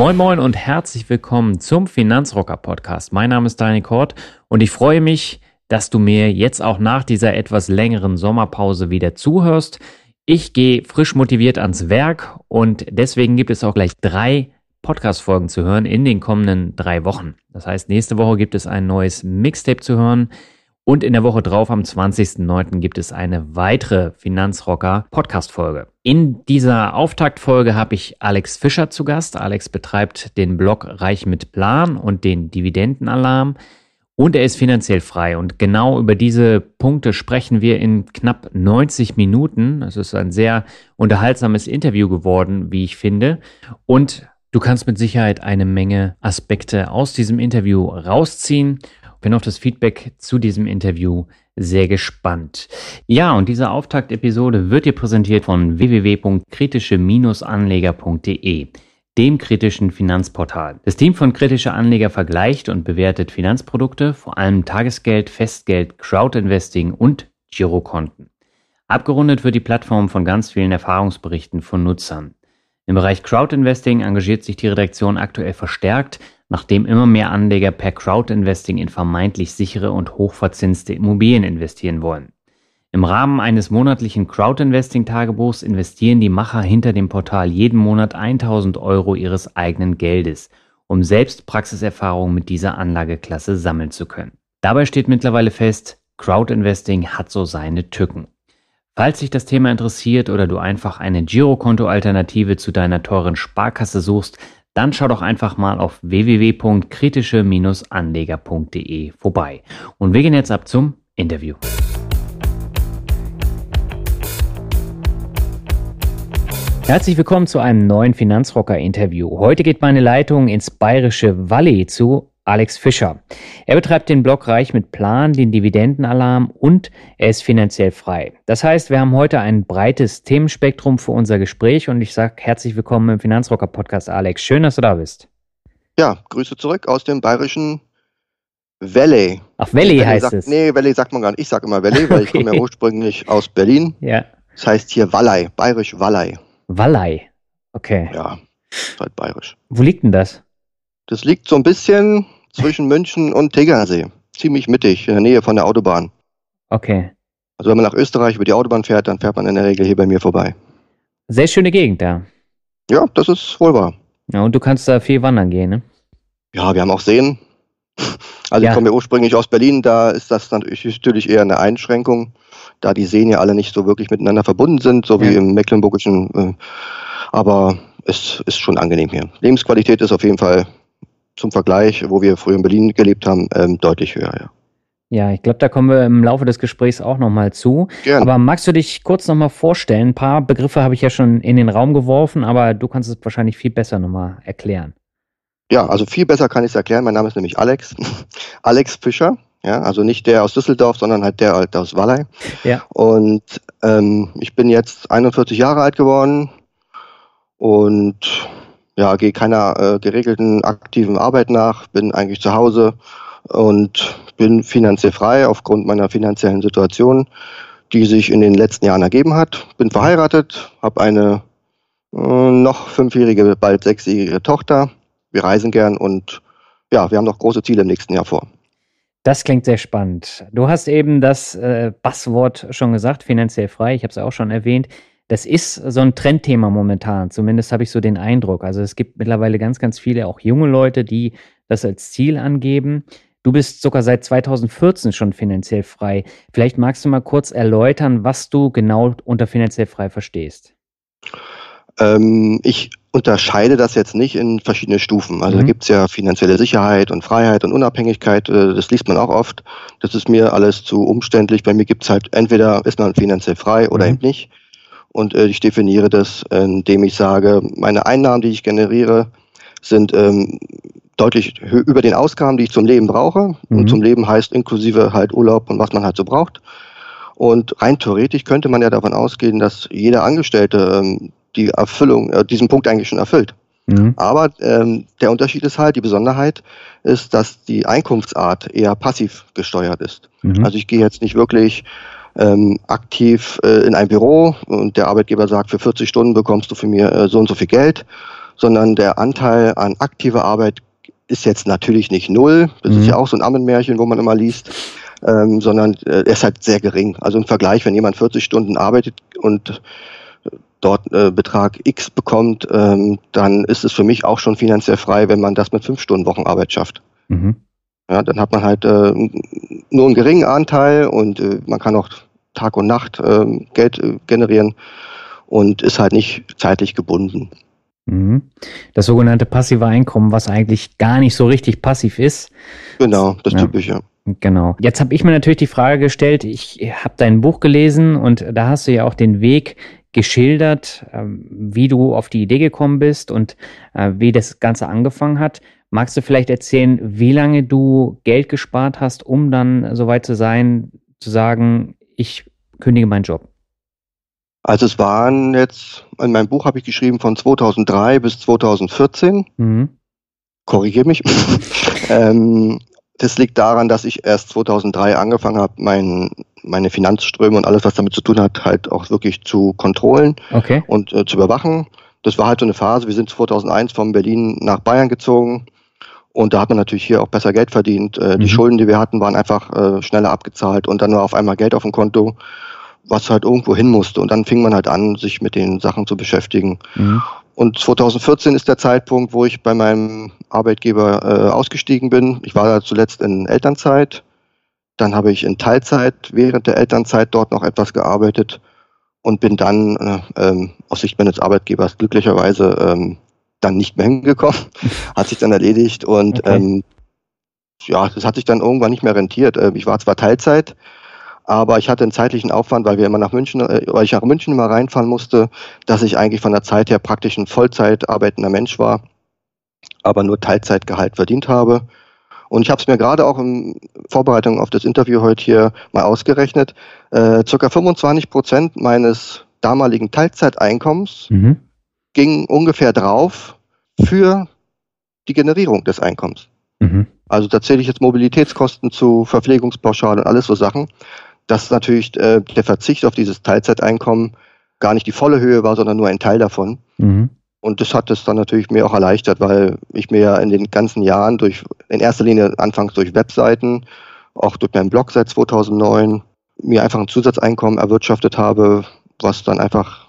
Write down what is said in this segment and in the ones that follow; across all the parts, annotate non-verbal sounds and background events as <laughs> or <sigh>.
Moin Moin und herzlich willkommen zum Finanzrocker Podcast. Mein Name ist Daniel Kort und ich freue mich, dass du mir jetzt auch nach dieser etwas längeren Sommerpause wieder zuhörst. Ich gehe frisch motiviert ans Werk und deswegen gibt es auch gleich drei Podcast-Folgen zu hören in den kommenden drei Wochen. Das heißt, nächste Woche gibt es ein neues Mixtape zu hören. Und in der Woche drauf, am 20.09., gibt es eine weitere Finanzrocker Podcast-Folge. In dieser Auftaktfolge habe ich Alex Fischer zu Gast. Alex betreibt den Blog Reich mit Plan und den Dividendenalarm. Und er ist finanziell frei. Und genau über diese Punkte sprechen wir in knapp 90 Minuten. Es ist ein sehr unterhaltsames Interview geworden, wie ich finde. Und du kannst mit Sicherheit eine Menge Aspekte aus diesem Interview rausziehen bin auf das Feedback zu diesem Interview sehr gespannt. Ja, und diese Auftaktepisode wird dir präsentiert von www.kritische-anleger.de, dem kritischen Finanzportal. Das Team von kritische Anleger vergleicht und bewertet Finanzprodukte, vor allem Tagesgeld, Festgeld, Crowdinvesting und Girokonten. Abgerundet wird die Plattform von ganz vielen Erfahrungsberichten von Nutzern. Im Bereich Crowdinvesting engagiert sich die Redaktion aktuell verstärkt, nachdem immer mehr Anleger per Crowdinvesting in vermeintlich sichere und hochverzinste Immobilien investieren wollen. Im Rahmen eines monatlichen Crowdinvesting-Tagebuchs investieren die Macher hinter dem Portal jeden Monat 1000 Euro ihres eigenen Geldes, um selbst Praxiserfahrung mit dieser Anlageklasse sammeln zu können. Dabei steht mittlerweile fest, Crowdinvesting hat so seine Tücken. Falls dich das Thema interessiert oder du einfach eine Girokonto-Alternative zu deiner teuren Sparkasse suchst, dann schau doch einfach mal auf www.kritische-anleger.de vorbei. Und wir gehen jetzt ab zum Interview. Herzlich willkommen zu einem neuen Finanzrocker-Interview. Heute geht meine Leitung ins bayerische Valley zu Alex Fischer. Er betreibt den Blog Reich mit Plan, den Dividendenalarm und er ist finanziell frei. Das heißt, wir haben heute ein breites Themenspektrum für unser Gespräch und ich sage herzlich willkommen im Finanzrocker Podcast, Alex. Schön, dass du da bist. Ja, Grüße zurück aus dem bayerischen Valley. Ach, Valley heißt sagt, es. Nee, Valley sagt man gar nicht. Ich sage immer Valley, weil <laughs> okay. ich komme ja ursprünglich aus Berlin. Ja. Das heißt hier Wallei, bayerisch Wallei. Wallei, okay. Ja, ist halt bayerisch. Wo liegt denn das? Das liegt so ein bisschen zwischen München und Tegernsee. Ziemlich mittig, in der Nähe von der Autobahn. Okay. Also wenn man nach Österreich über die Autobahn fährt, dann fährt man in der Regel hier bei mir vorbei. Sehr schöne Gegend da. Ja, das ist wohl wahr. Ja, und du kannst da viel wandern gehen, ne? Ja, wir haben auch Seen. Also ja. ich komme ja ursprünglich aus Berlin, da ist das natürlich eher eine Einschränkung, da die Seen ja alle nicht so wirklich miteinander verbunden sind, so ja. wie im Mecklenburgischen. Äh, aber es ist schon angenehm hier. Lebensqualität ist auf jeden Fall zum Vergleich, wo wir früher in Berlin gelebt haben, ähm, deutlich höher, ja. Ja, ich glaube, da kommen wir im Laufe des Gesprächs auch nochmal zu. Gerne. Aber magst du dich kurz nochmal vorstellen? Ein paar Begriffe habe ich ja schon in den Raum geworfen, aber du kannst es wahrscheinlich viel besser nochmal erklären. Ja, also viel besser kann ich es erklären. Mein Name ist nämlich Alex. <laughs> Alex Fischer. Ja, also nicht der aus Düsseldorf, sondern halt der aus Wallei. Ja. Und ähm, ich bin jetzt 41 Jahre alt geworden und ja, gehe keiner äh, geregelten aktiven Arbeit nach, bin eigentlich zu Hause und bin finanziell frei aufgrund meiner finanziellen Situation, die sich in den letzten Jahren ergeben hat. Bin verheiratet, habe eine äh, noch fünfjährige, bald sechsjährige Tochter. Wir reisen gern und ja, wir haben noch große Ziele im nächsten Jahr vor. Das klingt sehr spannend. Du hast eben das äh, Basswort schon gesagt, finanziell frei. Ich habe es auch schon erwähnt. Das ist so ein Trendthema momentan. Zumindest habe ich so den Eindruck. Also es gibt mittlerweile ganz, ganz viele, auch junge Leute, die das als Ziel angeben. Du bist sogar seit 2014 schon finanziell frei. Vielleicht magst du mal kurz erläutern, was du genau unter finanziell frei verstehst. Ähm, ich unterscheide das jetzt nicht in verschiedene Stufen. Also mhm. da gibt es ja finanzielle Sicherheit und Freiheit und Unabhängigkeit. Äh, das liest man auch oft. Das ist mir alles zu umständlich. Bei mir gibt es halt entweder ist man finanziell frei oder mhm. eben nicht. Und äh, ich definiere das, indem ich sage, meine Einnahmen, die ich generiere, sind ähm, deutlich über den Ausgaben, die ich zum Leben brauche. Mhm. Und zum Leben heißt inklusive halt Urlaub und was man halt so braucht. Und rein theoretisch könnte man ja davon ausgehen, dass jeder Angestellte ähm, die Erfüllung, äh, diesen Punkt eigentlich schon erfüllt. Mhm. Aber ähm, der Unterschied ist halt, die Besonderheit ist, dass die Einkunftsart eher passiv gesteuert ist. Mhm. Also ich gehe jetzt nicht wirklich ähm, aktiv äh, in ein Büro und der Arbeitgeber sagt, für 40 Stunden bekommst du für mir äh, so und so viel Geld, sondern der Anteil an aktiver Arbeit ist jetzt natürlich nicht null. Das mhm. ist ja auch so ein Ammenmärchen, wo man immer liest. Ähm, sondern äh, er ist halt sehr gering. Also im Vergleich, wenn jemand 40 Stunden arbeitet und dort äh, Betrag X bekommt, ähm, dann ist es für mich auch schon finanziell frei, wenn man das mit fünf Stunden Wochenarbeit schafft. Mhm. Ja, dann hat man halt äh, nur einen geringen Anteil und äh, man kann auch Tag und Nacht äh, Geld generieren und ist halt nicht zeitlich gebunden. Mhm. Das sogenannte passive Einkommen, was eigentlich gar nicht so richtig passiv ist. Genau, das ja. typische. Genau. Jetzt habe ich mir natürlich die Frage gestellt, ich habe dein Buch gelesen und da hast du ja auch den Weg geschildert, ähm, wie du auf die Idee gekommen bist und äh, wie das Ganze angefangen hat. Magst du vielleicht erzählen, wie lange du Geld gespart hast, um dann soweit zu sein, zu sagen, ich kündige meinen Job? Also es waren jetzt, in meinem Buch habe ich geschrieben von 2003 bis 2014. Mhm. Korrigiere mich. <laughs> ähm, das liegt daran, dass ich erst 2003 angefangen habe, mein, meine Finanzströme und alles, was damit zu tun hat, halt auch wirklich zu kontrollen okay. und äh, zu überwachen. Das war halt so eine Phase. Wir sind 2001 von Berlin nach Bayern gezogen. Und da hat man natürlich hier auch besser Geld verdient. Äh, mhm. Die Schulden, die wir hatten, waren einfach äh, schneller abgezahlt und dann war auf einmal Geld auf dem Konto was halt irgendwo hin musste. Und dann fing man halt an, sich mit den Sachen zu beschäftigen. Mhm. Und 2014 ist der Zeitpunkt, wo ich bei meinem Arbeitgeber äh, ausgestiegen bin. Ich war da zuletzt in Elternzeit. Dann habe ich in Teilzeit während der Elternzeit dort noch etwas gearbeitet und bin dann äh, ähm, aus Sicht meines Arbeitgebers glücklicherweise ähm, dann nicht mehr hingekommen. <laughs> hat sich dann erledigt und okay. ähm, ja, das hat sich dann irgendwann nicht mehr rentiert. Äh, ich war zwar Teilzeit, aber ich hatte einen zeitlichen Aufwand, weil wir immer nach München, äh, weil ich nach München immer reinfahren musste, dass ich eigentlich von der Zeit her praktisch ein Vollzeit arbeitender Mensch war, aber nur Teilzeitgehalt verdient habe. Und ich habe es mir gerade auch in Vorbereitung auf das Interview heute hier mal ausgerechnet. Äh, circa 25 Prozent meines damaligen Teilzeiteinkommens mhm. Ging ungefähr drauf für die Generierung des Einkommens. Mhm. Also da zähle ich jetzt Mobilitätskosten zu, Verpflegungspauschale und alles so Sachen dass natürlich äh, der Verzicht auf dieses Teilzeiteinkommen gar nicht die volle Höhe war, sondern nur ein Teil davon. Mhm. Und das hat es dann natürlich mir auch erleichtert, weil ich mir ja in den ganzen Jahren durch, in erster Linie anfangs durch Webseiten, auch durch meinen Blog seit 2009, mir einfach ein Zusatzeinkommen erwirtschaftet habe, was dann einfach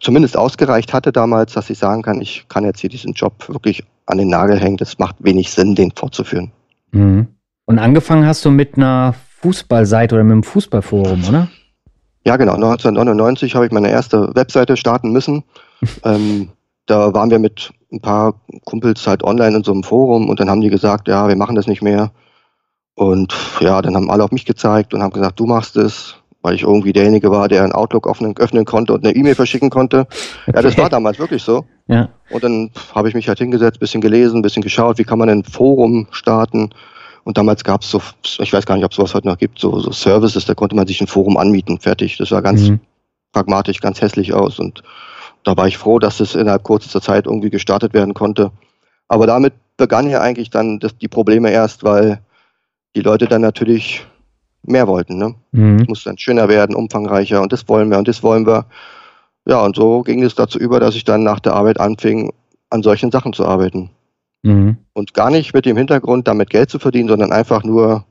zumindest ausgereicht hatte damals, dass ich sagen kann, ich kann jetzt hier diesen Job wirklich an den Nagel hängen. Das macht wenig Sinn, den fortzuführen. Mhm. Und angefangen hast du mit einer Fußballseite oder mit dem Fußballforum, oder? Ja, genau. 1999 habe ich meine erste Webseite starten müssen. <laughs> ähm, da waren wir mit ein paar Kumpels halt online in so einem Forum und dann haben die gesagt, ja, wir machen das nicht mehr. Und ja, dann haben alle auf mich gezeigt und haben gesagt, du machst es, weil ich irgendwie derjenige war, der einen Outlook öffnen, öffnen konnte und eine E-Mail verschicken konnte. Okay. Ja, das war damals wirklich so. Ja. Und dann habe ich mich halt hingesetzt, bisschen gelesen, bisschen geschaut, wie kann man ein Forum starten. Und damals gab es so, ich weiß gar nicht, ob es sowas heute noch gibt, so, so Services, da konnte man sich ein Forum anmieten, fertig. Das sah ganz mhm. pragmatisch, ganz hässlich aus. Und da war ich froh, dass es innerhalb kürzester Zeit irgendwie gestartet werden konnte. Aber damit begann ja eigentlich dann das, die Probleme erst, weil die Leute dann natürlich mehr wollten. Ne? Mhm. Es musste dann schöner werden, umfangreicher und das wollen wir und das wollen wir. Ja, und so ging es dazu über, dass ich dann nach der Arbeit anfing, an solchen Sachen zu arbeiten. Mhm. Und gar nicht mit dem Hintergrund, damit Geld zu verdienen, sondern einfach nur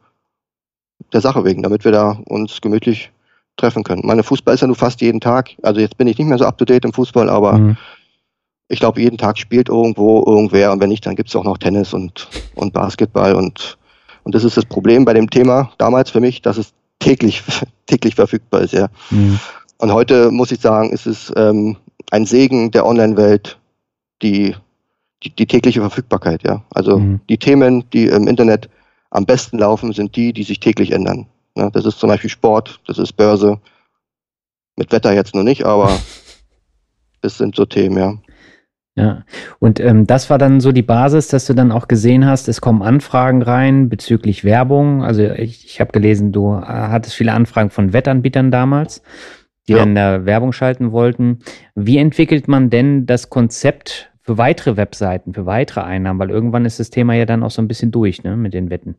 der Sache wegen, damit wir da uns gemütlich treffen können. Meine Fußball ist ja nur fast jeden Tag. Also jetzt bin ich nicht mehr so up to date im Fußball, aber mhm. ich glaube, jeden Tag spielt irgendwo irgendwer und wenn nicht, dann gibt es auch noch Tennis und, und Basketball und, und das ist das Problem bei dem Thema damals für mich, dass es täglich, <laughs> täglich verfügbar ist, ja. Mhm. Und heute muss ich sagen, ist es ähm, ein Segen der Online-Welt, die, die, die, tägliche Verfügbarkeit, ja. Also mhm. die Themen, die im Internet am besten laufen, sind die, die sich täglich ändern. Ja, das ist zum Beispiel Sport, das ist Börse. Mit Wetter jetzt noch nicht, aber <laughs> das sind so Themen, ja. Ja, und ähm, das war dann so die Basis, dass du dann auch gesehen hast, es kommen Anfragen rein bezüglich Werbung. Also ich, ich habe gelesen, du äh, hattest viele Anfragen von Wettanbietern damals, die ja. dann da Werbung schalten wollten. Wie entwickelt man denn das Konzept für weitere Webseiten, für weitere Einnahmen? Weil irgendwann ist das Thema ja dann auch so ein bisschen durch, ne, mit den Wetten.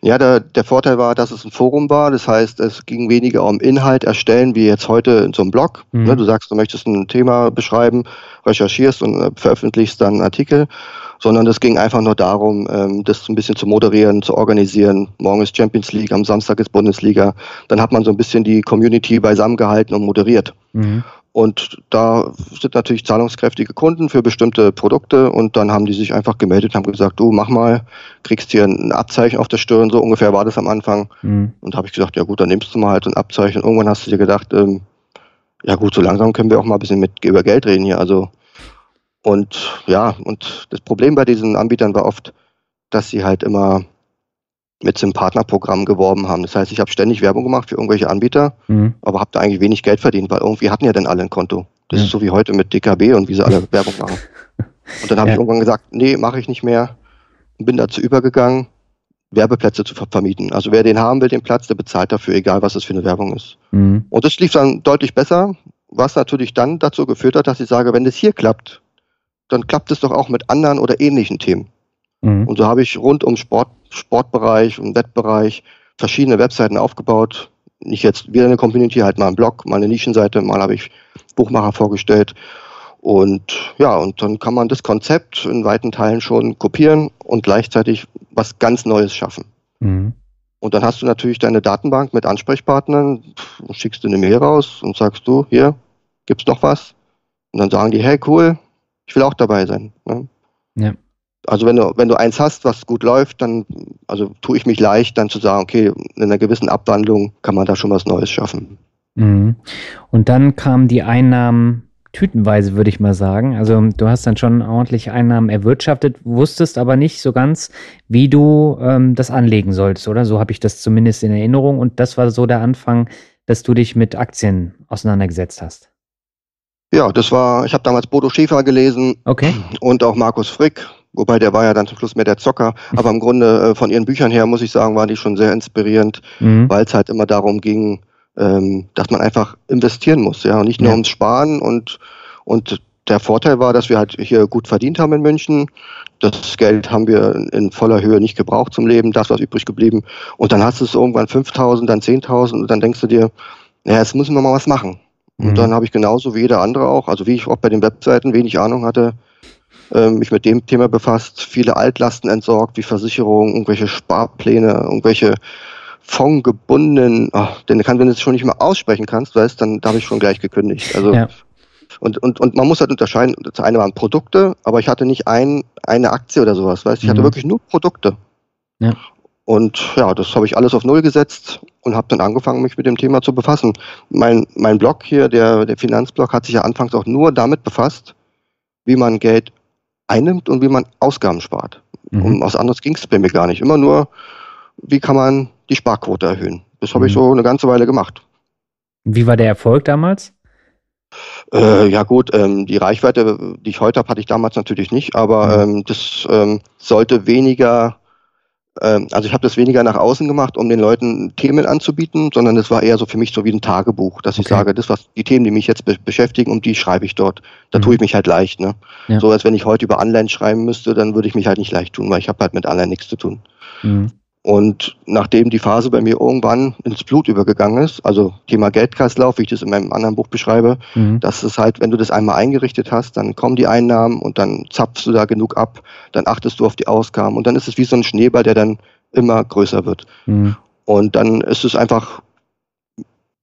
Ja, der, der Vorteil war, dass es ein Forum war. Das heißt, es ging weniger um Inhalt erstellen, wie jetzt heute in so einem Blog. Mhm. Ne, du sagst, du möchtest ein Thema beschreiben, recherchierst und äh, veröffentlichst dann einen Artikel, sondern es ging einfach nur darum, ähm, das ein bisschen zu moderieren, zu organisieren. Morgen ist Champions League, am Samstag ist Bundesliga. Dann hat man so ein bisschen die Community beisammengehalten und moderiert. Mhm. Und da sind natürlich zahlungskräftige Kunden für bestimmte Produkte und dann haben die sich einfach gemeldet und haben gesagt, du mach mal, kriegst hier ein Abzeichen auf der Stirn, so ungefähr war das am Anfang. Mhm. Und habe ich gesagt, ja gut, dann nimmst du mal halt ein Abzeichen. Und irgendwann hast du dir gedacht, ähm, ja gut, so langsam können wir auch mal ein bisschen mit über Geld reden hier. Also und ja, und das Problem bei diesen Anbietern war oft, dass sie halt immer mit dem Partnerprogramm geworben haben. Das heißt, ich habe ständig Werbung gemacht für irgendwelche Anbieter, mhm. aber habe da eigentlich wenig Geld verdient, weil irgendwie hatten ja dann alle ein Konto. Das ja. ist so wie heute mit DKB und wie sie alle <laughs> Werbung machen. Und dann habe ja. ich irgendwann gesagt, nee, mache ich nicht mehr und bin dazu übergegangen, Werbeplätze zu vermieten. Also wer den haben will, den Platz, der bezahlt dafür, egal was das für eine Werbung ist. Mhm. Und das lief dann deutlich besser, was natürlich dann dazu geführt hat, dass ich sage, wenn das hier klappt, dann klappt es doch auch mit anderen oder ähnlichen Themen. Mhm. Und so habe ich rund um Sport, Sportbereich und Wettbereich verschiedene Webseiten aufgebaut. Nicht jetzt wieder eine Community, halt mal einen Blog, mal eine Nischenseite, mal habe ich Buchmacher vorgestellt. Und ja, und dann kann man das Konzept in weiten Teilen schon kopieren und gleichzeitig was ganz Neues schaffen. Mhm. Und dann hast du natürlich deine Datenbank mit Ansprechpartnern, schickst du eine Mail raus und sagst du, hier, gibt's noch was? Und dann sagen die, hey, cool, ich will auch dabei sein. Ne? Ja also wenn du, wenn du eins hast, was gut läuft, dann also tue ich mich leicht, dann zu sagen, okay, in einer gewissen Abwandlung kann man da schon was Neues schaffen. Mhm. Und dann kamen die Einnahmen tütenweise, würde ich mal sagen. Also du hast dann schon ordentlich Einnahmen erwirtschaftet, wusstest aber nicht so ganz, wie du ähm, das anlegen solltest, oder? So habe ich das zumindest in Erinnerung. Und das war so der Anfang, dass du dich mit Aktien auseinandergesetzt hast. Ja, das war, ich habe damals Bodo Schäfer gelesen okay. und auch Markus Frick Wobei der war ja dann zum Schluss mehr der Zocker. Aber im Grunde äh, von ihren Büchern her, muss ich sagen, waren die schon sehr inspirierend, mhm. weil es halt immer darum ging, ähm, dass man einfach investieren muss, ja, und nicht nur ja. ums Sparen und, und der Vorteil war, dass wir halt hier gut verdient haben in München. Das Geld haben wir in voller Höhe nicht gebraucht zum Leben, das war übrig geblieben. Und dann hast du es irgendwann 5.000, dann 10.000 und dann denkst du dir, naja, jetzt müssen wir mal was machen. Und mhm. dann habe ich genauso wie jeder andere auch, also wie ich auch bei den Webseiten wenig Ahnung hatte, äh, mich mit dem Thema befasst, viele Altlasten entsorgt, wie Versicherungen, irgendwelche Sparpläne, irgendwelche fondgebundenen, ach, denn kann, wenn du es schon nicht mehr aussprechen kannst, weißt, dann da habe ich schon gleich gekündigt. Also ja. und, und, und man muss halt unterscheiden, das eine waren Produkte, aber ich hatte nicht ein, eine Aktie oder sowas, weißt ich hatte mhm. wirklich nur Produkte. Ja. Und ja, das habe ich alles auf Null gesetzt und habe dann angefangen, mich mit dem Thema zu befassen. Mein, mein Blog hier, der, der Finanzblog, hat sich ja anfangs auch nur damit befasst, wie man Geld einnimmt und wie man Ausgaben spart. Mhm. Um was anderes ging es bei mir gar nicht. Immer nur, wie kann man die Sparquote erhöhen. Das habe mhm. ich so eine ganze Weile gemacht. Wie war der Erfolg damals? Äh, ja gut, ähm, die Reichweite, die ich heute habe, hatte ich damals natürlich nicht, aber mhm. ähm, das ähm, sollte weniger also ich habe das weniger nach außen gemacht, um den Leuten Themen anzubieten, sondern es war eher so für mich so wie ein Tagebuch, dass okay. ich sage, das was die Themen, die mich jetzt be beschäftigen, um die schreibe ich dort. Da mhm. tue ich mich halt leicht. Ne? Ja. So als wenn ich heute über Anleihen schreiben müsste, dann würde ich mich halt nicht leicht tun, weil ich habe halt mit Anleihen nichts zu tun. Mhm. Und nachdem die Phase bei mir irgendwann ins Blut übergegangen ist, also Thema Geldkreislauf, wie ich das in meinem anderen Buch beschreibe, mhm. dass es halt, wenn du das einmal eingerichtet hast, dann kommen die Einnahmen und dann zapfst du da genug ab, dann achtest du auf die Ausgaben und dann ist es wie so ein Schneeball, der dann immer größer wird. Mhm. Und dann ist es einfach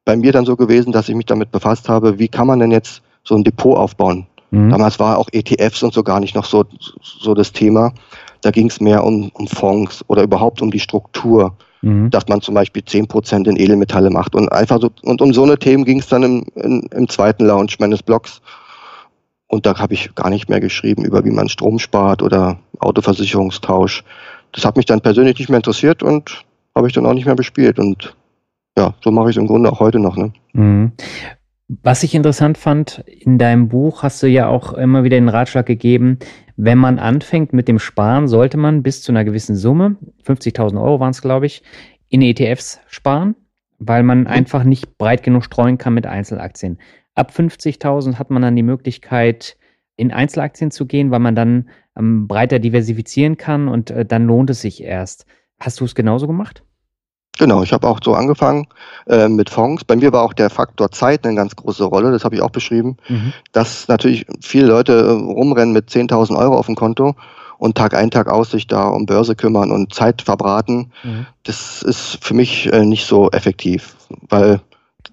bei mir dann so gewesen, dass ich mich damit befasst habe, wie kann man denn jetzt so ein Depot aufbauen? Mhm. Damals war auch ETFs und so gar nicht noch so, so das Thema. Da ging es mehr um, um Fonds oder überhaupt um die Struktur, mhm. dass man zum Beispiel 10% in Edelmetalle macht. Und einfach so, und um so eine Themen ging es dann im, in, im zweiten Launch meines Blogs. Und da habe ich gar nicht mehr geschrieben über, wie man Strom spart oder Autoversicherungstausch. Das hat mich dann persönlich nicht mehr interessiert und habe ich dann auch nicht mehr bespielt. Und ja, so mache ich es im Grunde auch heute noch. Ne? Mhm. Was ich interessant fand, in deinem Buch hast du ja auch immer wieder den Ratschlag gegeben, wenn man anfängt mit dem Sparen, sollte man bis zu einer gewissen Summe, 50.000 Euro waren es, glaube ich, in ETFs sparen, weil man einfach nicht breit genug streuen kann mit Einzelaktien. Ab 50.000 hat man dann die Möglichkeit, in Einzelaktien zu gehen, weil man dann ähm, breiter diversifizieren kann und äh, dann lohnt es sich erst. Hast du es genauso gemacht? Genau, ich habe auch so angefangen äh, mit Fonds. Bei mir war auch der Faktor Zeit eine ganz große Rolle, das habe ich auch beschrieben, mhm. dass natürlich viele Leute äh, rumrennen mit 10.000 Euro auf dem Konto und Tag ein, Tag aus sich da um Börse kümmern und Zeit verbraten. Mhm. Das ist für mich äh, nicht so effektiv, weil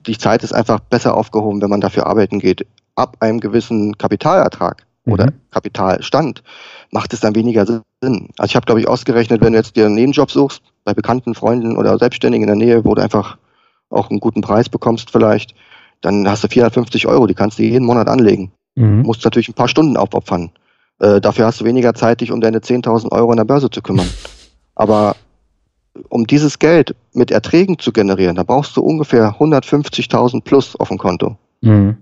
die Zeit ist einfach besser aufgehoben, wenn man dafür arbeiten geht. Ab einem gewissen Kapitalertrag mhm. oder Kapitalstand macht es dann weniger Sinn. Also ich habe, glaube ich, ausgerechnet, wenn du jetzt dir einen Nebenjob suchst, bei bekannten Freunden oder Selbstständigen in der Nähe, wo du einfach auch einen guten Preis bekommst vielleicht, dann hast du 450 Euro, die kannst du jeden Monat anlegen. Mhm. Musst natürlich ein paar Stunden aufopfern. Äh, dafür hast du weniger Zeit, dich um deine 10.000 Euro an der Börse zu kümmern. Aber um dieses Geld mit Erträgen zu generieren, da brauchst du ungefähr 150.000 plus auf dem Konto. Mhm.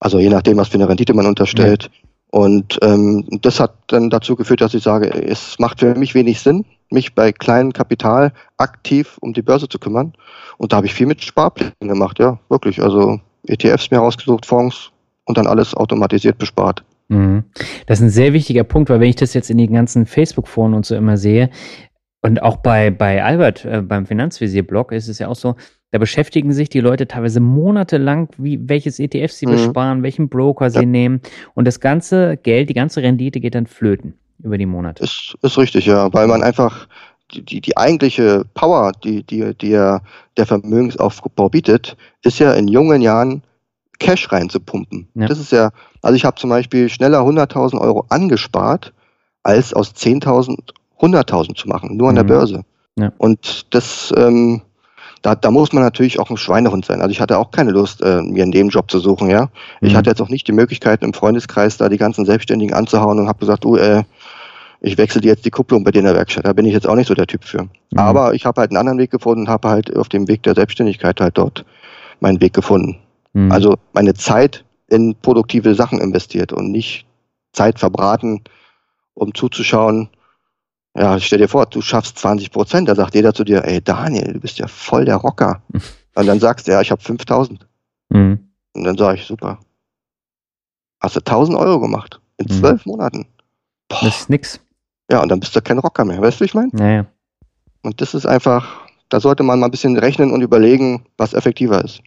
Also je nachdem, was für eine Rendite man unterstellt. Und ähm, das hat dann dazu geführt, dass ich sage, es macht für mich wenig Sinn, mich bei kleinem Kapital aktiv um die Börse zu kümmern. Und da habe ich viel mit Sparplänen gemacht, ja, wirklich. Also ETFs mir rausgesucht, Fonds und dann alles automatisiert bespart. Mhm. Das ist ein sehr wichtiger Punkt, weil wenn ich das jetzt in den ganzen Facebook-Foren und so immer sehe, und auch bei, bei Albert äh, beim Finanzvisier-Blog ist es ja auch so, da beschäftigen sich die Leute teilweise monatelang, wie, welches ETF sie mhm. besparen, welchen Broker ja. sie nehmen. Und das ganze Geld, die ganze Rendite geht dann flöten über die Monate. Ist, ist richtig, ja, weil man einfach die, die, die eigentliche Power, die, die, die der, der Vermögensaufbau bietet, ist ja in jungen Jahren Cash reinzupumpen. Ja. Das ist ja, also ich habe zum Beispiel schneller 100.000 Euro angespart, als aus 10.000 100.000 zu machen, nur an der mhm. Börse. Ja. Und das, ähm, da, da muss man natürlich auch ein Schweinehund sein. Also ich hatte auch keine Lust, äh, mir einen Nebenjob zu suchen, ja. Ich mhm. hatte jetzt auch nicht die Möglichkeit, im Freundeskreis da die ganzen Selbstständigen anzuhauen und habe gesagt, du, äh, ich wechsle dir jetzt die Kupplung bei dir in der Werkstatt. Da bin ich jetzt auch nicht so der Typ für. Mhm. Aber ich habe halt einen anderen Weg gefunden und habe halt auf dem Weg der Selbstständigkeit halt dort meinen Weg gefunden. Mhm. Also meine Zeit in produktive Sachen investiert und nicht Zeit verbraten, um zuzuschauen, ja, stell dir vor, du schaffst 20 Prozent, da sagt jeder zu dir, ey Daniel, du bist ja voll der Rocker. <laughs> Und dann sagst du, ja, ich habe 5000. Mhm. Und dann sage ich, super. Hast du 1000 Euro gemacht in mhm. zwölf Monaten. Boah. Das ist nix. Ja, und dann bist du kein Rocker mehr. Weißt du, wie ich meine? Naja. Und das ist einfach, da sollte man mal ein bisschen rechnen und überlegen, was effektiver ist.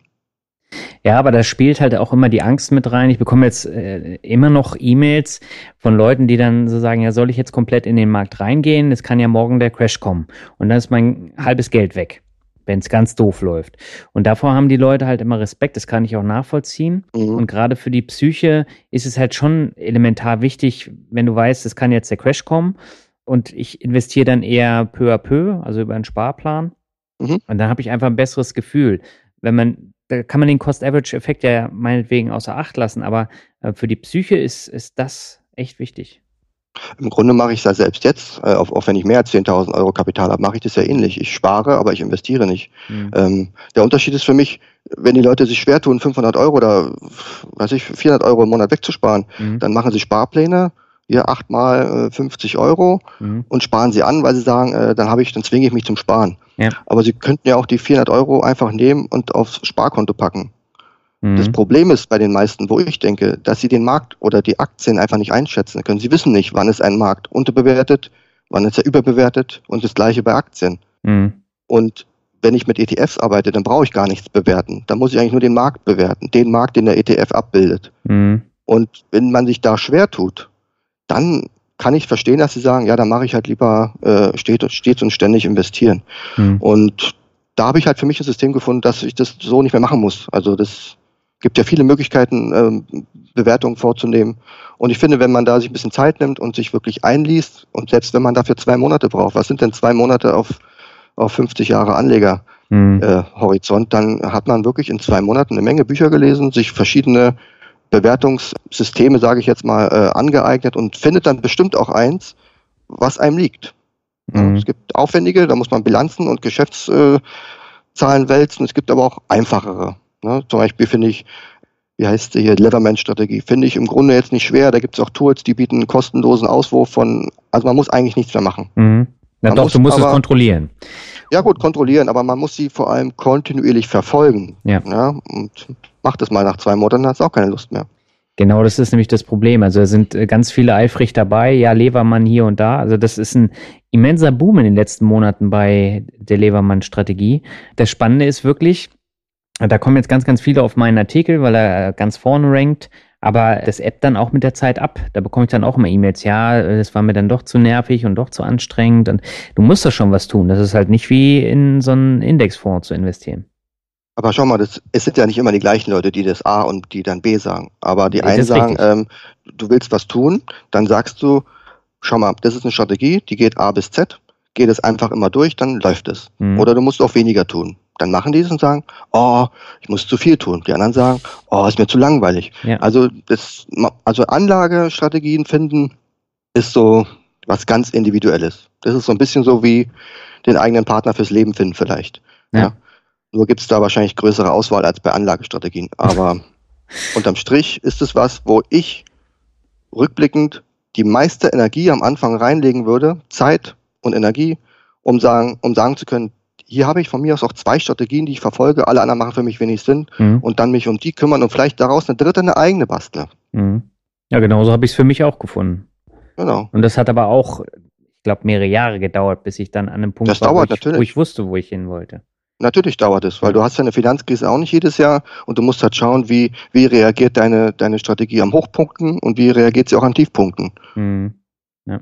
Ja, aber da spielt halt auch immer die Angst mit rein. Ich bekomme jetzt äh, immer noch E-Mails von Leuten, die dann so sagen, ja, soll ich jetzt komplett in den Markt reingehen? Es kann ja morgen der Crash kommen. Und dann ist mein halbes Geld weg, wenn es ganz doof läuft. Und davor haben die Leute halt immer Respekt. Das kann ich auch nachvollziehen. Mhm. Und gerade für die Psyche ist es halt schon elementar wichtig, wenn du weißt, es kann jetzt der Crash kommen. Und ich investiere dann eher peu à peu, also über einen Sparplan. Mhm. Und dann habe ich einfach ein besseres Gefühl. Wenn man da kann man den Cost-Average-Effekt ja meinetwegen außer Acht lassen, aber äh, für die Psyche ist, ist das echt wichtig. Im Grunde mache ich es ja selbst jetzt, äh, auch, auch wenn ich mehr als 10.000 Euro Kapital habe, mache ich das ja ähnlich. Ich spare, aber ich investiere nicht. Mhm. Ähm, der Unterschied ist für mich, wenn die Leute sich schwer tun, 500 Euro oder weiß ich, 400 Euro im Monat wegzusparen, mhm. dann machen sie Sparpläne hier achtmal äh, 50 Euro mhm. und sparen sie an, weil sie sagen, äh, dann habe ich, dann zwinge ich mich zum Sparen. Ja. Aber sie könnten ja auch die 400 Euro einfach nehmen und aufs Sparkonto packen. Mhm. Das Problem ist bei den meisten, wo ich denke, dass sie den Markt oder die Aktien einfach nicht einschätzen können. Sie wissen nicht, wann ist ein Markt unterbewertet, wann ist er überbewertet und das gleiche bei Aktien. Mhm. Und wenn ich mit ETFs arbeite, dann brauche ich gar nichts bewerten. Da muss ich eigentlich nur den Markt bewerten, den Markt, den der ETF abbildet. Mhm. Und wenn man sich da schwer tut, dann kann ich verstehen, dass sie sagen, ja, dann mache ich halt lieber äh, stets, stets und ständig investieren. Mhm. Und da habe ich halt für mich ein System gefunden, dass ich das so nicht mehr machen muss. Also das gibt ja viele Möglichkeiten, ähm, Bewertungen vorzunehmen. Und ich finde, wenn man da sich ein bisschen Zeit nimmt und sich wirklich einliest, und selbst wenn man dafür zwei Monate braucht, was sind denn zwei Monate auf, auf 50 Jahre Anlegerhorizont, mhm. äh, dann hat man wirklich in zwei Monaten eine Menge Bücher gelesen, sich verschiedene Bewertungssysteme, sage ich jetzt mal, äh, angeeignet und findet dann bestimmt auch eins, was einem liegt. Mhm. Es gibt aufwendige, da muss man Bilanzen und Geschäftszahlen wälzen. Es gibt aber auch einfachere. Ne? Zum Beispiel finde ich, wie heißt die hier, Leverman-Strategie, finde ich im Grunde jetzt nicht schwer. Da gibt es auch Tools, die bieten einen kostenlosen Auswurf von, also man muss eigentlich nichts mehr machen. Mhm. Na man doch, muss, du musst aber, es kontrollieren. Ja gut, kontrollieren, aber man muss sie vor allem kontinuierlich verfolgen. Ja. ja und macht es mal nach zwei Monaten, dann hat es auch keine Lust mehr. Genau, das ist nämlich das Problem. Also da sind äh, ganz viele eifrig dabei. Ja, Levermann hier und da. Also das ist ein immenser Boom in den letzten Monaten bei der Levermann-Strategie. Das Spannende ist wirklich, da kommen jetzt ganz, ganz viele auf meinen Artikel, weil er ganz vorne rankt. Aber das App dann auch mit der Zeit ab. Da bekomme ich dann auch immer E-Mails. Ja, das war mir dann doch zu nervig und doch zu anstrengend. Und du musst da schon was tun. Das ist halt nicht wie in so einen Indexfonds zu investieren. Aber schau mal, das, es sind ja nicht immer die gleichen Leute, die das A und die dann B sagen. Aber die einen sagen, ähm, du willst was tun, dann sagst du, schau mal, das ist eine Strategie, die geht A bis Z, geht es einfach immer durch, dann läuft es. Mhm. Oder du musst auch weniger tun. Dann machen die es und sagen, oh, ich muss zu viel tun. Die anderen sagen, oh, ist mir zu langweilig. Ja. Also, das, also Anlagestrategien finden ist so was ganz Individuelles. Das ist so ein bisschen so wie den eigenen Partner fürs Leben finden vielleicht. Ja. ja. Nur gibt es da wahrscheinlich größere Auswahl als bei Anlagestrategien. Aber <laughs> unterm Strich ist es was, wo ich rückblickend die meiste Energie am Anfang reinlegen würde, Zeit und Energie, um sagen, um sagen zu können, hier habe ich von mir aus auch zwei Strategien, die ich verfolge, alle anderen machen für mich wenig Sinn mhm. und dann mich um die kümmern und vielleicht daraus eine dritte, eine eigene basteln. Mhm. Ja, genauso habe ich es für mich auch gefunden. Genau. Und das hat aber auch, ich glaube, mehrere Jahre gedauert, bis ich dann an einem Punkt das war, wo, ich, wo ich wusste, wo ich hin wollte. Natürlich dauert es, weil du hast ja eine Finanzkrise auch nicht jedes Jahr und du musst halt schauen, wie, wie reagiert deine, deine Strategie am Hochpunkten und wie reagiert sie auch an Tiefpunkten. Hm. Ja.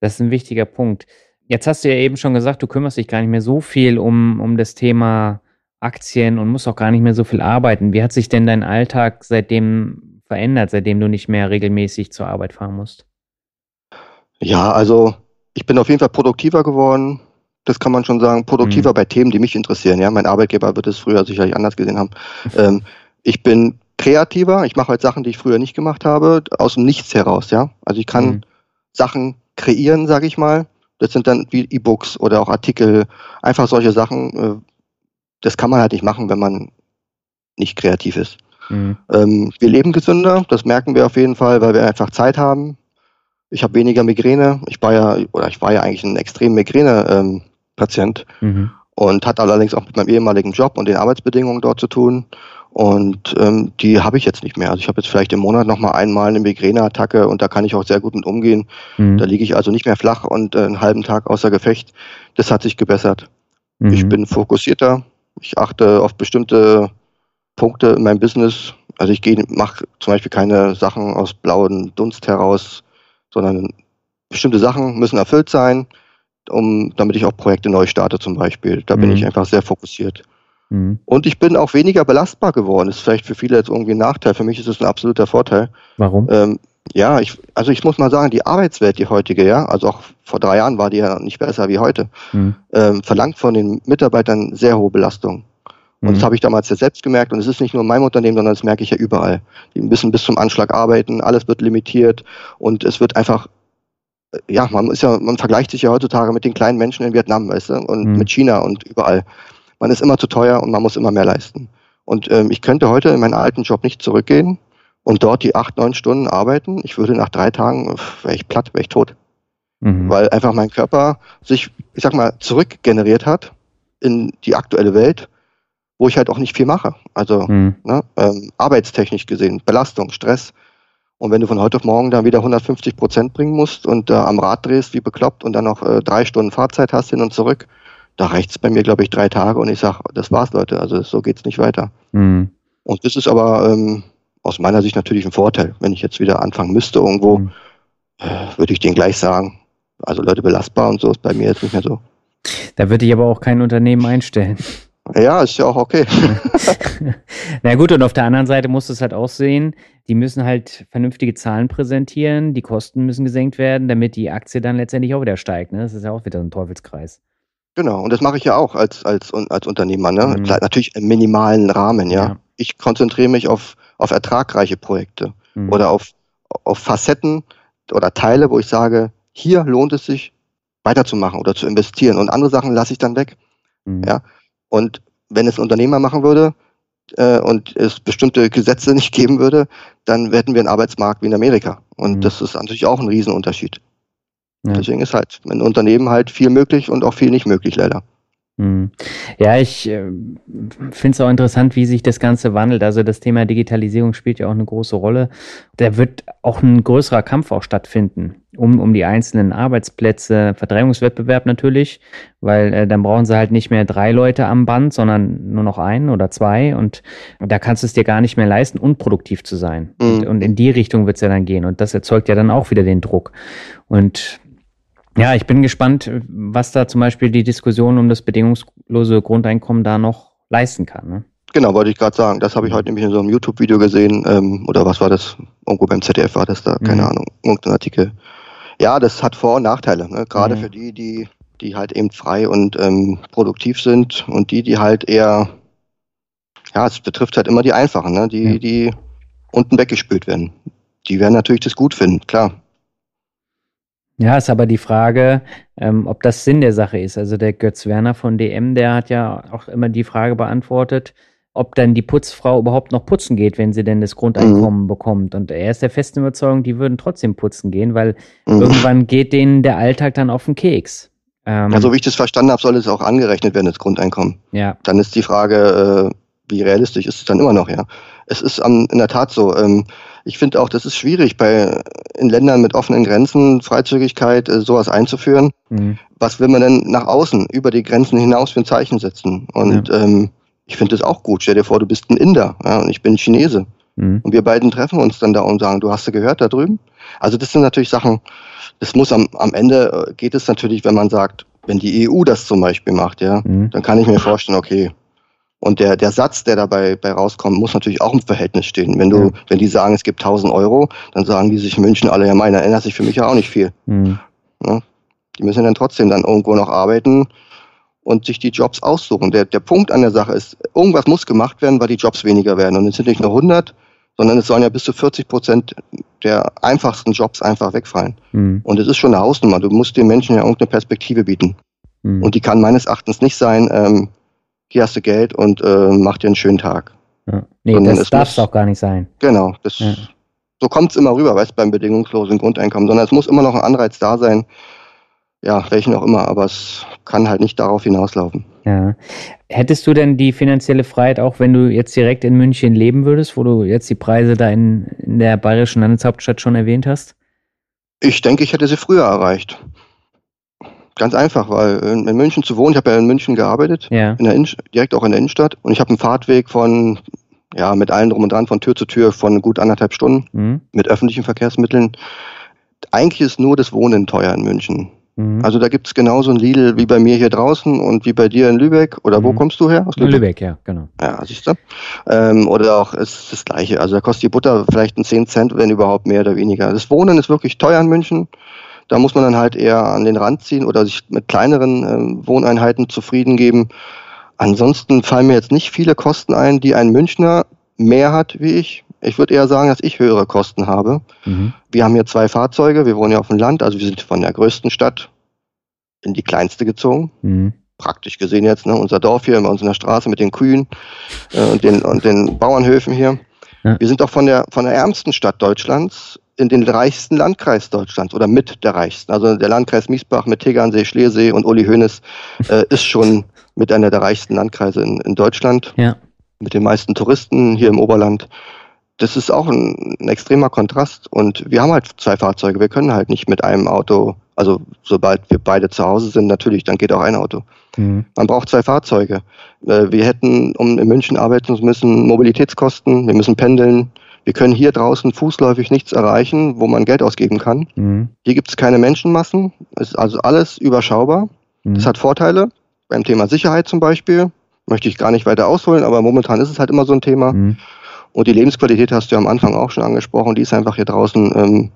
Das ist ein wichtiger Punkt. Jetzt hast du ja eben schon gesagt, du kümmerst dich gar nicht mehr so viel um, um das Thema Aktien und musst auch gar nicht mehr so viel arbeiten. Wie hat sich denn dein Alltag seitdem verändert, seitdem du nicht mehr regelmäßig zur Arbeit fahren musst? Ja, also ich bin auf jeden Fall produktiver geworden das kann man schon sagen, produktiver mhm. bei Themen, die mich interessieren. Ja, mein Arbeitgeber wird es früher sicherlich anders gesehen haben. <laughs> ähm, ich bin kreativer. Ich mache halt Sachen, die ich früher nicht gemacht habe, aus dem Nichts heraus. Ja, also ich kann mhm. Sachen kreieren, sage ich mal. Das sind dann wie E-Books oder auch Artikel, einfach solche Sachen. Äh, das kann man halt nicht machen, wenn man nicht kreativ ist. Mhm. Ähm, wir leben gesünder, das merken wir auf jeden Fall, weil wir einfach Zeit haben. Ich habe weniger Migräne. Ich war ja, oder ich war ja eigentlich ein extrem Migräne. Ähm, Patient mhm. und hat allerdings auch mit meinem ehemaligen Job und den Arbeitsbedingungen dort zu tun. Und ähm, die habe ich jetzt nicht mehr. Also ich habe jetzt vielleicht im Monat noch mal einmal eine Migräneattacke und da kann ich auch sehr gut mit umgehen. Mhm. Da liege ich also nicht mehr flach und äh, einen halben Tag außer Gefecht. Das hat sich gebessert. Mhm. Ich bin fokussierter. Ich achte auf bestimmte Punkte in meinem Business. Also ich mache zum Beispiel keine Sachen aus blauen Dunst heraus, sondern bestimmte Sachen müssen erfüllt sein um, damit ich auch Projekte neu starte zum Beispiel. Da bin mhm. ich einfach sehr fokussiert. Mhm. Und ich bin auch weniger belastbar geworden. Das ist vielleicht für viele jetzt irgendwie ein Nachteil. Für mich ist es ein absoluter Vorteil. Warum? Ähm, ja, ich, also ich muss mal sagen, die Arbeitswelt, die heutige, ja, also auch vor drei Jahren war die ja nicht besser wie heute, mhm. ähm, verlangt von den Mitarbeitern sehr hohe Belastung. Und mhm. das habe ich damals ja selbst gemerkt. Und es ist nicht nur in meinem Unternehmen, sondern das merke ich ja überall. Die müssen bis zum Anschlag arbeiten, alles wird limitiert und es wird einfach ja, man ist ja, man vergleicht sich ja heutzutage mit den kleinen Menschen in Vietnam, weißt du, und mhm. mit China und überall. Man ist immer zu teuer und man muss immer mehr leisten. Und ähm, ich könnte heute in meinen alten Job nicht zurückgehen und dort die acht, neun Stunden arbeiten. Ich würde nach drei Tagen, wäre ich platt, wäre ich tot. Mhm. Weil einfach mein Körper sich, ich sag mal, zurückgeneriert hat in die aktuelle Welt, wo ich halt auch nicht viel mache. Also mhm. ne, ähm, arbeitstechnisch gesehen, Belastung, Stress, und wenn du von heute auf morgen dann wieder 150 Prozent bringen musst und äh, am Rad drehst wie bekloppt und dann noch äh, drei Stunden Fahrzeit hast hin und zurück, da reicht es bei mir, glaube ich, drei Tage und ich sage, das war's, Leute. Also so geht's nicht weiter. Mhm. Und das ist aber ähm, aus meiner Sicht natürlich ein Vorteil. Wenn ich jetzt wieder anfangen müsste irgendwo, mhm. äh, würde ich denen gleich sagen, also Leute belastbar und so ist bei mir jetzt nicht mehr so. Da würde ich aber auch kein Unternehmen einstellen. Ja, ist ja auch okay. <laughs> Na gut, und auf der anderen Seite musst du es halt auch sehen, die müssen halt vernünftige Zahlen präsentieren, die Kosten müssen gesenkt werden, damit die Aktie dann letztendlich auch wieder steigt. Ne? Das ist ja auch wieder ein Teufelskreis. Genau, und das mache ich ja auch als, als, als Unternehmer. Ne? Mhm. Natürlich im minimalen Rahmen, ja. ja. Ich konzentriere mich auf, auf ertragreiche Projekte mhm. oder auf, auf Facetten oder Teile, wo ich sage, hier lohnt es sich weiterzumachen oder zu investieren. Und andere Sachen lasse ich dann weg. Mhm. Ja? Und wenn es ein Unternehmer machen würde äh, und es bestimmte Gesetze <laughs> nicht geben würde, dann hätten wir einen Arbeitsmarkt wie in Amerika. Und mhm. das ist natürlich auch ein Riesenunterschied. Ja. Deswegen ist halt in Unternehmen halt viel möglich und auch viel nicht möglich, leider. Hm. Ja, ich äh, finde es auch interessant, wie sich das Ganze wandelt. Also das Thema Digitalisierung spielt ja auch eine große Rolle. Da wird auch ein größerer Kampf auch stattfinden um, um die einzelnen Arbeitsplätze, Verdrängungswettbewerb natürlich, weil äh, dann brauchen sie halt nicht mehr drei Leute am Band, sondern nur noch einen oder zwei und da kannst du es dir gar nicht mehr leisten, unproduktiv zu sein. Mhm. Und, und in die Richtung wird es ja dann gehen und das erzeugt ja dann auch wieder den Druck. Und ja, ich bin gespannt, was da zum Beispiel die Diskussion um das bedingungslose Grundeinkommen da noch leisten kann. Ne? Genau, wollte ich gerade sagen. Das habe ich heute nämlich in so einem YouTube-Video gesehen. Ähm, oder was war das? Irgendwo beim ZDF war das da, keine mhm. Ahnung, irgendein Artikel. Ja, das hat Vor- und Nachteile. Ne? Gerade mhm. für die, die, die halt eben frei und ähm, produktiv sind und die, die halt eher, ja, es betrifft halt immer die Einfachen, ne? die, mhm. die unten weggespült werden. Die werden natürlich das gut finden, klar. Ja, ist aber die Frage, ähm, ob das Sinn der Sache ist. Also der Götz Werner von DM, der hat ja auch immer die Frage beantwortet, ob dann die Putzfrau überhaupt noch putzen geht, wenn sie denn das Grundeinkommen mhm. bekommt. Und er ist der festen Überzeugung, die würden trotzdem putzen gehen, weil mhm. irgendwann geht denen der Alltag dann auf den Keks. Ähm, ja, so wie ich das verstanden habe, soll es auch angerechnet werden, das Grundeinkommen. Ja. Dann ist die Frage, äh, wie realistisch ist es dann immer noch, ja. Es ist um, in der Tat so. Ähm, ich finde auch, das ist schwierig, bei in Ländern mit offenen Grenzen Freizügigkeit äh, sowas einzuführen. Mhm. Was will man denn nach außen über die Grenzen hinaus für ein Zeichen setzen? Und ja. ähm, ich finde das auch gut. Stell dir vor, du bist ein Inder ja, und ich bin Chinese. Mhm. Und wir beiden treffen uns dann da und sagen, du hast du gehört da drüben? Also das sind natürlich Sachen, das muss am, am Ende äh, geht es natürlich, wenn man sagt, wenn die EU das zum Beispiel macht, ja, mhm. dann kann ich mir vorstellen, okay, und der, der Satz, der dabei bei rauskommt, muss natürlich auch im Verhältnis stehen. Wenn du, ja. wenn die sagen, es gibt 1000 Euro, dann sagen die sich in München alle, ja, meine, ändert sich für mich ja auch nicht viel. Mhm. Ja? Die müssen dann trotzdem dann irgendwo noch arbeiten und sich die Jobs aussuchen. Der, der Punkt an der Sache ist, irgendwas muss gemacht werden, weil die Jobs weniger werden. Und es sind nicht nur 100, sondern es sollen ja bis zu 40 Prozent der einfachsten Jobs einfach wegfallen. Mhm. Und es ist schon eine Hausnummer. Du musst den Menschen ja irgendeine Perspektive bieten. Mhm. Und die kann meines Erachtens nicht sein, ähm, hier hast du Geld und äh, mach dir einen schönen Tag. Ja. Nee, Sondern das darf es auch gar nicht sein. Genau, das, ja. so kommt es immer rüber, weißt beim bedingungslosen Grundeinkommen, sondern es muss immer noch ein Anreiz da sein, ja, welchen auch immer, aber es kann halt nicht darauf hinauslaufen. Ja. Hättest du denn die finanzielle Freiheit, auch wenn du jetzt direkt in München leben würdest, wo du jetzt die Preise da in, in der bayerischen Landeshauptstadt schon erwähnt hast? Ich denke, ich hätte sie früher erreicht. Ganz einfach, weil in, in München zu wohnen, ich habe ja in München gearbeitet, ja. in der direkt auch in der Innenstadt und ich habe einen Fahrtweg von, ja, mit allen drum und dran, von Tür zu Tür von gut anderthalb Stunden mhm. mit öffentlichen Verkehrsmitteln. Eigentlich ist nur das Wohnen teuer in München. Mhm. Also da gibt es genauso ein Lidl wie bei mir hier draußen und wie bei dir in Lübeck. Oder mhm. wo kommst du her? Aus Lübeck, Lübeck ja, genau. Ja, siehst du. Ähm, oder auch ist das Gleiche. Also da kostet die Butter vielleicht ein 10 Cent, wenn überhaupt mehr oder weniger. Das Wohnen ist wirklich teuer in München. Da muss man dann halt eher an den Rand ziehen oder sich mit kleineren äh, Wohneinheiten zufrieden geben. Ansonsten fallen mir jetzt nicht viele Kosten ein, die ein Münchner mehr hat wie ich. Ich würde eher sagen, dass ich höhere Kosten habe. Mhm. Wir haben hier zwei Fahrzeuge, wir wohnen ja auf dem Land, also wir sind von der größten Stadt in die kleinste gezogen. Mhm. Praktisch gesehen jetzt, ne? unser Dorf hier bei uns in der Straße mit den Kühen äh, und, den, und den Bauernhöfen hier. Ja. Wir sind doch von der, von der ärmsten Stadt Deutschlands in den reichsten Landkreis Deutschlands oder mit der reichsten. Also der Landkreis Miesbach mit Tegernsee, Schliersee und Uli Hoeneß äh, ist schon mit einer der reichsten Landkreise in, in Deutschland. Ja. Mit den meisten Touristen hier im Oberland. Das ist auch ein, ein, extremer Kontrast. Und wir haben halt zwei Fahrzeuge. Wir können halt nicht mit einem Auto, also sobald wir beide zu Hause sind, natürlich, dann geht auch ein Auto. Mhm. Man braucht zwei Fahrzeuge. Äh, wir hätten, um in München arbeiten zu müssen, Mobilitätskosten, wir müssen pendeln, wir können hier draußen fußläufig nichts erreichen, wo man Geld ausgeben kann. Mhm. Hier gibt es keine Menschenmassen, ist also alles überschaubar. Mhm. Das hat Vorteile, beim Thema Sicherheit zum Beispiel. Möchte ich gar nicht weiter ausholen, aber momentan ist es halt immer so ein Thema. Mhm. Und die Lebensqualität hast du ja am Anfang auch schon angesprochen, die ist einfach hier draußen ähm,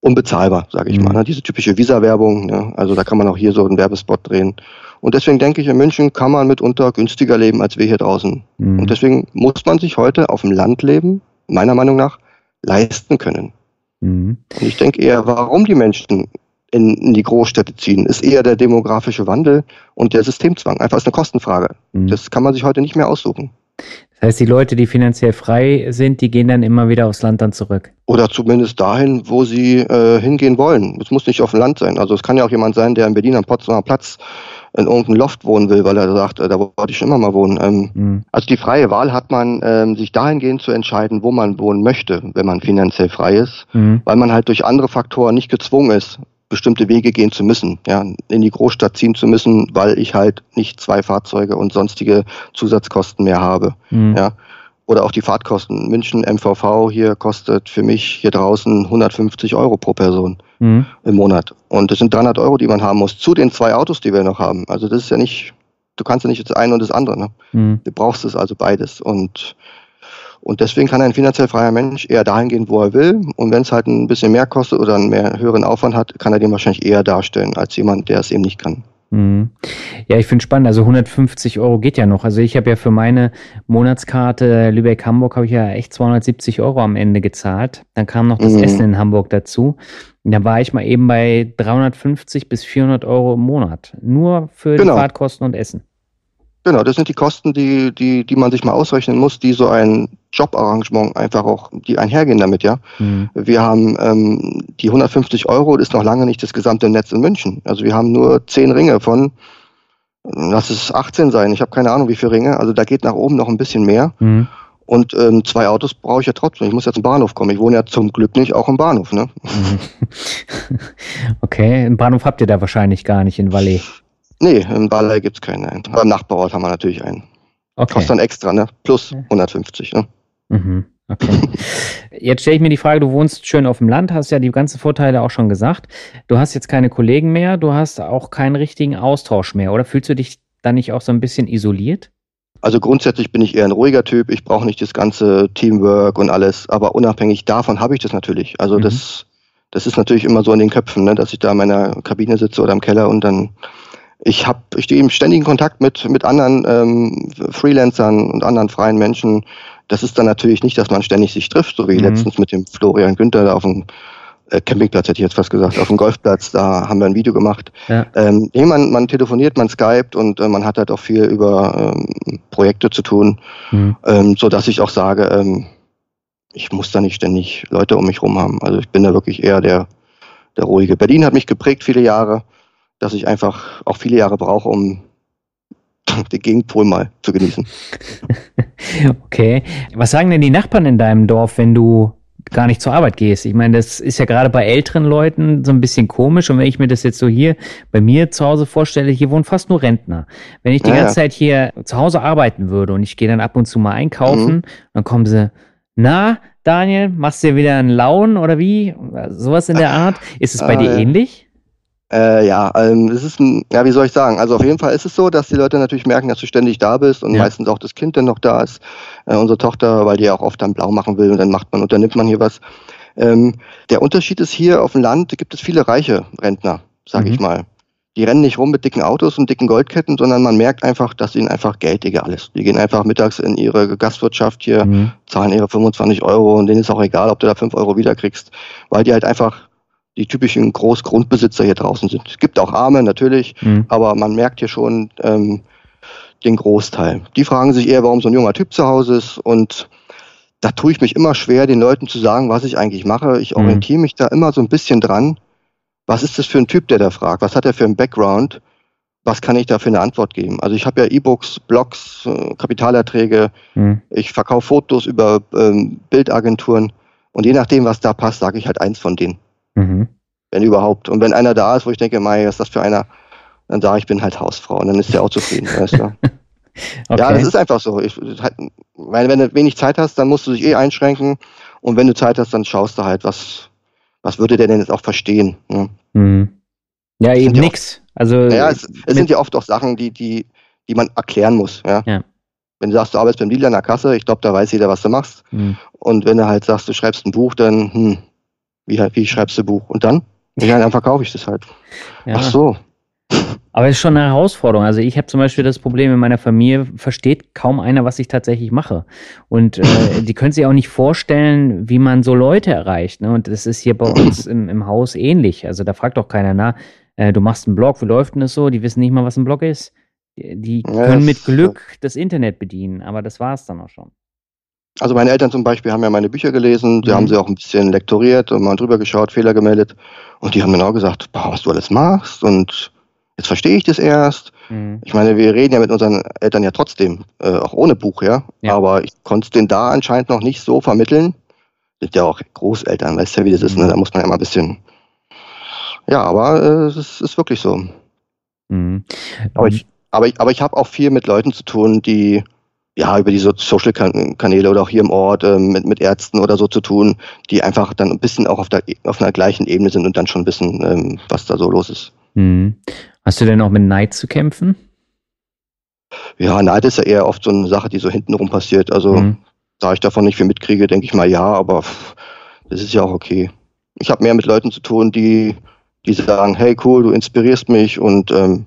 unbezahlbar, sage ich mhm. mal. Ne? Diese typische Visa-Werbung, ne? also da kann man auch hier so einen Werbespot drehen. Und deswegen denke ich, in München kann man mitunter günstiger leben als wir hier draußen. Mhm. Und deswegen muss man sich heute auf dem Land leben, meiner Meinung nach, leisten können. Mhm. Und ich denke eher, warum die Menschen in, in, die Großstädte ziehen, ist eher der demografische Wandel und der Systemzwang. Einfach ist eine Kostenfrage. Mhm. Das kann man sich heute nicht mehr aussuchen. Das heißt, die Leute, die finanziell frei sind, die gehen dann immer wieder aufs Land dann zurück. Oder zumindest dahin, wo sie äh, hingehen wollen. Es muss nicht auf dem Land sein. Also es kann ja auch jemand sein, der in Berlin am Potsdamer Platz in irgendeinem Loft wohnen will, weil er sagt, äh, da wollte ich schon immer mal wohnen. Ähm, mhm. Also die freie Wahl hat man, ähm, sich dahingehend zu entscheiden, wo man wohnen möchte, wenn man finanziell frei ist, mhm. weil man halt durch andere Faktoren nicht gezwungen ist, bestimmte Wege gehen zu müssen, ja, in die Großstadt ziehen zu müssen, weil ich halt nicht zwei Fahrzeuge und sonstige Zusatzkosten mehr habe, mhm. ja. Oder auch die Fahrtkosten. München MVV hier kostet für mich hier draußen 150 Euro pro Person mhm. im Monat. Und das sind 300 Euro, die man haben muss, zu den zwei Autos, die wir noch haben. Also das ist ja nicht, du kannst ja nicht das eine und das andere. Ne? Mhm. Du brauchst es also beides. Und und deswegen kann ein finanziell freier Mensch eher dahin gehen, wo er will. Und wenn es halt ein bisschen mehr kostet oder einen mehr höheren Aufwand hat, kann er den wahrscheinlich eher darstellen als jemand, der es eben nicht kann. Mhm. Ja, ich finde spannend. Also 150 Euro geht ja noch. Also ich habe ja für meine Monatskarte Lübeck-Hamburg habe ich ja echt 270 Euro am Ende gezahlt. Dann kam noch das mhm. Essen in Hamburg dazu. Und da war ich mal eben bei 350 bis 400 Euro im Monat. Nur für genau. die Fahrtkosten und Essen. Genau, das sind die Kosten, die, die, die man sich mal ausrechnen muss, die so ein Jobarrangement einfach auch, die einhergehen damit, ja. Mhm. Wir haben ähm, die 150 Euro, das ist noch lange nicht das gesamte Netz in München. Also wir haben nur zehn Ringe von, lass es 18 sein, ich habe keine Ahnung, wie viele Ringe. Also da geht nach oben noch ein bisschen mehr. Mhm. Und ähm, zwei Autos brauche ich ja trotzdem. Ich muss ja zum Bahnhof kommen. Ich wohne ja zum Glück nicht auch im Bahnhof, ne? <laughs> Okay, im Bahnhof habt ihr da wahrscheinlich gar nicht in Valais. Nee, im Ballei gibt es keinen. Aber im Nachbarort haben wir natürlich einen. Okay. Kostet dann extra, ne? Plus 150, ne? Mhm. Okay. Jetzt stelle ich mir die Frage, du wohnst schön auf dem Land, hast ja die ganzen Vorteile auch schon gesagt. Du hast jetzt keine Kollegen mehr, du hast auch keinen richtigen Austausch mehr, oder fühlst du dich da nicht auch so ein bisschen isoliert? Also grundsätzlich bin ich eher ein ruhiger Typ. Ich brauche nicht das ganze Teamwork und alles, aber unabhängig davon habe ich das natürlich. Also mhm. das, das ist natürlich immer so in den Köpfen, ne, dass ich da in meiner Kabine sitze oder im Keller und dann ich habe, ich stehe im ständigen Kontakt mit, mit anderen ähm, Freelancern und anderen freien Menschen. Das ist dann natürlich nicht, dass man ständig sich trifft, so wie mhm. letztens mit dem Florian Günther da auf dem äh, Campingplatz, hätte ich jetzt fast gesagt, auf dem Golfplatz, da haben wir ein Video gemacht. Ja. Ähm, nee, man, man telefoniert, man skypt und äh, man hat halt auch viel über ähm, Projekte zu tun, mhm. ähm, so dass ich auch sage, ähm, ich muss da nicht ständig Leute um mich rum haben. Also ich bin da wirklich eher der, der ruhige. Berlin hat mich geprägt viele Jahre dass ich einfach auch viele Jahre brauche, um <laughs> den Gegenpol mal zu genießen. <laughs> okay. Was sagen denn die Nachbarn in deinem Dorf, wenn du gar nicht zur Arbeit gehst? Ich meine, das ist ja gerade bei älteren Leuten so ein bisschen komisch. Und wenn ich mir das jetzt so hier bei mir zu Hause vorstelle, hier wohnen fast nur Rentner. Wenn ich die ja, ganze Zeit hier zu Hause arbeiten würde und ich gehe dann ab und zu mal einkaufen, mhm. dann kommen sie, na, Daniel, machst du dir wieder einen Laun oder wie? Sowas in der Art. Ist es bei äh, dir ähnlich? Äh, ja, ähm, es ist ein, ja, wie soll ich sagen? Also auf jeden Fall ist es so, dass die Leute natürlich merken, dass du ständig da bist und ja. meistens auch das Kind dann noch da ist. Äh, unsere Tochter, weil die ja auch oft dann blau machen will und dann macht man, unternimmt man hier was. Ähm, der Unterschied ist hier auf dem Land gibt es viele reiche Rentner, sag mhm. ich mal. Die rennen nicht rum mit dicken Autos und dicken Goldketten, sondern man merkt einfach, dass ihnen einfach Geld egal ist. Die gehen einfach mittags in ihre Gastwirtschaft hier, mhm. zahlen ihre 25 Euro und denen ist auch egal, ob du da 5 Euro wiederkriegst, weil die halt einfach die typischen Großgrundbesitzer hier draußen sind. Es gibt auch Arme natürlich, mhm. aber man merkt hier schon ähm, den Großteil. Die fragen sich eher, warum so ein junger Typ zu Hause ist und da tue ich mich immer schwer, den Leuten zu sagen, was ich eigentlich mache. Ich mhm. orientiere mich da immer so ein bisschen dran. Was ist das für ein Typ, der da fragt? Was hat er für einen Background? Was kann ich da für eine Antwort geben? Also ich habe ja E-Books, Blogs, äh, Kapitalerträge. Mhm. Ich verkaufe Fotos über ähm, Bildagenturen. Und je nachdem, was da passt, sage ich halt eins von denen. Mhm. Wenn überhaupt. Und wenn einer da ist, wo ich denke, Mai, was ist das für einer, dann sage ich, ich bin halt Hausfrau. Und dann ist der auch zufrieden. weißt du? <laughs> okay. Ja, das ist einfach so. Ich, weil wenn du wenig Zeit hast, dann musst du dich eh einschränken. Und wenn du Zeit hast, dann schaust du halt, was, was würde der denn jetzt auch verstehen. Ne? Mhm. Ja, eben nix. Also naja, es, es sind ja oft auch Sachen, die, die, die man erklären muss. Ja? Ja. Wenn du sagst, du arbeitest beim Dealer in der Kasse, ich glaube, da weiß jeder, was du machst. hm. Und wenn du halt sagst, du schreibst ein Buch, dann, hm, wie, wie schreibst du ein Buch? Und dann? Ja, dann verkaufe ich das halt. ja. Ach so. Aber es ist schon eine Herausforderung. Also ich habe zum Beispiel das Problem in meiner Familie, versteht kaum einer, was ich tatsächlich mache. Und äh, <laughs> die können sich auch nicht vorstellen, wie man so Leute erreicht. Ne? Und das ist hier bei uns im, im Haus ähnlich. Also da fragt auch keiner, na, äh, du machst einen Blog, wie läuft denn das so? Die wissen nicht mal, was ein Blog ist. Die, die können mit Glück das Internet bedienen, aber das war es dann auch schon. Also meine Eltern zum Beispiel haben ja meine Bücher gelesen, die Mhm. haben sie auch ein bisschen lektoriert und mal drüber geschaut, Fehler gemeldet. Und die haben mir auch gesagt, boah, was du alles machst und jetzt verstehe ich das erst. Mhm. Ich meine, wir reden ja mit unseren Eltern ja trotzdem, äh, auch ohne Buch, ja. Ja. Aber ich konnte es denen da anscheinend noch nicht so vermitteln. Sind ja auch Großeltern, weißt ja, wie das ist, Mhm. ne? Da muss man ja mal ein bisschen. Ja, aber äh, es ist, ist wirklich so. Mhm. Aber ich, aber ich, aber ich habe auch viel mit Leuten zu tun, die ja über die so Social Kan- Kanäle oder auch hier im Ort ähm, mit, mit Ärzten oder so zu tun, die einfach dann ein bisschen auch auf der auf einer gleichen Ebene sind und dann schon wissen, ähm, was da so los ist. Mhm. Hast du denn auch mit Neid zu kämpfen? Ja, Neid ist ja eher oft so eine Sache, die so hintenrum passiert. Also Mhm. da ich davon nicht viel mitkriege, denke ich mal ja, aber pff, das ist ja auch okay. Ich habe mehr mit Leuten zu tun, die, die sagen, hey cool, du inspirierst mich und ähm,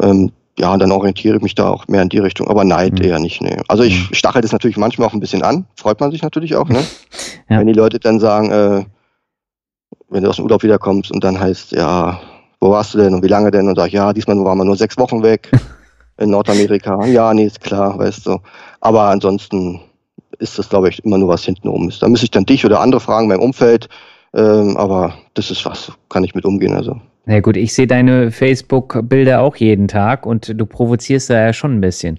ähm, ja, und dann orientiere ich mich da auch mehr in die Richtung, aber Neid Mhm. eher nicht, nee. Also ich Mhm. stachel das natürlich manchmal auch ein bisschen an, freut man sich natürlich auch, ne? <laughs> Ja. Wenn die Leute dann sagen, äh, wenn du aus dem Urlaub wiederkommst und dann heißt, ja, wo warst du denn und wie lange denn? Und sag ich, ja, diesmal waren wir nur sechs Wochen weg <laughs> in Nordamerika. Ja, nee, ist klar, weißt du. Aber ansonsten ist das, glaube ich, immer nur was hintenrum ist. Da müsste ich dann dich oder andere fragen beim Umfeld, ähm, aber das ist was, kann ich mit umgehen. Also. Na gut, ich sehe deine Facebook-Bilder auch jeden Tag und du provozierst da ja schon ein bisschen.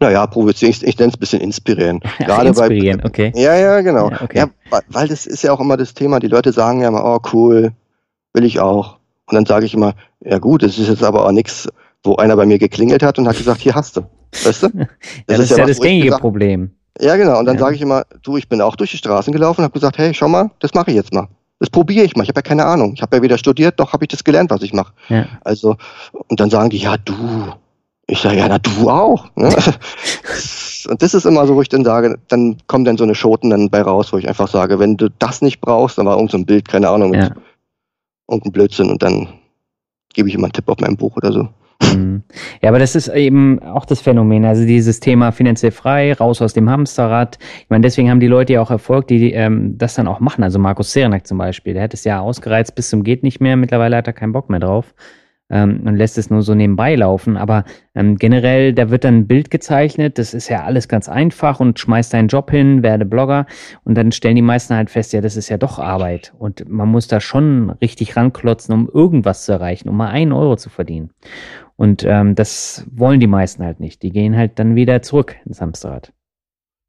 Naja, provozieren, ich, ich nenne es ein bisschen inspirieren. <laughs> Gerade bei, inspirieren, okay. Ja, ja, genau. Ja, okay. Ja, weil- das ist ja auch immer das Thema. Die Leute sagen ja immer, oh cool, will ich auch. Und dann sage ich immer, ja gut, das ist jetzt aber auch nichts, wo einer bei mir geklingelt hat und hat gesagt, hier hast du. Weißt du? <laughs> ja, das ist ja, was, das gängige gesagt- Problem. Ja, genau. Und dann Ja. sage ich immer, du, ich bin auch durch die Straßen gelaufen und habe gesagt, hey, schau mal, das mache ich jetzt mal. Das probiere ich mal. Ich habe ja keine Ahnung. Ich habe ja weder studiert, noch habe ich das gelernt, was ich mache. Ja. Also, und dann sagen die, ja, du. Ich sage, ja, na, du auch. Ne? <laughs> und das ist immer so, wo ich dann sage, dann kommen dann so eine Schoten dann bei raus, wo ich einfach sage, wenn du das nicht brauchst, dann war irgend so ein Bild, keine Ahnung, Ja. irgendein Blödsinn und dann gebe ich immer einen Tipp auf meinem Buch oder so. Ja, aber das ist eben auch das Phänomen. Also dieses Thema finanziell frei, raus aus dem Hamsterrad. Ich meine, deswegen haben die Leute ja auch Erfolg, die ähm, das dann auch machen. Also Markus Serenak zum Beispiel, der hat es ja ausgereizt bis zum geht nicht mehr. Mittlerweile hat er keinen Bock mehr drauf ähm, und lässt es nur so nebenbei laufen. Aber ähm, generell, da wird dann ein Bild gezeichnet. Das ist ja alles ganz einfach und schmeißt deinen Job hin, werde Blogger. Und dann stellen die meisten halt fest, ja, das ist ja doch Arbeit. Und man muss da schon richtig ranklotzen, um irgendwas zu erreichen, um mal einen Euro zu verdienen. Und ähm, das wollen die meisten halt nicht. Die gehen halt dann wieder zurück ins Hamsterrad.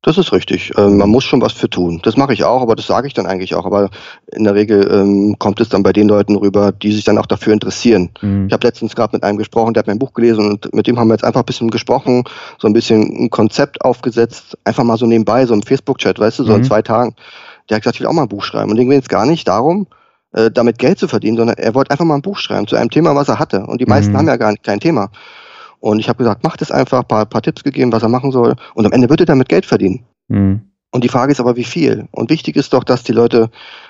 Das ist richtig. Ähm, man muss schon was für tun. Das mache ich auch, aber das sage ich dann eigentlich auch. Aber in der Regel ähm, kommt es dann bei den Leuten rüber, die sich dann auch dafür interessieren. Mhm. Ich habe letztens gerade mit einem gesprochen, der hat mein Buch gelesen und mit dem haben wir jetzt einfach ein bisschen gesprochen, so ein bisschen ein Konzept aufgesetzt, einfach mal so nebenbei, so im Facebook-Chat, weißt du, so in Mhm. zwei Tagen. Der hat gesagt, ich will auch mal ein Buch schreiben. Und dem ging es gar nicht darum, äh, damit Geld zu verdienen, sondern er wollte einfach mal ein Buch schreiben zu einem Thema, was er hatte. Und die meisten Mhm. haben ja gar nicht, kein Thema. Und ich habe gesagt, mach das einfach, paar, paar Tipps gegeben, was er machen soll. Und am Ende wird er damit Geld verdienen. Mhm. Und die Frage ist aber, wie viel? Und wichtig ist doch, dass die Leute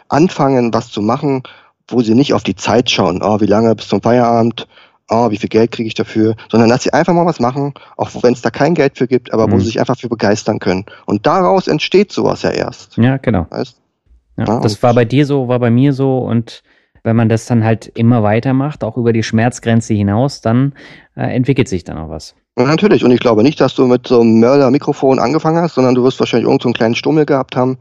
anfangen, was zu machen, wo sie nicht auf die Zeit schauen. Oh, wie lange bis zum Feierabend? Oh, wie viel Geld kriege ich dafür? Sondern dass sie einfach mal was machen, auch wenn es da kein Geld für gibt, aber wo Mhm. sie sich einfach für begeistern können. Und daraus entsteht sowas ja erst. Ja, genau. Weißt? Ja, Ja, das war bei dir so, war bei mir so und wenn man das dann halt immer weitermacht, auch über die Schmerzgrenze hinaus, dann äh, entwickelt sich dann auch was. Ja, natürlich. Und ich glaube nicht, dass du mit so einem Mörder-Mikrofon angefangen hast, sondern du wirst wahrscheinlich irgendeinen so einen kleinen Stummel gehabt haben.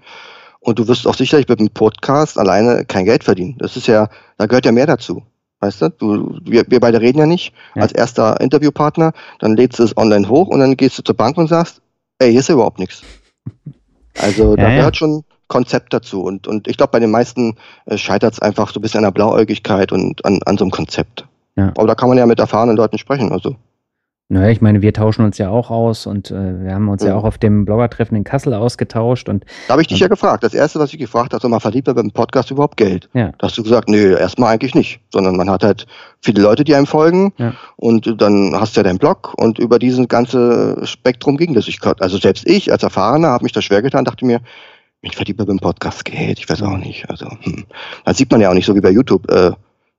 Und du wirst auch sicherlich mit dem Podcast alleine kein Geld verdienen. Das ist ja, da gehört ja mehr dazu. Weißt du? du wir, wir beide reden ja nicht Ja. als erster Interviewpartner. Dann lädst du es online hoch und dann gehst du zur Bank und sagst, ey, hier ist ja überhaupt nichts. <laughs> Also da Ja, ja. gehört schon Konzept dazu. Und, und ich glaube, bei den meisten äh, scheitert es einfach so ein bisschen an der Blauäugigkeit und an, an so einem Konzept. Ja. Aber da kann man ja mit erfahrenen Leuten sprechen. Also. Naja, ich meine, wir tauschen uns ja auch aus und äh, wir haben uns ja. ja. auch auf dem Bloggertreffen in Kassel ausgetauscht. Und, da habe ich dich ja gefragt. Das Erste, was ich gefragt habe, mal verdient man beim Podcast überhaupt Geld? Ja. Da hast du gesagt, nö, erstmal eigentlich nicht. Sondern man hat halt viele Leute, die einem folgen ja. und dann hast du ja deinen Blog und über diesen ganze Spektrum ging das. Ich, also selbst ich als Erfahrener habe mich da schwer getan, dachte mir, ich verdiene beim Podcast Geld, ich weiß auch nicht. Also, hm. Da sieht man ja auch nicht so wie bei YouTube, äh,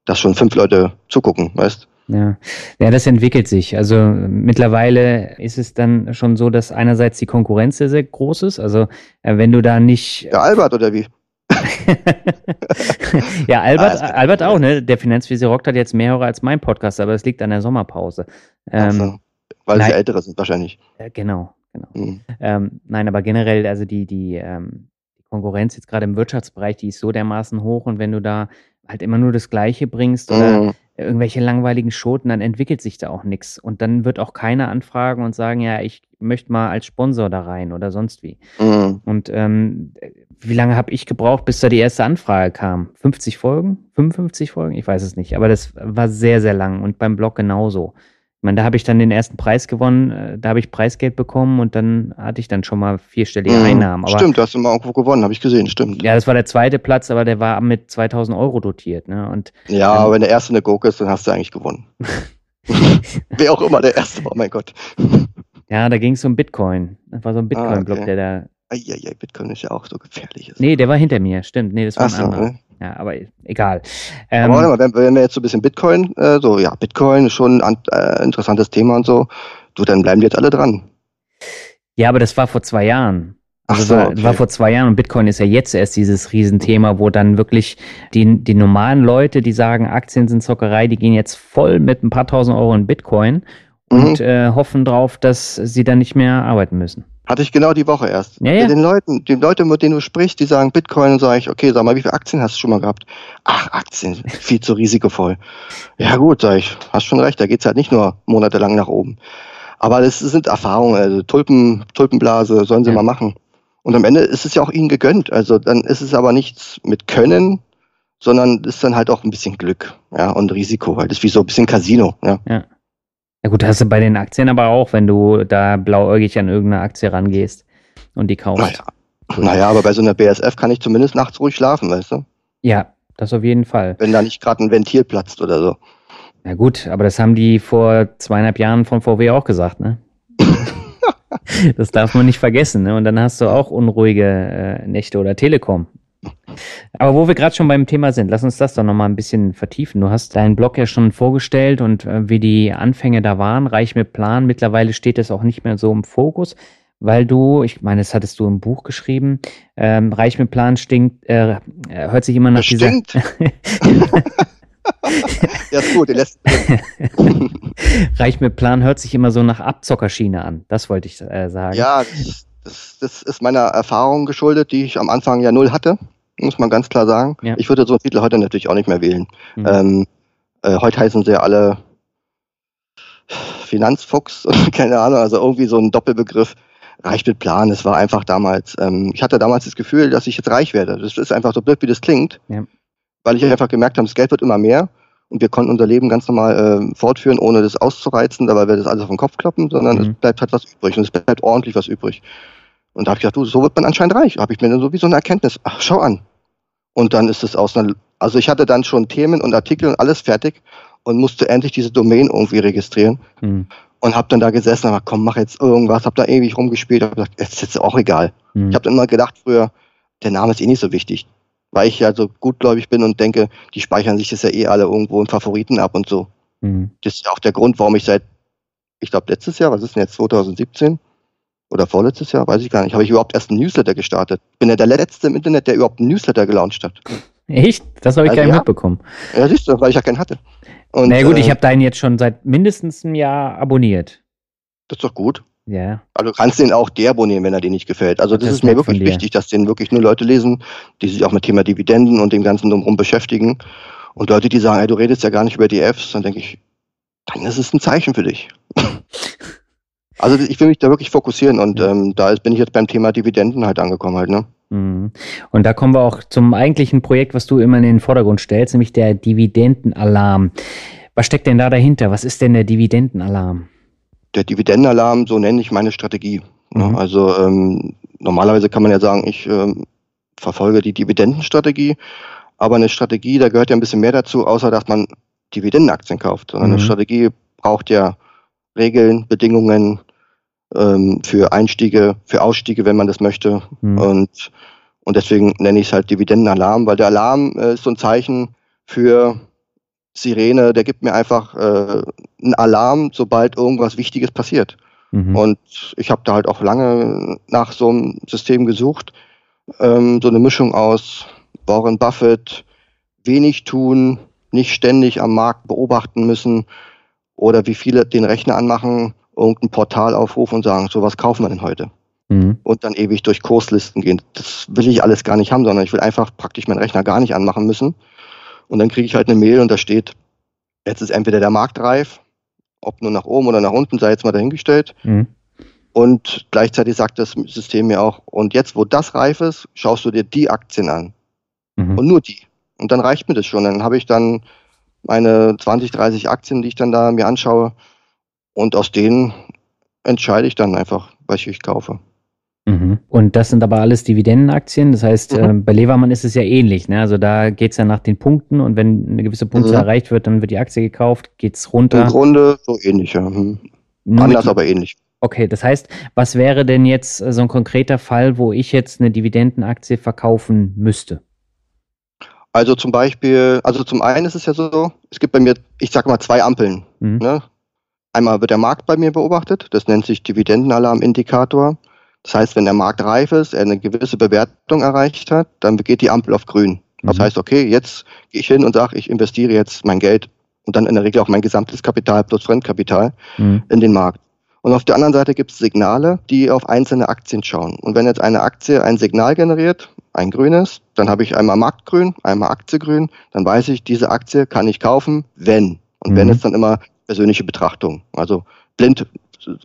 dass schon fünf Leute zugucken, weißt ja. ja, das entwickelt sich. Also mittlerweile ist es dann schon so, dass einerseits die Konkurrenz sehr, sehr groß ist. Also äh, wenn du da nicht. Der Albert oder wie? <laughs> ja, Albert, ah, Albert auch, ne? Der Finanzvisier rockt hat jetzt mehr Hörer als mein Podcast, aber es liegt an der Sommerpause. Ähm, so, weil nein, sie ältere sind wahrscheinlich. Äh, genau, genau. Mhm. Ähm, nein, aber generell, also die, die, ähm, Konkurrenz jetzt gerade im Wirtschaftsbereich, die ist so dermaßen hoch und wenn du da halt immer nur das Gleiche bringst oder mhm irgendwelche langweiligen Schoten, dann entwickelt sich da auch nichts. Und dann wird auch keiner anfragen und sagen, ja, ich möchte mal als Sponsor da rein oder sonst wie. Mhm. Und ähm, wie lange habe ich gebraucht, bis da die erste Anfrage kam? 50 Folgen? 55 Folgen? Ich weiß es nicht. Aber das war sehr, sehr lang und beim Blog genauso. Ich meine, da habe ich dann den ersten Preis gewonnen, äh, da habe ich Preisgeld bekommen und dann hatte ich dann schon mal vierstellige mhm. Einnahmen. Aber, stimmt, da hast du mal irgendwo gewonnen, habe ich gesehen, stimmt. Ja, das war der zweite Platz, aber der war mit 2000 Euro dotiert. Ne? Und, ja, ähm, aber wenn der erste eine Gurke ist, dann hast du eigentlich gewonnen. <laughs> Wer auch immer der erste war, mein Gott. Ja, da ging es um Bitcoin. Das war so ein Bitcoin-Block, ah, okay. der da. Eieiei, Bitcoin ist ja auch so gefährlich. Nee, der war hinter mir, stimmt. Nee, das war Ach ein so, anderer. Ne? Ja, aber egal. Ähm, aber mal, wenn, wenn, wir jetzt so ein bisschen Bitcoin, äh, so, ja, Bitcoin ist schon ein äh, interessantes Thema und so, du, dann bleiben die jetzt alle dran. Ja, aber das war vor zwei Jahren. Also Ach so, war, okay. war vor zwei Jahren und Bitcoin ist ja jetzt erst dieses Riesenthema, wo dann wirklich die, die normalen Leute, die sagen, Aktien sind Zockerei, die gehen jetzt voll mit ein paar tausend Euro in Bitcoin und mhm. äh, hoffen drauf, dass sie dann nicht mehr arbeiten müssen. Hatte ich genau die Woche erst. Ja, ja. Den Leuten, die Leute, mit denen du sprichst, die sagen Bitcoin und sage ich, okay, sag mal, wie viele Aktien hast du schon mal gehabt? Ach, Aktien, <laughs> viel zu risikovoll. Ja gut, sag ich, hast schon recht, da geht's halt nicht nur monatelang nach oben. Aber das sind Erfahrungen, also Tulpen, Tulpenblase, sollen sie ja. mal machen. Und am Ende ist es ja auch ihnen gegönnt. Also dann ist es aber nichts mit Können, sondern ist dann halt auch ein bisschen Glück, ja, und Risiko, weil das ist wie so ein bisschen Casino, ja. ja. Ja gut, hast du bei den Aktien aber auch, wenn du da blauäugig an irgendeine Aktie rangehst und die kaufst. Naja. naja, aber bei so einer BSF kann ich zumindest nachts ruhig schlafen, weißt du? Ja, das auf jeden Fall. Wenn da nicht gerade ein Ventil platzt oder so. Ja gut, aber das haben die vor zweieinhalb Jahren von VW auch gesagt, ne? <laughs> das darf man nicht vergessen, ne? Und dann hast du auch unruhige äh, Nächte oder Telekom. Aber wo wir gerade schon beim Thema sind, lass uns das doch nochmal ein bisschen vertiefen. Du hast deinen Blog ja schon vorgestellt und äh, wie die Anfänge da waren, reich mit Plan. Mittlerweile steht es auch nicht mehr so im Fokus, weil du, ich meine, das hattest du im Buch geschrieben, ähm, reich mit Plan stinkt, äh, äh hört sich immer nach dieser... Stinkt. <laughs> ja, ist gut, lässt. reich mit Plan hört sich immer so nach Abzockerschiene an. Das wollte ich äh, sagen. Ja, das, das, das ist meiner Erfahrung geschuldet, die ich am Anfang ja null hatte muss man ganz klar sagen. Ja. Ich würde so einen Titel heute natürlich auch nicht mehr wählen. Mhm. Ähm, äh, heute heißen sie ja alle Finanzfuchs <laughs> und keine Ahnung, also irgendwie so ein Doppelbegriff. Reich mit Plan, es war einfach damals. Ähm, ich hatte damals das Gefühl, dass ich jetzt reich werde. Das ist einfach so blöd, wie das klingt. Ja. Weil ich einfach gemerkt habe, das Geld wird immer mehr und wir konnten unser Leben ganz normal äh, fortführen, ohne das auszureizen, weil wir das alles auf den Kopf kloppen, sondern mhm. es bleibt halt was übrig und es bleibt ordentlich was übrig. Und da habe ich gedacht, du, so wird man anscheinend reich. Habe ich mir dann so wie so eine Erkenntnis. Ach, schau an. Und dann ist es aus einer, also ich hatte dann schon Themen und Artikel und alles fertig und musste endlich diese Domain irgendwie registrieren. Mhm. Und habe dann da gesessen und gesagt, komm, mach jetzt irgendwas, habe da ewig rumgespielt, habe gesagt, jetzt ist jetzt auch egal. Mhm. Ich habe dann immer gedacht früher, der Name ist eh nicht so wichtig, weil ich ja so gutgläubig bin und denke, die speichern sich das ja eh alle irgendwo in Favoriten ab und so. Mhm. Das ist ja auch der Grund, warum ich seit, ich glaube letztes Jahr, was ist denn jetzt 2017, oder vorletztes Jahr, weiß ich gar nicht, habe ich überhaupt erst einen Newsletter gestartet. Bin ja der letzte im Internet, der überhaupt einen Newsletter gelauncht hat. Echt? Das habe ich also gar nicht ja. mitbekommen. Ja, siehst du, weil ich ja keinen hatte. Und, Na gut, äh, ich habe deinen jetzt schon seit mindestens einem Jahr abonniert. Das ist doch gut. Ja. Also du kannst den auch deabonnieren, wenn er dir nicht gefällt. Also das, das ist mir wirklich wichtig, dass den wirklich nur Leute lesen, die sich auch mit Thema Dividenden und dem ganzen drumherum beschäftigen. Und Leute, die sagen, ey, du redest ja gar nicht über DFs, dann denke ich, dann ist es ein Zeichen für dich. <laughs> Also ich will mich da wirklich fokussieren und ähm, da bin ich jetzt beim Thema Dividenden halt angekommen halt, ne? Mhm. Und da kommen wir auch zum eigentlichen Projekt, was du immer in den Vordergrund stellst, nämlich der Dividendenalarm. Was steckt denn da dahinter? Was ist denn der Dividendenalarm? Der Dividendenalarm, so nenne ich meine Strategie. Mhm. Also ähm, normalerweise kann man ja sagen, ich ähm, verfolge die Dividendenstrategie, aber eine Strategie, da gehört ja ein bisschen mehr dazu, außer dass man Dividendenaktien kauft. Sondern mhm. eine Strategie braucht ja Regeln, Bedingungen ähm, für Einstiege, für Ausstiege, wenn man das möchte. Mhm. Und, und deswegen nenne ich es halt Dividendenalarm, weil der Alarm äh, ist so ein Zeichen für Sirene, der gibt mir einfach äh, einen Alarm, sobald irgendwas Wichtiges passiert. Mhm. Und ich habe da halt auch lange nach so einem System gesucht. Ähm, so eine Mischung aus Warren Buffett, wenig tun, nicht ständig am Markt beobachten müssen oder wie viele den Rechner anmachen, irgendein Portal aufrufen und sagen, so was kaufen wir denn heute? Mhm. Und dann ewig durch Kurslisten gehen. Das will ich alles gar nicht haben, sondern ich will einfach praktisch meinen Rechner gar nicht anmachen müssen. Und dann kriege ich halt eine Mail und da steht, jetzt ist entweder der Markt reif, ob nur nach oben oder nach unten, sei jetzt mal dahingestellt. Mhm. Und gleichzeitig sagt das System mir auch, und jetzt, wo das reif ist, schaust du dir die Aktien an. Mhm. Und nur die. Und dann reicht mir das schon. Dann habe ich dann meine 20, 30 Aktien, die ich dann da mir anschaue. Und aus denen entscheide ich dann einfach, welche ich kaufe. Mhm. Und das sind aber alles Dividendenaktien. Das heißt, mhm. äh, bei Levermann ist es ja ähnlich. Ne? Also da geht es ja nach den Punkten und wenn eine gewisse Punkte mhm. erreicht wird, dann wird die Aktie gekauft, geht es runter. Im Grunde so ähnlich, ja. Mhm. Anders, aber ähnlich. Okay, das heißt, was wäre denn jetzt äh, so ein konkreter Fall, wo ich jetzt eine Dividendenaktie verkaufen müsste? Also zum Beispiel, also zum einen ist es ja so, es gibt bei mir, ich sage mal, zwei Ampeln. Mhm. Ne? Einmal wird der Markt bei mir beobachtet, das nennt sich Dividendenalarmindikator. Das heißt, wenn der Markt reif ist, er eine gewisse Bewertung erreicht hat, dann geht die Ampel auf grün. Das mhm. heißt, okay, jetzt gehe ich hin und sage, ich investiere jetzt mein Geld und dann in der Regel auch mein gesamtes Kapital plus Fremdkapital mhm. in den Markt. Und auf der anderen Seite gibt es Signale, die auf einzelne Aktien schauen. Und wenn jetzt eine Aktie ein Signal generiert, ein grünes, dann habe ich einmal Marktgrün, einmal Aktiegrün, dann weiß ich, diese Aktie kann ich kaufen, wenn. Und mhm. wenn ist dann immer persönliche Betrachtung. Also blind,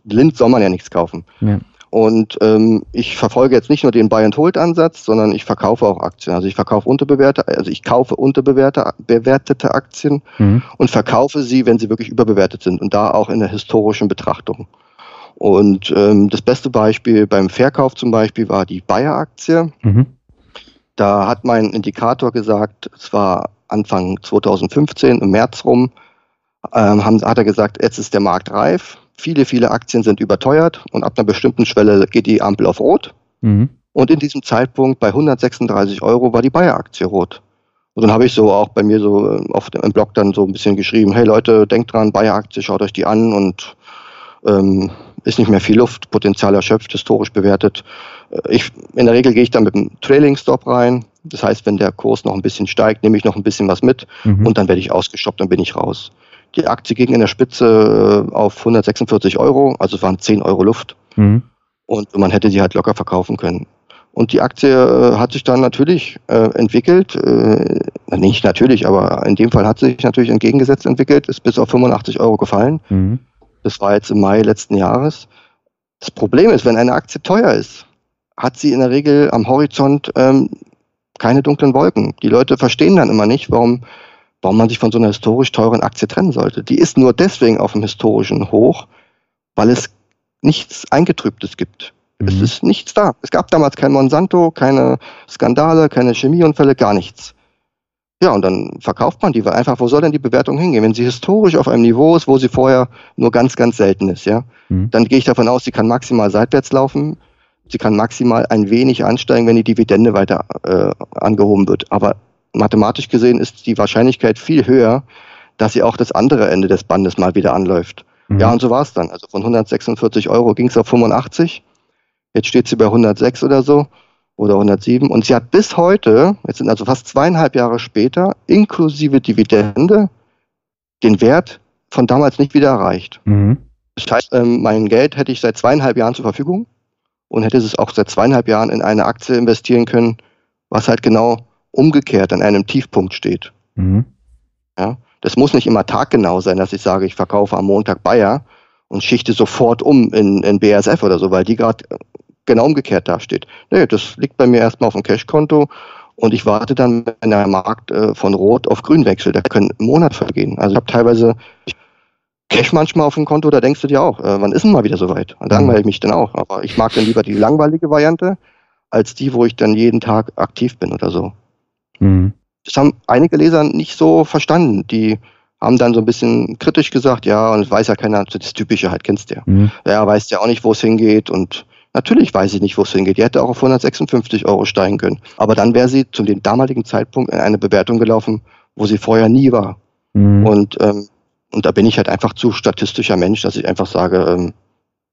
blind soll man ja nichts kaufen. Ja. Und ähm, ich verfolge jetzt nicht nur den Buy-and-Hold-Ansatz, sondern ich verkaufe auch Aktien. Also ich verkaufe unterbewertete, also ich kaufe unterbewertete Aktien mhm. und verkaufe sie, wenn sie wirklich überbewertet sind und da auch in der historischen Betrachtung. Und ähm, das beste Beispiel beim Verkauf zum Beispiel war die Bayer-Aktie. Mhm. Da hat mein Indikator gesagt, es war Anfang 2015, im März rum, ähm, haben, hat er gesagt, jetzt ist der Markt reif Viele, viele Aktien sind überteuert und ab einer bestimmten Schwelle geht die Ampel auf Rot. Mhm. Und in diesem Zeitpunkt bei 136 Euro war die Bayer-Aktie rot. Und dann habe ich so auch bei mir so äh, auf dem Blog dann so ein bisschen geschrieben, hey Leute, denkt dran, Bayer-Aktie, schaut euch die an und ähm, ist nicht mehr viel Luft, Potenzial erschöpft, historisch bewertet. Äh, ich, in der Regel gehe ich dann mit einem Trailing-Stop rein. Das heißt, wenn der Kurs noch ein bisschen steigt, nehme ich noch ein bisschen was mit mhm. und dann werde ich ausgestoppt, dann bin ich raus. Die Aktie ging in der Spitze äh, auf 146 Euro, also es waren 10 Euro Luft. Mhm. Und man hätte sie halt locker verkaufen können. Und die Aktie äh, hat sich dann natürlich äh, entwickelt, äh, nicht natürlich, aber in dem Fall hat sie sich natürlich entgegengesetzt entwickelt, ist bis auf 85 Euro gefallen. Mhm. Das war jetzt im Mai letzten Jahres. Das Problem ist, wenn eine Aktie teuer ist, hat sie in der Regel am Horizont ähm, keine dunklen Wolken. Die Leute verstehen dann immer nicht, warum warum man sich von so einer historisch teuren Aktie trennen sollte. Die ist nur deswegen auf dem historischen Hoch, weil es nichts Eingetrübtes gibt. Mhm. Es ist nichts da. Es gab damals kein Monsanto, keine Skandale, keine Chemieunfälle, gar nichts. Ja, und dann verkauft man die, weil einfach, wo soll denn die Bewertung hingehen? Wenn sie historisch auf einem Niveau ist, wo sie vorher nur ganz, ganz selten ist, ja, mhm. dann gehe ich davon aus, sie kann maximal seitwärts laufen, sie kann maximal ein wenig ansteigen, wenn die Dividende weiter äh, angehoben wird. Aber mathematisch gesehen ist die Wahrscheinlichkeit viel höher, dass sie auch das andere Ende des Bandes mal wieder anläuft. Mhm. Ja, und so war es dann. Also von 146 Euro ging es auf 85. Jetzt steht sie bei 106 oder so oder 107. Und sie hat bis heute, jetzt sind also fast zweieinhalb Jahre später, inklusive Dividende, den Wert von damals nicht wieder erreicht. Mhm. Das heißt, ähm, mein Geld hätte ich seit zweieinhalb Jahren zur Verfügung und hätte es auch seit zweieinhalb Jahren in eine Aktie investieren können, was halt genau umgekehrt an einem Tiefpunkt steht. Mhm. Ja, das muss nicht immer taggenau sein, dass ich sage, ich verkaufe am Montag Bayer und schichte sofort um in, in BASF oder so, weil die gerade genau umgekehrt dasteht. Nee, das liegt bei mir erstmal auf dem Cashkonto und ich warte dann, wenn der Markt äh, von Rot auf Grün wechselt. Da können Monate vergehen. Also ich habe teilweise Cash manchmal auf dem Konto, da denkst du dir auch, äh, wann ist denn mal wieder soweit? Und da langweile ich mich dann auch. Aber ich mag dann lieber die langweilige Variante, als die, wo ich dann jeden Tag aktiv bin oder so. Mhm. Das haben einige Leser nicht so verstanden. Die haben dann so ein bisschen kritisch gesagt, ja, und weiß ja keiner, das Typische halt, kennst du ja. Mhm. Ja, weiß ja auch nicht, wo es hingeht und Natürlich weiß ich nicht, wo es hingeht. Die hätte auch auf 156 Euro steigen können. Aber dann wäre sie zu dem damaligen Zeitpunkt in eine Bewertung gelaufen, wo sie vorher nie war. Mhm. Und, ähm, und da bin ich halt einfach zu statistischer Mensch, dass ich einfach sage, ähm,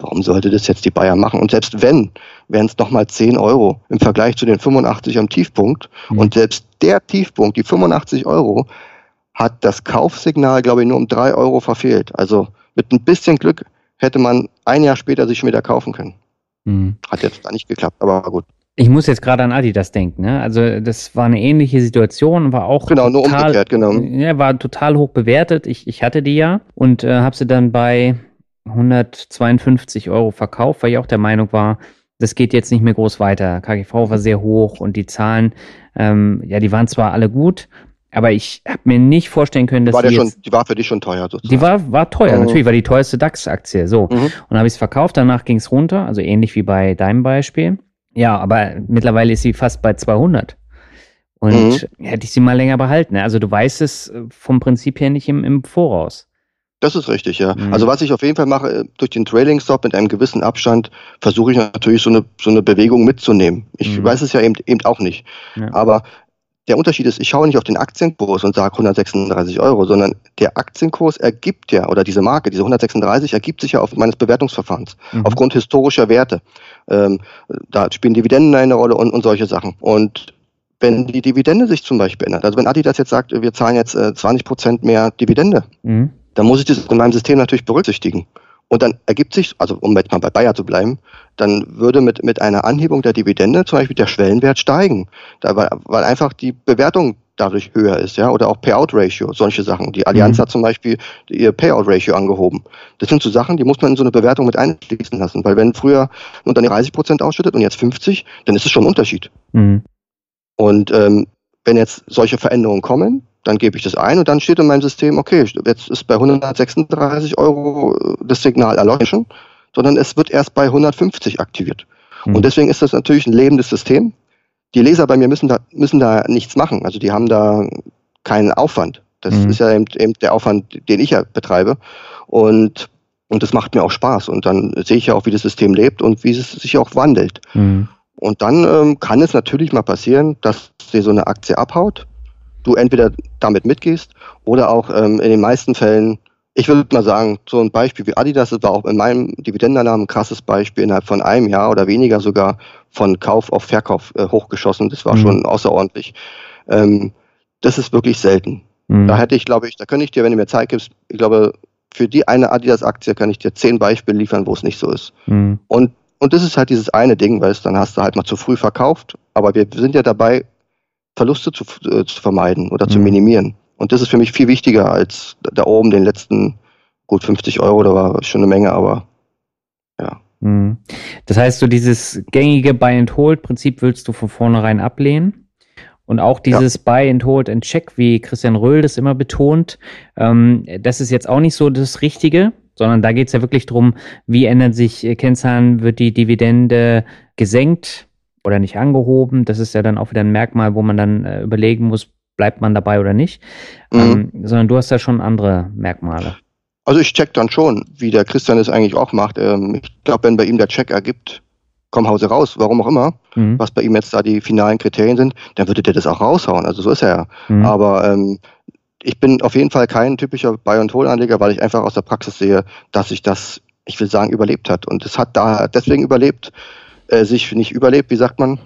warum sollte das jetzt die Bayern machen? Und selbst wenn, wären es nochmal 10 Euro im Vergleich zu den 85 am Tiefpunkt. Mhm. Und selbst der Tiefpunkt, die 85 Euro, hat das Kaufsignal, glaube ich, nur um 3 Euro verfehlt. Also mit ein bisschen Glück hätte man ein Jahr später sich wieder kaufen können. Mhm. Hat jetzt da nicht geklappt, aber gut. Ich muss jetzt gerade an Adidas denken, ne? Also das war eine ähnliche Situation, war auch genau nur total, umgekehrt, genau. Ja, war total hoch bewertet. Ich, ich hatte die ja und äh, habe sie dann bei 152 Euro verkauft, weil ich auch der Meinung war, das geht jetzt nicht mehr groß weiter. KGV war sehr hoch und die Zahlen, ähm, ja, die waren zwar alle gut, aber ich habe mir nicht vorstellen können, dass war die, schon, die war für dich schon teuer. Sozusagen. Die war, war teuer, mhm. natürlich, war die teuerste DAX-Aktie. So. Mhm. Und habe ich es verkauft, danach ging es runter, also ähnlich wie bei deinem Beispiel. Ja, aber mittlerweile ist sie fast bei 200. Und mhm. hätte ich sie mal länger behalten. Also du weißt es äh, vom Prinzip her nicht im, im Voraus. Das ist richtig, ja. Mhm. Also was ich auf jeden Fall mache, äh, durch den Trailing Stop mit einem gewissen Abstand versuche ich natürlich so eine, so eine Bewegung mitzunehmen. Ich mhm. weiß es ja eben, eben auch nicht. Ja. Aber der Unterschied ist, ich schaue nicht auf den Aktienkurs und sage 136 Euro, sondern der Aktienkurs ergibt ja, oder diese Marke, diese 136 ergibt sich ja auf meines Bewertungsverfahrens, mhm. aufgrund historischer Werte. Ähm, da spielen Dividenden eine Rolle und, und solche Sachen. Und wenn die Dividende sich zum Beispiel ändert, also wenn Adidas jetzt sagt, wir zahlen jetzt äh, 20 Prozent mehr Dividende, mhm. Dann muss ich das in meinem System natürlich berücksichtigen. Und dann ergibt sich, also um jetzt mal bei Bayer zu bleiben, dann würde mit, mit einer Anhebung der Dividende zum Beispiel der Schwellenwert steigen, da, weil, weil einfach die Bewertung dadurch höher ist, ja, oder auch Payout-Ratio, solche Sachen. Die Allianz mhm. hat zum Beispiel ihr Payout-Ratio angehoben. Das sind so Sachen, die muss man in so eine Bewertung mit einschließen lassen, weil wenn früher ein Unternehmen 30 Prozent ausschüttet und jetzt 50, dann ist es schon ein Unterschied. Mhm. Und ähm, wenn jetzt solche Veränderungen kommen, dann gebe ich das ein und dann steht in meinem System, okay, jetzt ist bei 136 Euro äh, das Signal erleuchten, sondern es wird erst bei 150 aktiviert. Mhm. Und deswegen ist das natürlich ein lebendes System. Die Leser bei mir müssen da, müssen da nichts machen. Also die haben da keinen Aufwand. Das mhm. ist ja eben, eben, der Aufwand, den ich ja betreibe. Und, und das macht mir auch Spaß. Und dann sehe ich ja auch, wie das System lebt und wie es sich auch wandelt. Mhm. Und dann ähm, kann es natürlich mal passieren, dass dir so eine Aktie abhaut du entweder damit mitgehst oder auch ähm, in den meisten Fällen, ich würde mal sagen, so ein Beispiel wie Adidas, das war auch in meinem Dividendennamen ein krasses Beispiel, innerhalb von einem Jahr oder weniger sogar von Kauf auf Verkauf äh, hochgeschossen. Das war mhm. schon außerordentlich. Ähm, das ist wirklich selten. Mhm. Da hätte ich, glaube ich, da könnte ich dir, wenn du mir Zeit gibst, ich glaube, für die eine Adidas-Aktie kann ich dir zehn Beispiele liefern, wo es nicht so ist. Mhm. Und, und das ist halt dieses eine Ding, weil es dann hast du halt mal zu früh verkauft. Aber wir sind ja dabei, Verluste zu, äh, zu vermeiden oder mhm. zu minimieren. Und das ist für mich viel wichtiger als da oben den letzten gut 50 Euro, da war schon eine Menge, aber ja. Mhm. Das heißt, so dieses gängige Buy-and-Hold-Prinzip willst du von vornherein ablehnen? Und auch dieses ja. Buy and Hold and Check, wie Christian Röhl das immer betont, ähm, das ist jetzt auch nicht so das Richtige, sondern da geht es ja wirklich darum, wie ändern sich äh, Kennzahlen, wird die Dividende gesenkt, oder nicht angehoben. Das ist ja dann auch wieder ein Merkmal, wo man dann äh, überlegen muss, bleibt man dabei oder nicht. Mhm. Ähm, sondern du hast ja schon andere Merkmale. Also ich check dann schon, wie der Christian es eigentlich auch macht. Ähm, ich glaube, wenn bei ihm der Check ergibt, komm Hause raus, warum auch immer, mhm. was bei ihm jetzt da die finalen Kriterien sind, dann würde der das auch raushauen. Also so ist er ja. Mhm. Aber ähm, ich bin auf jeden Fall kein typischer Buy- und Hold-Anleger, weil ich einfach aus der Praxis sehe, dass sich das, ich will sagen, überlebt hat. Und es hat da deswegen überlebt, äh, sich nicht überlebt, wie sagt man?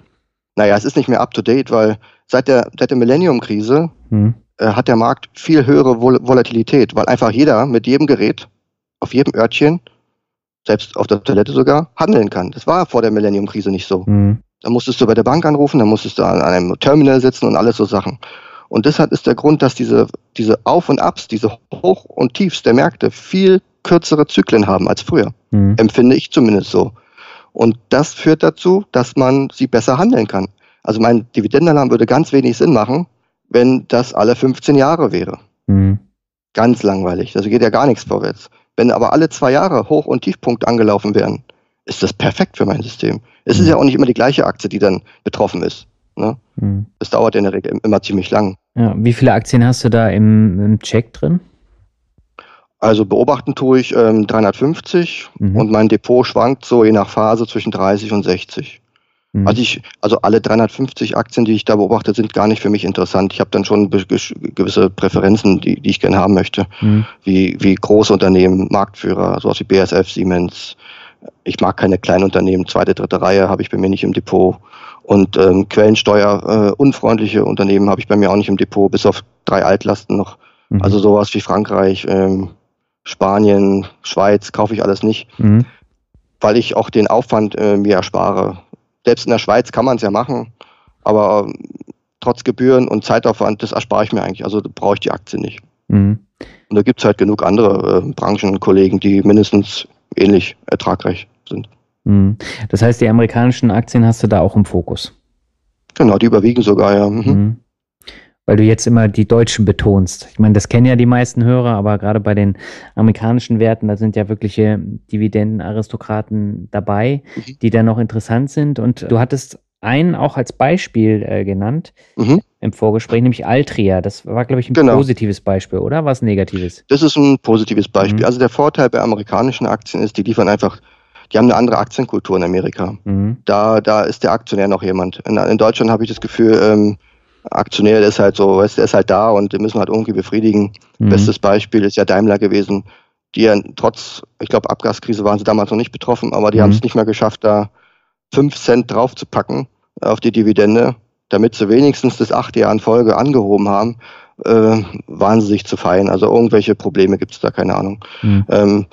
Naja, es ist nicht mehr up to date, weil seit der, seit der Millennium-Krise hm. äh, hat der Markt viel höhere Vol Volatilität, weil einfach jeder mit jedem Gerät, auf jedem Örtchen, selbst auf der Toilette sogar, handeln kann. Das war vor der Millennium-Krise nicht so. Hm. Da musstest du bei der Bank anrufen, da musstest du an einem Terminal sitzen und alles so Sachen. Und deshalb ist der Grund, dass diese, diese Auf- und Abs, diese Hoch- und Tiefs der Märkte viel kürzere Zyklen haben als früher. Mhm. Empfinde ich zumindest so. Und das führt dazu, dass man sie besser handeln kann. Also mein Dividendenalarm würde ganz wenig Sinn machen, wenn das alle 15 Jahre wäre. Mhm. Ganz langweilig. Also geht ja gar nichts vorwärts. Wenn aber alle zwei Jahre Hoch- und Tiefpunkt angelaufen werden, ist das perfekt für mein System. Es mhm. ist ja auch nicht immer die gleiche Aktie, die dann betroffen ist. Ne? Mhm. Das dauert ja in der Regel immer ziemlich lang. Ja, wie viele Aktien hast du da im, im Check drin? Also beobachten tue ich ähm, 350 mhm. und mein Depot schwankt so je nach Phase zwischen 30 und 60. Mhm. Also ich, also alle 350 Aktien, die ich da beobachte, sind gar nicht für mich interessant. Ich habe dann schon gewisse Präferenzen, die, die ich gerne haben möchte, mhm. wie, wie große Unternehmen, Marktführer, sowas wie BSF, Siemens. Ich mag keine kleinen Unternehmen, zweite, dritte Reihe habe ich bei mir nicht im Depot. Und ähm, Quellensteuer äh, unfreundliche Unternehmen habe ich bei mir auch nicht im Depot, bis auf drei Altlasten noch. Mhm. Also sowas wie Frankreich, ähm, Spanien, Schweiz kaufe ich alles nicht, mhm. weil ich auch den Aufwand äh, mir erspare. Selbst in der Schweiz kann man es ja machen, aber äh, trotz Gebühren und Zeitaufwand, das erspare ich mir eigentlich. Also brauche ich die Aktie nicht. Mhm. Und da gibt es halt genug andere äh, Branchenkollegen, die mindestens ähnlich ertragreich sind. Mhm. Das heißt, die amerikanischen Aktien hast du da auch im Fokus? Genau, die überwiegen sogar, ja. Mhm. Weil du jetzt immer die Deutschen betonst. Ich meine, das kennen ja die meisten Hörer, aber gerade bei den amerikanischen Werten, da sind ja wirkliche Dividendenaristokraten dabei, mhm. die dann noch interessant sind. Und du hattest einen auch als Beispiel äh, genannt mhm. im Vorgespräch, nämlich Altria. Das war, glaube ich, ein genau. positives Beispiel, oder? Was negatives? Das ist ein positives Beispiel. Mhm. Also der Vorteil bei amerikanischen Aktien ist, die liefern einfach die haben eine andere Aktienkultur in Amerika. Mhm. Da, da ist der Aktionär noch jemand. In, in Deutschland habe ich das Gefühl, ähm, Aktionär, der ist halt so, weißt, der ist halt da und den müssen wir halt irgendwie befriedigen. Mhm. Bestes Beispiel ist ja Daimler gewesen, die ja trotz, ich glaube, Abgaskrise waren sie damals noch nicht betroffen, aber die mhm. haben es nicht mehr geschafft, da fünf Cent draufzupacken auf die Dividende, damit sie wenigstens das acht Jahre in Folge angehoben haben, äh, waren sie sich zu fein. Also irgendwelche Probleme gibt es da, keine Ahnung. Mhm. Ähm,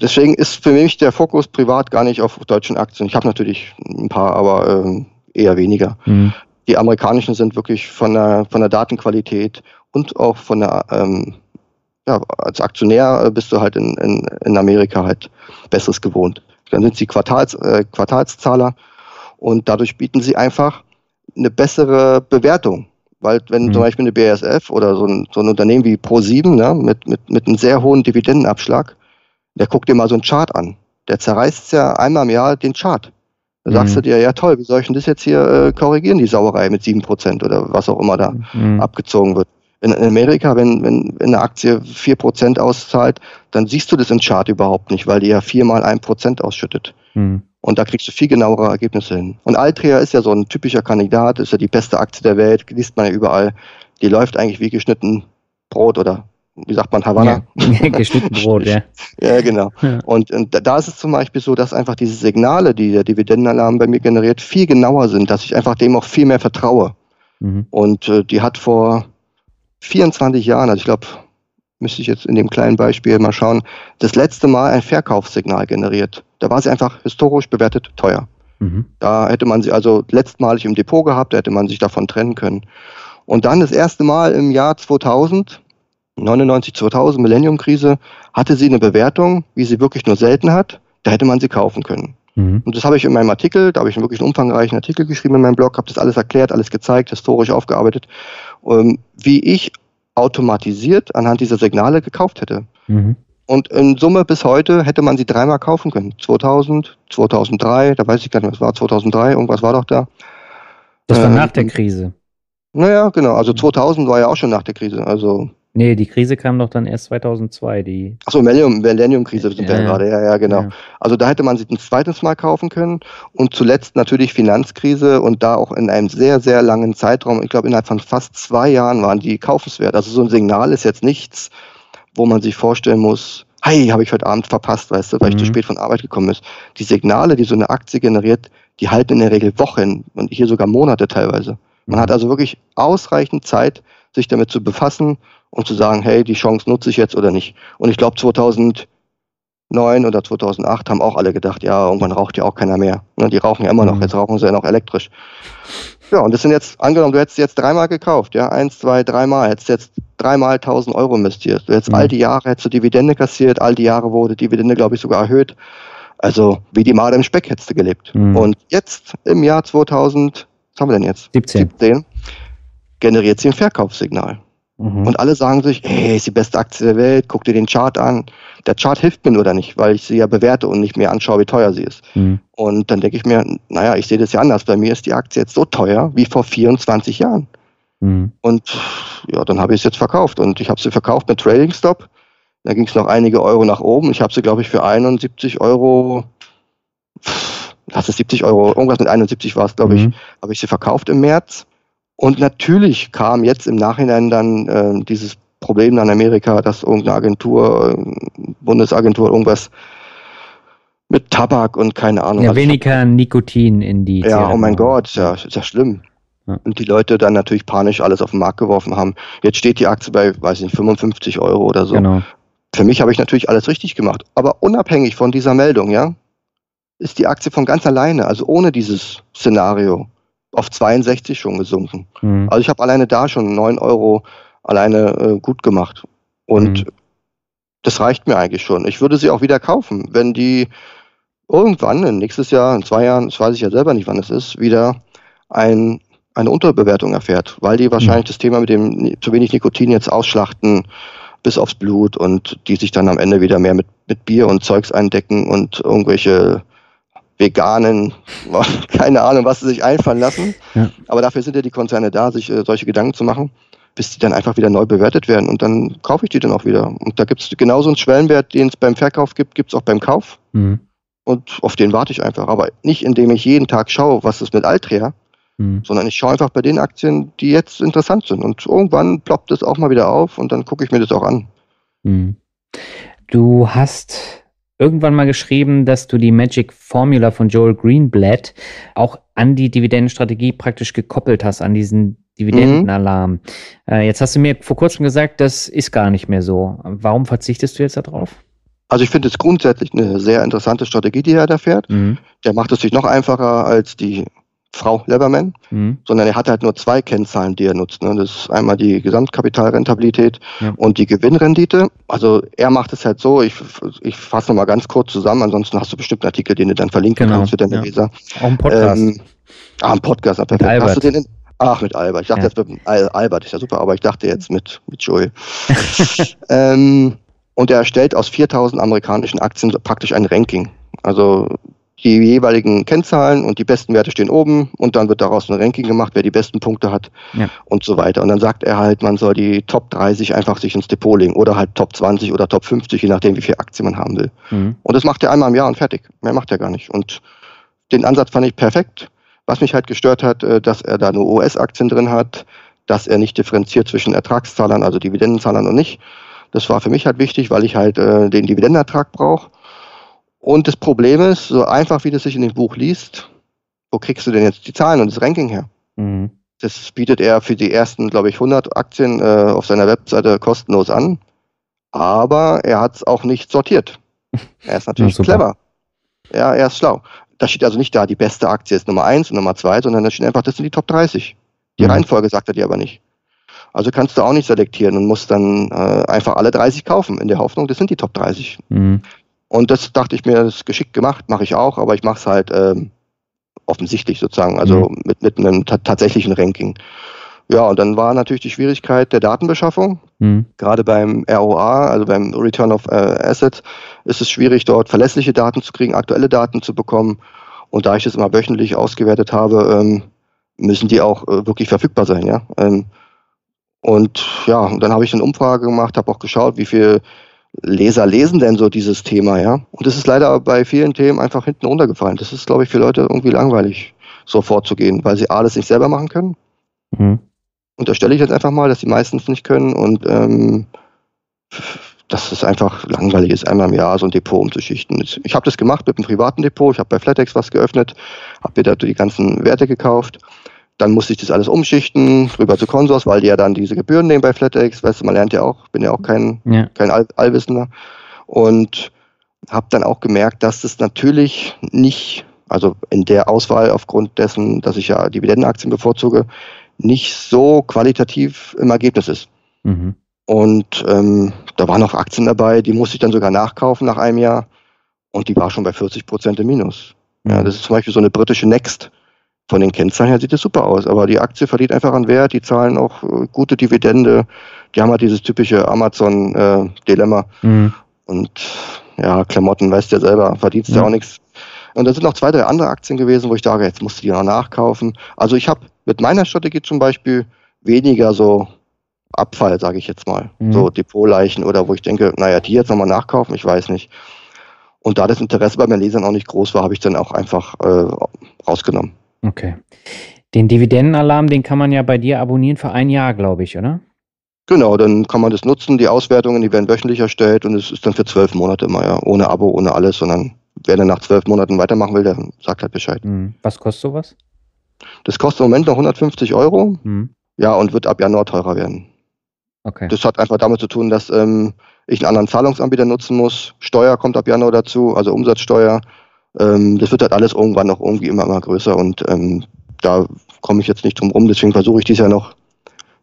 deswegen ist für mich der Fokus privat gar nicht auf deutschen Aktien. Ich habe natürlich ein paar, aber ähm, eher weniger. Mhm die amerikanischen sind wirklich von der, von der Datenqualität und auch von der, ähm, ja, als Aktionär bist du halt in, in, in Amerika halt Besseres gewohnt. Dann sind sie Quartals, äh, Quartalszahler und dadurch bieten sie einfach eine bessere Bewertung. Weil wenn mhm. zum Beispiel eine BASF oder so ein, so ein Unternehmen wie Pro7 ne, mit, mit, mit einem sehr hohen Dividendenabschlag, der guckt dir mal so einen Chart an. Der zerreißt ja einmal im Jahr den Chart. Da mhm. sagst du dir, ja toll, wie soll ich denn das jetzt hier äh, korrigieren, die Sauerei mit 7% oder was auch immer da mhm. abgezogen wird. In, in Amerika, wenn, wenn, wenn eine Aktie 4% auszahlt, dann siehst du das im Chart überhaupt nicht, weil die ja viermal 1% ausschüttet. Mhm. Und da kriegst du viel genauere Ergebnisse hin. Und Altria ist ja so ein typischer Kandidat, ist ja die beste Aktie der Welt, liest man ja überall. Die läuft eigentlich wie geschnitten Brot oder wie sagt man, Havanna? Ja, <laughs> geschnitten <laughs> Brot, ja. ja, genau. Ja. Und, und, da ist es zum Beispiel so, dass einfach diese Signale, die der Dividendenalarm bei mir generiert, viel genauer sind, dass ich einfach dem auch viel mehr vertraue. Mhm. Und äh, die hat vor 24 Jahren, also ich glaube, müsste ich jetzt in dem kleinen Beispiel mal schauen, das letzte Mal ein Verkaufssignal generiert. Da war sie einfach historisch bewertet teuer. Mhm. Da hätte man sie also letztmalig im Depot gehabt, da hätte man sich davon trennen können. Und dann das erste Mal im Jahr 2000 99, 2000, Millennium-Krise, hatte sie eine Bewertung, wie sie wirklich nur selten hat. Da hätte man sie kaufen können. Mhm. Und das habe ich in meinem Artikel, da habe ich einen wirklich einen umfangreichen Artikel geschrieben in meinem Blog, habe das alles erklärt, alles gezeigt, historisch aufgearbeitet, ähm, wie ich automatisiert anhand dieser Signale gekauft hätte. Mhm. Und in Summe bis heute hätte man sie dreimal kaufen können. 2000, 2003, da weiß ich gar nicht, was war 2003, irgendwas war doch da. Das war äh, nach der Krise. Naja, genau. Also 2000 war ja auch schon nach der Krise. Also Nee, die Krise kam doch dann erst 2002. Die Achso, Millennium-Krise sind wir ja, gerade, ja, ja, genau. Ja. Also da hätte man sich ein zweites Mal kaufen können und zuletzt natürlich Finanzkrise und da auch in einem sehr, sehr langen Zeitraum, ich glaube innerhalb von fast zwei Jahren waren die kaufenswert. Also so ein Signal ist jetzt nichts, wo man sich vorstellen muss, hey, habe ich heute Abend verpasst, weißt du, weil mhm. ich zu mhm. spät von Arbeit gekommen ist. Die Signale, die so eine Aktie generiert, die halten in der Regel Wochen und hier sogar Monate teilweise. Man mhm. hat also wirklich ausreichend Zeit, sich damit zu befassen und zu sagen, hey, die Chance nutze ich jetzt oder nicht. Und ich glaube, 2009 oder 2008 haben auch alle gedacht, ja, irgendwann raucht ja auch keiner mehr. Ne, die rauchen ja immer noch, mhm. jetzt rauchen sie ja noch elektrisch. Ja, und das sind jetzt, angenommen, du hättest jetzt dreimal gekauft, ja, eins, zwei, dreimal, hättest jetzt dreimal 1000 Euro investiert. Du hättest mhm. all die Jahre, hättest du Dividende kassiert, all die Jahre wurde Dividende, glaube ich, sogar erhöht. Also, wie die Made im Speck hättest du gelebt. Mhm. Und jetzt, im Jahr 2000, was haben wir denn jetzt? 17. 17 generiert sie ein Verkaufssignal. Mhm. Und alle sagen sich, hey, ist die beste Aktie der Welt, guck dir den Chart an. Der Chart hilft mir nur da nicht, weil ich sie ja bewerte und nicht mehr anschaue, wie teuer sie ist. Mhm. Und dann denke ich mir, naja, ich sehe das ja anders. Bei mir ist die Aktie jetzt so teuer wie vor 24 Jahren. Mhm. Und ja, dann habe ich es jetzt verkauft. Und ich habe sie verkauft mit Trading Stop. Da ging es noch einige Euro nach oben. Ich habe sie, glaube ich, für 71 Euro, lass es 70 Euro, irgendwas mit 71 war es, glaube ich, mhm. habe ich sie verkauft im März. Und natürlich kam jetzt im Nachhinein dann äh, dieses Problem in Amerika, dass irgendeine Agentur, äh, Bundesagentur, irgendwas mit Tabak und keine Ahnung. Ja, weniger Nikotin in die. Ja, Zigaretten. oh mein Gott, ist ja, ist ja schlimm. Ja. Und die Leute dann natürlich panisch alles auf den Markt geworfen haben. Jetzt steht die Aktie bei, weiß ich nicht, 55 Euro oder so. Genau. Für mich habe ich natürlich alles richtig gemacht. Aber unabhängig von dieser Meldung, ja, ist die Aktie von ganz alleine, also ohne dieses Szenario, auf 62 schon gesunken. Mhm. Also ich habe alleine da schon 9 Euro alleine äh, gut gemacht. Und mhm. das reicht mir eigentlich schon. Ich würde sie auch wieder kaufen, wenn die irgendwann, nächstes Jahr, in zwei Jahren, das weiß ich ja selber nicht, wann es ist, wieder ein, eine Unterbewertung erfährt, weil die wahrscheinlich mhm. das Thema mit dem zu wenig Nikotin jetzt ausschlachten bis aufs Blut und die sich dann am Ende wieder mehr mit, mit Bier und Zeugs eindecken und irgendwelche veganen, <laughs> keine Ahnung, was sie sich einfallen lassen. Ja. Aber dafür sind ja die Konzerne da, sich äh, solche Gedanken zu machen, bis die dann einfach wieder neu bewertet werden. Und dann kaufe ich die dann auch wieder. Und da gibt es genauso einen Schwellenwert, den es beim Verkauf gibt, gibt es auch beim Kauf. Mhm. Und auf den warte ich einfach. Aber nicht, indem ich jeden Tag schaue, was ist mit Altria, mhm. sondern ich schaue einfach bei den Aktien, die jetzt interessant sind. Und irgendwann ploppt es auch mal wieder auf und dann gucke ich mir das auch an. Mhm. Du hast irgendwann mal geschrieben, dass du die Magic Formula von Joel Greenblatt auch an die Dividendenstrategie praktisch gekoppelt hast, an diesen Dividendenalarm. Mhm. Äh, jetzt hast du mir vor kurzem gesagt, das ist gar nicht mehr so. Warum verzichtest du jetzt darauf? Also ich finde es grundsätzlich eine sehr interessante Strategie, die er da fährt. Mhm. Der macht es sich noch einfacher als die Frau Leverman, mhm. sondern er hat halt nur zwei Kennzahlen, die er nutzt. Ne? Das ist einmal die Gesamtkapitalrentabilität ja. und die Gewinnrendite. Also er macht es halt so, ich, ich fasse nochmal ganz kurz zusammen, ansonsten hast du bestimmt einen Artikel, den du dann verlinken genau. kannst für deine ja. Leser. Auch ein Podcast. Ähm, ah, ein Podcast, ah, perfekt. Hast du den in, Ach, mit Albert. Ich dachte ja. jetzt mit Al Albert, ist ja super, aber ich dachte jetzt mit, mit Joel. <laughs> ähm, und er erstellt aus 4000 amerikanischen Aktien praktisch ein Ranking. Also die jeweiligen Kennzahlen und die besten Werte stehen oben und dann wird daraus ein Ranking gemacht, wer die besten Punkte hat ja. und so weiter. Und dann sagt er halt, man soll die Top 30 einfach sich ins Depot legen oder halt Top 20 oder Top 50, je nachdem, wie viel Aktien man haben will. Mhm. Und das macht er einmal im Jahr und fertig. Mehr macht er gar nicht. Und den Ansatz fand ich perfekt. Was mich halt gestört hat, äh, dass er da nur US-Aktien drin hat, dass er nicht differenziert zwischen Ertragszahlern, also Dividendenzahlern und nicht. Das war für mich halt wichtig, weil ich halt äh, den Dividendenertrag brauche und das Problem ist, so einfach wie das sich in dem Buch liest, wo kriegst du denn jetzt die Zahlen und das Ranking her? Mhm. Das bietet er für die ersten, glaube ich, 100 Aktien äh, auf seiner Webseite kostenlos an. Aber er hat es auch nicht sortiert. <laughs> Er ist natürlich ja, clever. Ja, er ist schlau. Da steht also nicht da, die beste Aktie ist Nummer 1 und Nummer 2, sondern da steht einfach, das sind die Top 30. Die mhm. Reihenfolge sagt er dir aber nicht. Also kannst du auch nicht selektieren und musst dann äh, einfach alle 30 kaufen, in der Hoffnung, das sind die Top 30. Mhm. Und das dachte ich mir, das ist geschickt gemacht, mache ich auch, aber ich mache es halt ähm, offensichtlich sozusagen, also mhm. mit, mit einem tatsächlichen Ranking. Ja, und dann war natürlich die Schwierigkeit der Datenbeschaffung. Mhm. Gerade beim ROA, also beim Return of äh, Assets, ist es schwierig, dort verlässliche Daten zu kriegen, aktuelle Daten zu bekommen. Und da ich das immer wöchentlich ausgewertet habe, ähm, müssen die auch äh, wirklich verfügbar sein, ja. Ähm, und ja, und dann habe ich eine Umfrage gemacht, habe auch geschaut, wie viel Leser lesen denn so dieses Thema, ja? Und das ist leider bei vielen Themen einfach hinten runtergefallen. Das ist, glaube ich, für Leute irgendwie langweilig, so vorzugehen, weil sie alles nicht selber machen können. Mhm. Unterstelle ich jetzt einfach mal, dass die meistens nicht können und ähm, dass es einfach langweilig ist, einmal im Jahr so ein Depot umzuschichten. Ich habe das gemacht mit einem privaten Depot. Ich habe bei Flatex was geöffnet, habe mir da die ganzen Werte gekauft dann musste ich das alles umschichten, rüber zu Consors, weil die ja dann diese Gebühren nehmen bei FlatEx. Weißt du, man lernt ja auch, bin ja auch kein, ja. kein All Allwissender. Und habe dann auch gemerkt, dass das natürlich nicht, also in der Auswahl aufgrund dessen, dass ich ja Dividendenaktien bevorzuge, nicht so qualitativ im Ergebnis ist. Mhm. Und ähm, da waren noch Aktien dabei, die musste ich dann sogar nachkaufen nach einem Jahr und die war schon bei 40 Prozent im Minus. Ja, mhm. das ist zum Beispiel so eine britische Next von den Kennzahlen her sieht es super aus, aber die Aktie verliert einfach an Wert, die zahlen auch äh, gute Dividende, die haben halt dieses typische Amazon-Dilemma. Äh, mhm. Und ja, Klamotten, weißt du ja selber, verdienst ja auch nichts. Und da sind noch zwei, drei andere Aktien gewesen, wo ich sage, jetzt musst du die noch nachkaufen. Also ich habe mit meiner Strategie zum Beispiel weniger so Abfall, sage ich jetzt mal. Mhm. So Depotleichen oder wo ich denke, naja, die jetzt nochmal nachkaufen, ich weiß nicht. Und da das Interesse bei meinen Lesern auch nicht groß war, habe ich dann auch einfach äh, rausgenommen. Okay. Den Dividendenalarm, den kann man ja bei dir abonnieren für ein Jahr, glaube ich, oder? Genau, dann kann man das nutzen. Die Auswertungen, die werden wöchentlich erstellt und es ist dann für zwölf Monate immer, ja. Ohne Abo, ohne alles, sondern wer dann nach zwölf Monaten weitermachen will, der sagt halt Bescheid. Mhm. Was kostet sowas? Das kostet im Moment noch 150 Euro. Mhm. Ja, und wird ab Januar teurer werden. Okay. Das hat einfach damit zu tun, dass ähm, ich einen anderen Zahlungsanbieter nutzen muss. Steuer kommt ab Januar dazu, also Umsatzsteuer. Ähm, das wird halt alles irgendwann noch irgendwie immer, immer größer und ähm, da komme ich jetzt nicht drum rum. Deswegen versuche ich dies Jahr noch.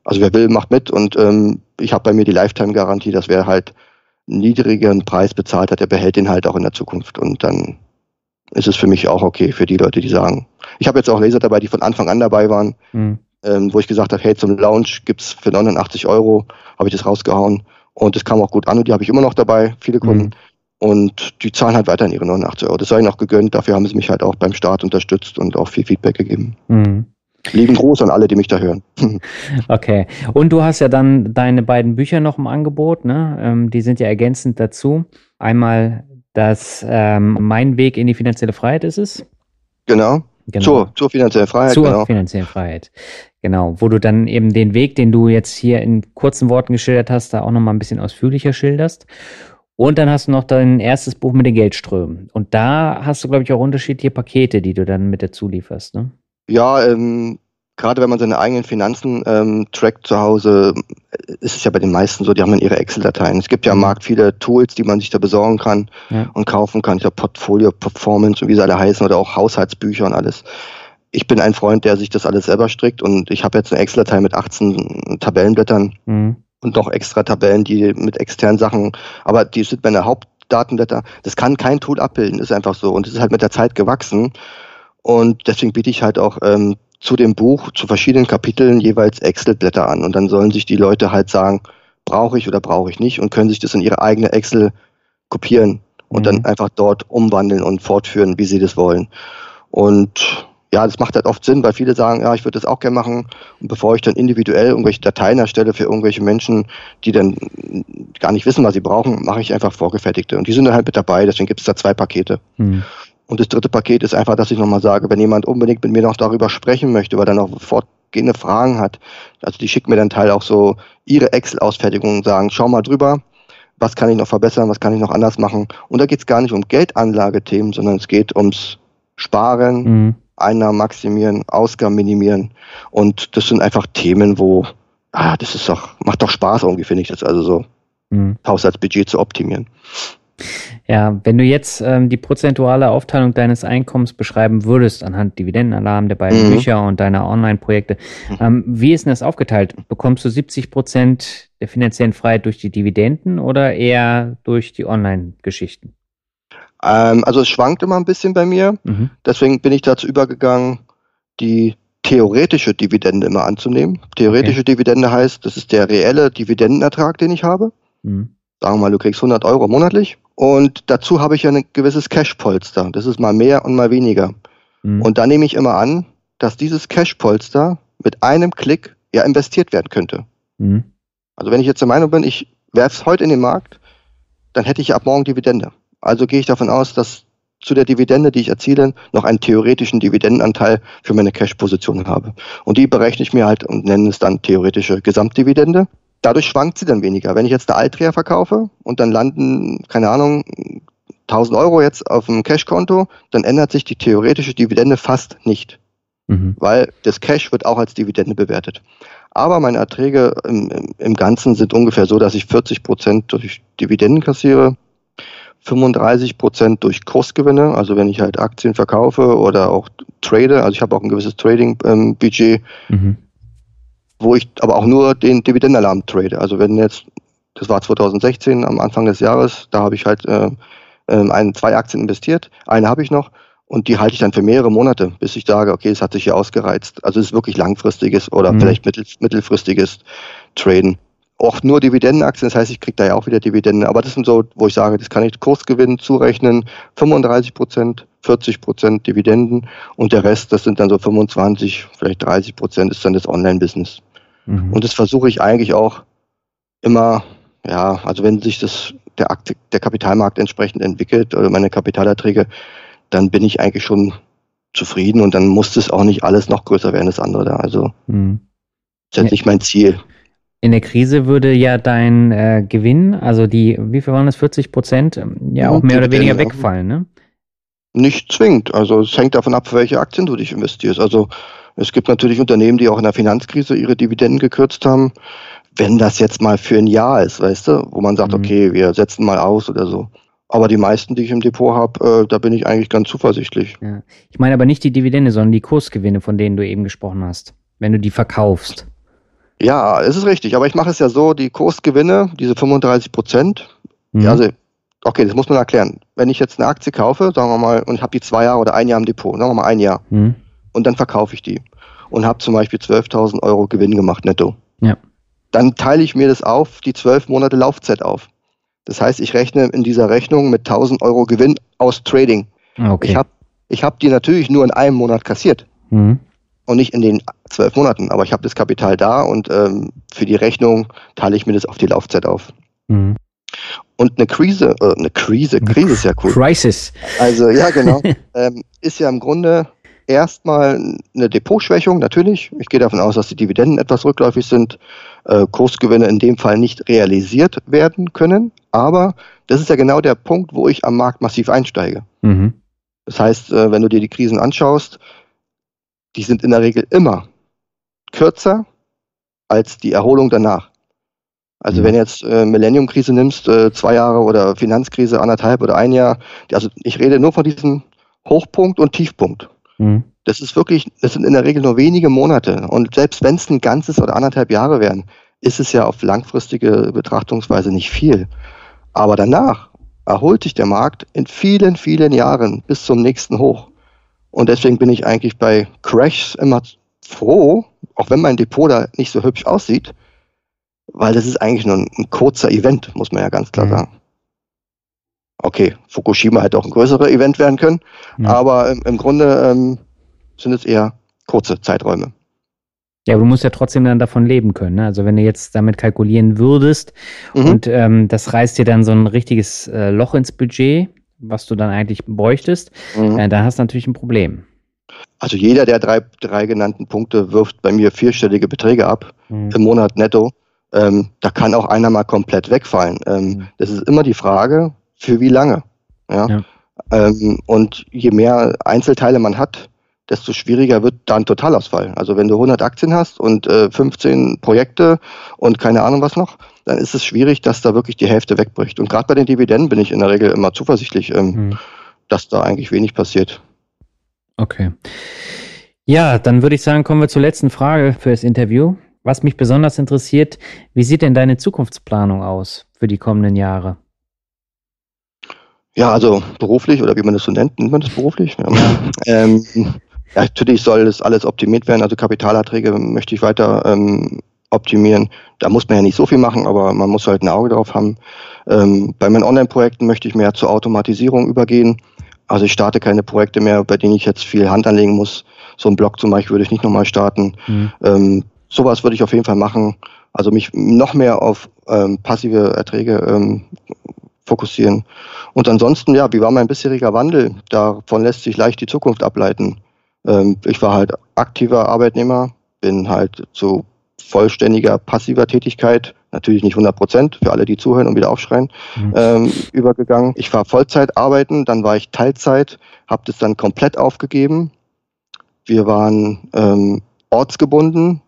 Also wer will, macht mit und ähm, ich habe bei mir die Lifetime-Garantie, dass wer halt einen niedrigeren Preis bezahlt hat, der behält den halt auch in der Zukunft und dann ist es für mich auch okay für die Leute, die sagen. Ich habe jetzt auch Leser dabei, die von Anfang an dabei waren, mhm. ähm, wo ich gesagt habe, hey, zum Launch gibt's für 89 Euro, habe ich das rausgehauen und das kam auch gut an und die habe ich immer noch dabei, viele Kunden. Mhm. Und die zahlen halt weiterhin ihre 89 Euro. Das sei ihnen auch gegönnt. Dafür haben sie mich halt auch beim Start unterstützt und auch viel Feedback gegeben. Mhm. Lieben Gruß an alle, die mich da hören. <laughs> okay. Und du hast ja dann deine beiden Bücher noch im Angebot, ne? Ähm, die sind ja ergänzend dazu. Einmal das ähm, Mein Weg in die finanzielle Freiheit ist es. Genau. genau. Zur, zur finanziellen Freiheit. Zur genau. finanziellen Freiheit. Genau. Wo du dann eben den Weg, den du jetzt hier in kurzen Worten geschildert hast, da auch nochmal ein bisschen ausführlicher schilderst. Und dann hast du noch dein erstes Buch mit den Geldströmen. Und da hast du, glaube ich, auch unterschiedliche Pakete, die du dann mit dazu lieferst, ne? Ja, ähm, gerade wenn man seine eigenen Finanzen ähm, trackt zu Hause, äh, ist es ja bei den meisten so, die haben dann ihre Excel-Dateien. Es gibt ja am mhm. Markt viele Tools, die man sich da besorgen kann ja. und kaufen kann. Ich habe Portfolio, Performance und wie sie alle heißen oder auch Haushaltsbücher und alles. Ich bin ein Freund, der sich das alles selber strickt und ich habe jetzt eine Excel-Datei mit 18 Tabellenblättern mhm. Und noch extra Tabellen, die mit externen Sachen, aber die sind meine Hauptdatenblätter. Das kann kein Tool abbilden, ist einfach so und es ist halt mit der Zeit gewachsen. Und deswegen biete ich halt auch ähm, zu dem Buch, zu verschiedenen Kapiteln jeweils Excel-Blätter an. Und dann sollen sich die Leute halt sagen, brauche ich oder brauche ich nicht und können sich das in ihre eigene Excel kopieren und mhm. dann einfach dort umwandeln und fortführen, wie sie das wollen. Und ja, das macht halt oft Sinn, weil viele sagen, ja, ich würde das auch gerne machen. Und bevor ich dann individuell irgendwelche Dateien erstelle für irgendwelche Menschen, die dann gar nicht wissen, was sie brauchen, mache ich einfach vorgefertigte. Und die sind dann halt mit dabei, deswegen gibt es da zwei Pakete. Mhm. Und das dritte Paket ist einfach, dass ich nochmal sage, wenn jemand unbedingt mit mir noch darüber sprechen möchte, weil er noch fortgehende Fragen hat, also die schicken mir dann Teil auch so ihre Excel-Ausfertigungen und sagen, schau mal drüber, was kann ich noch verbessern, was kann ich noch anders machen. Und da geht es gar nicht um Geldanlagethemen, sondern es geht ums Sparen, mhm. Einnahmen maximieren, Ausgaben minimieren. Und das sind einfach Themen, wo, ah, das ist doch, macht doch Spaß irgendwie, finde ich das, also so mhm. Haushaltsbudget zu optimieren. Ja, wenn du jetzt ähm, die prozentuale Aufteilung deines Einkommens beschreiben würdest, anhand Dividendenalarm der beiden mhm. Bücher und deiner Online-Projekte, mhm. ähm, wie ist denn das aufgeteilt? Bekommst du 70 Prozent der finanziellen Freiheit durch die Dividenden oder eher durch die Online-Geschichten? Ähm, also es schwankt immer ein bisschen bei mir. Mhm. Deswegen bin ich dazu übergegangen, die theoretische Dividende immer anzunehmen. Theoretische okay. Dividende heißt, das ist der reelle Dividendenertrag, den ich habe. Mhm. Sagen wir mal, du kriegst 100 Euro monatlich und dazu habe ich ja ein gewisses Cash-Polster. Das ist mal mehr und mal weniger. Mhm. Und da nehme ich immer an, dass dieses Cash-Polster mit einem Klick ja investiert werden könnte. Mhm. Also wenn ich jetzt der Meinung bin, ich werfe es heute in den Markt, dann hätte ich ab morgen Dividende. Also gehe ich davon aus, dass zu der Dividende, die ich erziele, noch einen theoretischen Dividendenanteil für meine Cash-Position habe. Und die berechne ich mir halt und nenne es dann theoretische Gesamtdividende dadurch schwankt sie dann weniger. Wenn ich jetzt eine Altria verkaufe und dann landen, keine Ahnung, 1000 Euro jetzt auf dem Cash-Konto, dann ändert sich die theoretische Dividende fast nicht. Mhm. Weil das Cash wird auch als Dividende bewertet. Aber meine Erträge im, im Ganzen sind ungefähr so, dass ich 40 Prozent durch Dividenden kassiere, 35 Prozent durch Kursgewinne, also wenn ich halt Aktien verkaufe oder auch trade, also ich habe auch ein gewisses Trading-Budget, ähm, mhm wo ich aber auch nur den Dividendenalarm trade. Also wenn jetzt, das war 2016 am Anfang des Jahres, da habe ich halt äh, äh, ein, zwei Aktien investiert, eine habe ich noch und die halte ich dann für mehrere Monate, bis ich sage, okay, es hat sich hier ausgereizt. Also es ist wirklich langfristiges oder mhm. vielleicht mittel, mittelfristiges Traden. Auch nur Dividendenaktien, das heißt, ich kriege da ja auch wieder Dividenden. Aber das sind so, wo ich sage, das kann ich Kursgewinn zurechnen, 35 Prozent, 40 Prozent Dividenden und der Rest, das sind dann so 25, vielleicht 30 Prozent, ist dann das Online-Business. Mhm. Und das versuche ich eigentlich auch immer, ja, also wenn sich das der, Akt, der Kapitalmarkt entsprechend entwickelt oder meine Kapitalerträge, dann bin ich eigentlich schon zufrieden und dann muss das auch nicht alles noch größer werden, das andere da. Also mhm. das ist ja. nicht mein Ziel. In der Krise würde ja dein äh, Gewinn, also die, wie viel waren das, 40 Prozent, ähm, ja auch mehr oder weniger wegfallen, ne? Nicht zwingend. Also es hängt davon ab, für welche Aktien du dich investierst. Also es gibt natürlich Unternehmen, die auch in der Finanzkrise ihre Dividenden gekürzt haben. Wenn das jetzt mal für ein Jahr ist, weißt du, wo man sagt, mhm. okay, wir setzen mal aus oder so. Aber die meisten, die ich im Depot habe, äh, da bin ich eigentlich ganz zuversichtlich. Ja. Ich meine aber nicht die Dividende, sondern die Kursgewinne, von denen du eben gesprochen hast, wenn du die verkaufst. Ja, es ist richtig. Aber ich mache es ja so, die Kursgewinne, diese 35 Prozent, mhm. ja, also, okay, das muss man erklären. Wenn ich jetzt eine Aktie kaufe, sagen wir mal, und ich habe die zwei Jahre oder ein Jahr im Depot, sagen wir mal ein Jahr, mhm. und dann verkaufe ich die und habe zum Beispiel 12.000 Euro Gewinn gemacht netto. Ja. Dann teile ich mir das auf, die zwölf Monate Laufzeit auf. Das heißt, ich rechne in dieser Rechnung mit 1000 Euro Gewinn aus Trading. Okay. Ich habe ich hab die natürlich nur in einem Monat kassiert. Mhm und nicht in den zwölf Monaten. Aber ich habe das Kapital da und ähm, für die Rechnung teile ich mir das auf die Laufzeit auf. Mhm. Und eine Krise, äh, eine Krise, Krise ist ja cool. Crisis. Also ja, genau. <laughs> ähm, ist ja im Grunde erstmal eine Depotschwächung, natürlich. Ich gehe davon aus, dass die Dividenden etwas rückläufig sind, äh, Kursgewinne in dem Fall nicht realisiert werden können. Aber das ist ja genau der Punkt, wo ich am Markt massiv einsteige. Mhm. Das heißt, äh, wenn du dir die Krisen anschaust, die sind in der Regel immer kürzer als die Erholung danach. Also mhm. wenn jetzt äh, Millennium-Krise nimmst, äh, zwei Jahre oder Finanzkrise anderthalb oder ein Jahr, also ich rede nur von diesem Hochpunkt und Tiefpunkt. Mhm. Das ist wirklich, das sind in der Regel nur wenige Monate. Und selbst wenn es ein ganzes oder anderthalb Jahre wären, ist es ja auf langfristige Betrachtungsweise nicht viel. Aber danach erholt sich der Markt in vielen, vielen Jahren bis zum nächsten Hoch. Und deswegen bin ich eigentlich bei Crashs immer froh, auch wenn mein Depot da nicht so hübsch aussieht, weil das ist eigentlich nur ein, ein kurzer Event, muss man ja ganz klar mhm. sagen. Okay, Fukushima hätte auch ein größerer Event werden können, mhm. aber im, im Grunde ähm, sind es eher kurze Zeiträume. Ja, aber du musst ja trotzdem dann davon leben können. Ne? Also wenn du jetzt damit kalkulieren würdest mhm. und ähm, das reißt dir dann so ein richtiges äh, Loch ins Budget, was du dann eigentlich bräuchtest, mhm. äh, da hast du natürlich ein Problem. Also jeder der drei, drei genannten Punkte wirft bei mir vierstellige Beträge ab mhm. im Monat netto. Ähm, da kann auch einer mal komplett wegfallen. Ähm, mhm. Das ist immer die Frage, für wie lange. Ja? ja. Ähm, und je mehr Einzelteile man hat, desto schwieriger wird dann Totalausfall. Also wenn du 100 Aktien hast und äh, 15 Projekte und keine Ahnung was noch, dann ist es schwierig, dass da wirklich die Hälfte wegbricht. Und gerade bei den Dividenden bin ich in der Regel immer zuversichtlich, ähm, hm. dass da eigentlich wenig passiert. Okay. Ja, dann würde ich sagen, kommen wir zur letzten Frage für das Interview. Was mich besonders interessiert, wie sieht denn deine Zukunftsplanung aus für die kommenden Jahre? Ja, also beruflich oder wie man das so nennt, nennt man das beruflich? Ja. ähm, ja, natürlich soll das alles optimiert werden. Also Kapitalerträge möchte ich weiter ähm, optimieren. Da muss man ja nicht so viel machen, aber man muss halt ein Auge drauf haben. Ähm, bei meinen Online-Projekten möchte ich mehr zur Automatisierung übergehen. Also ich starte keine Projekte mehr, bei denen ich jetzt viel Hand anlegen muss. So ein Blog zum Beispiel würde ich nicht nochmal starten. Mhm. Ähm, sowas würde ich auf jeden Fall machen. Also mich noch mehr auf ähm, passive Erträge ähm, fokussieren. Und ansonsten, ja, wie war mein bisheriger Wandel? Davon lässt sich leicht die Zukunft ableiten. Ähm, ich war halt aktiver Arbeitnehmer, bin halt zu vollständiger passiver Tätigkeit, natürlich nicht 100 Prozent, für alle, die zuhören und wieder aufschreien, mhm. ähm, übergegangen. Ich war Vollzeit arbeiten, dann war ich Teilzeit, habe das dann komplett aufgegeben. Wir waren ähm, ortsgebunden.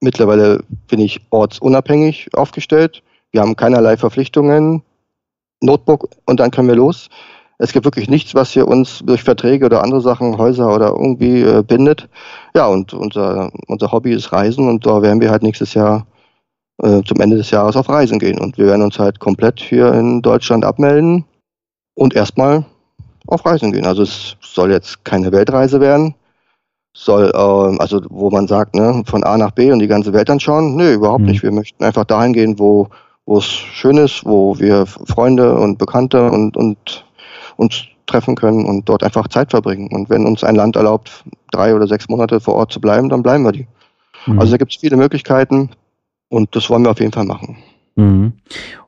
Mittlerweile bin ich ortsunabhängig aufgestellt. Wir haben keinerlei Verpflichtungen. Notebook und dann können wir los es gibt wirklich nichts, was hier uns durch Verträge oder andere Sachen, Häuser oder irgendwie äh, bindet. Ja, und unser, unser Hobby ist Reisen und da werden wir halt nächstes Jahr äh, zum Ende des Jahres auf Reisen gehen. Und wir werden uns halt komplett hier in Deutschland abmelden und erstmal auf Reisen gehen. Also es soll jetzt keine Weltreise werden, soll, äh, also wo man sagt, ne, von A nach B und die ganze Welt anschauen. Nö, überhaupt mhm. nicht. Wir möchten einfach dahin gehen, wo wo es schön ist, wo wir Freunde und Bekannte und, und uns treffen können und dort einfach Zeit verbringen. Und wenn uns ein Land erlaubt, drei oder sechs Monate vor Ort zu bleiben, dann bleiben wir die. Mhm. Also da gibt es viele Möglichkeiten und das wollen wir auf jeden Fall machen. Mhm.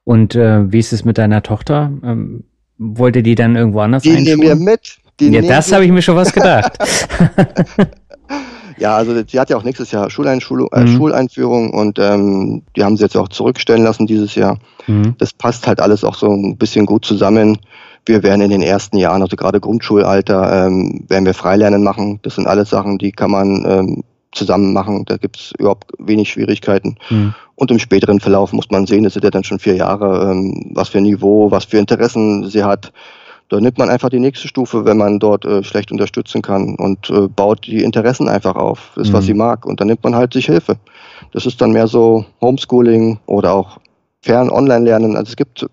Und äh, wie ist es mit deiner Tochter? Ähm, wollte die dann irgendwo anders Die nehmen wir mit. Die ja, das habe ich mir schon was gedacht. <laughs> <laughs> Ja, also sie hat ja auch nächstes Jahr Schuleinschulung, äh, mhm. Schuleinführung und ähm, die haben sie jetzt auch zurückstellen lassen dieses Jahr. Mhm. Das passt halt alles auch so ein bisschen gut zusammen. Wir werden in den ersten Jahren, also gerade Grundschulalter, ähm, werden wir Freilernen machen. Das sind alles Sachen, die kann man ähm, zusammen machen. Da gibt es überhaupt wenig Schwierigkeiten. Mhm. Und im späteren Verlauf muss man sehen, das sind ja dann schon vier Jahre, ähm, was für ein Niveau, was für Interessen sie hat. Da nimmt man einfach die nächste Stufe, wenn man dort äh, schlecht unterstützen kann und äh, baut die Interessen einfach auf, das, was mhm. sie mag. Und dann nimmt man halt sich Hilfe. Das ist dann mehr so Homeschooling oder auch fern Online-Lernen. Also es gibt,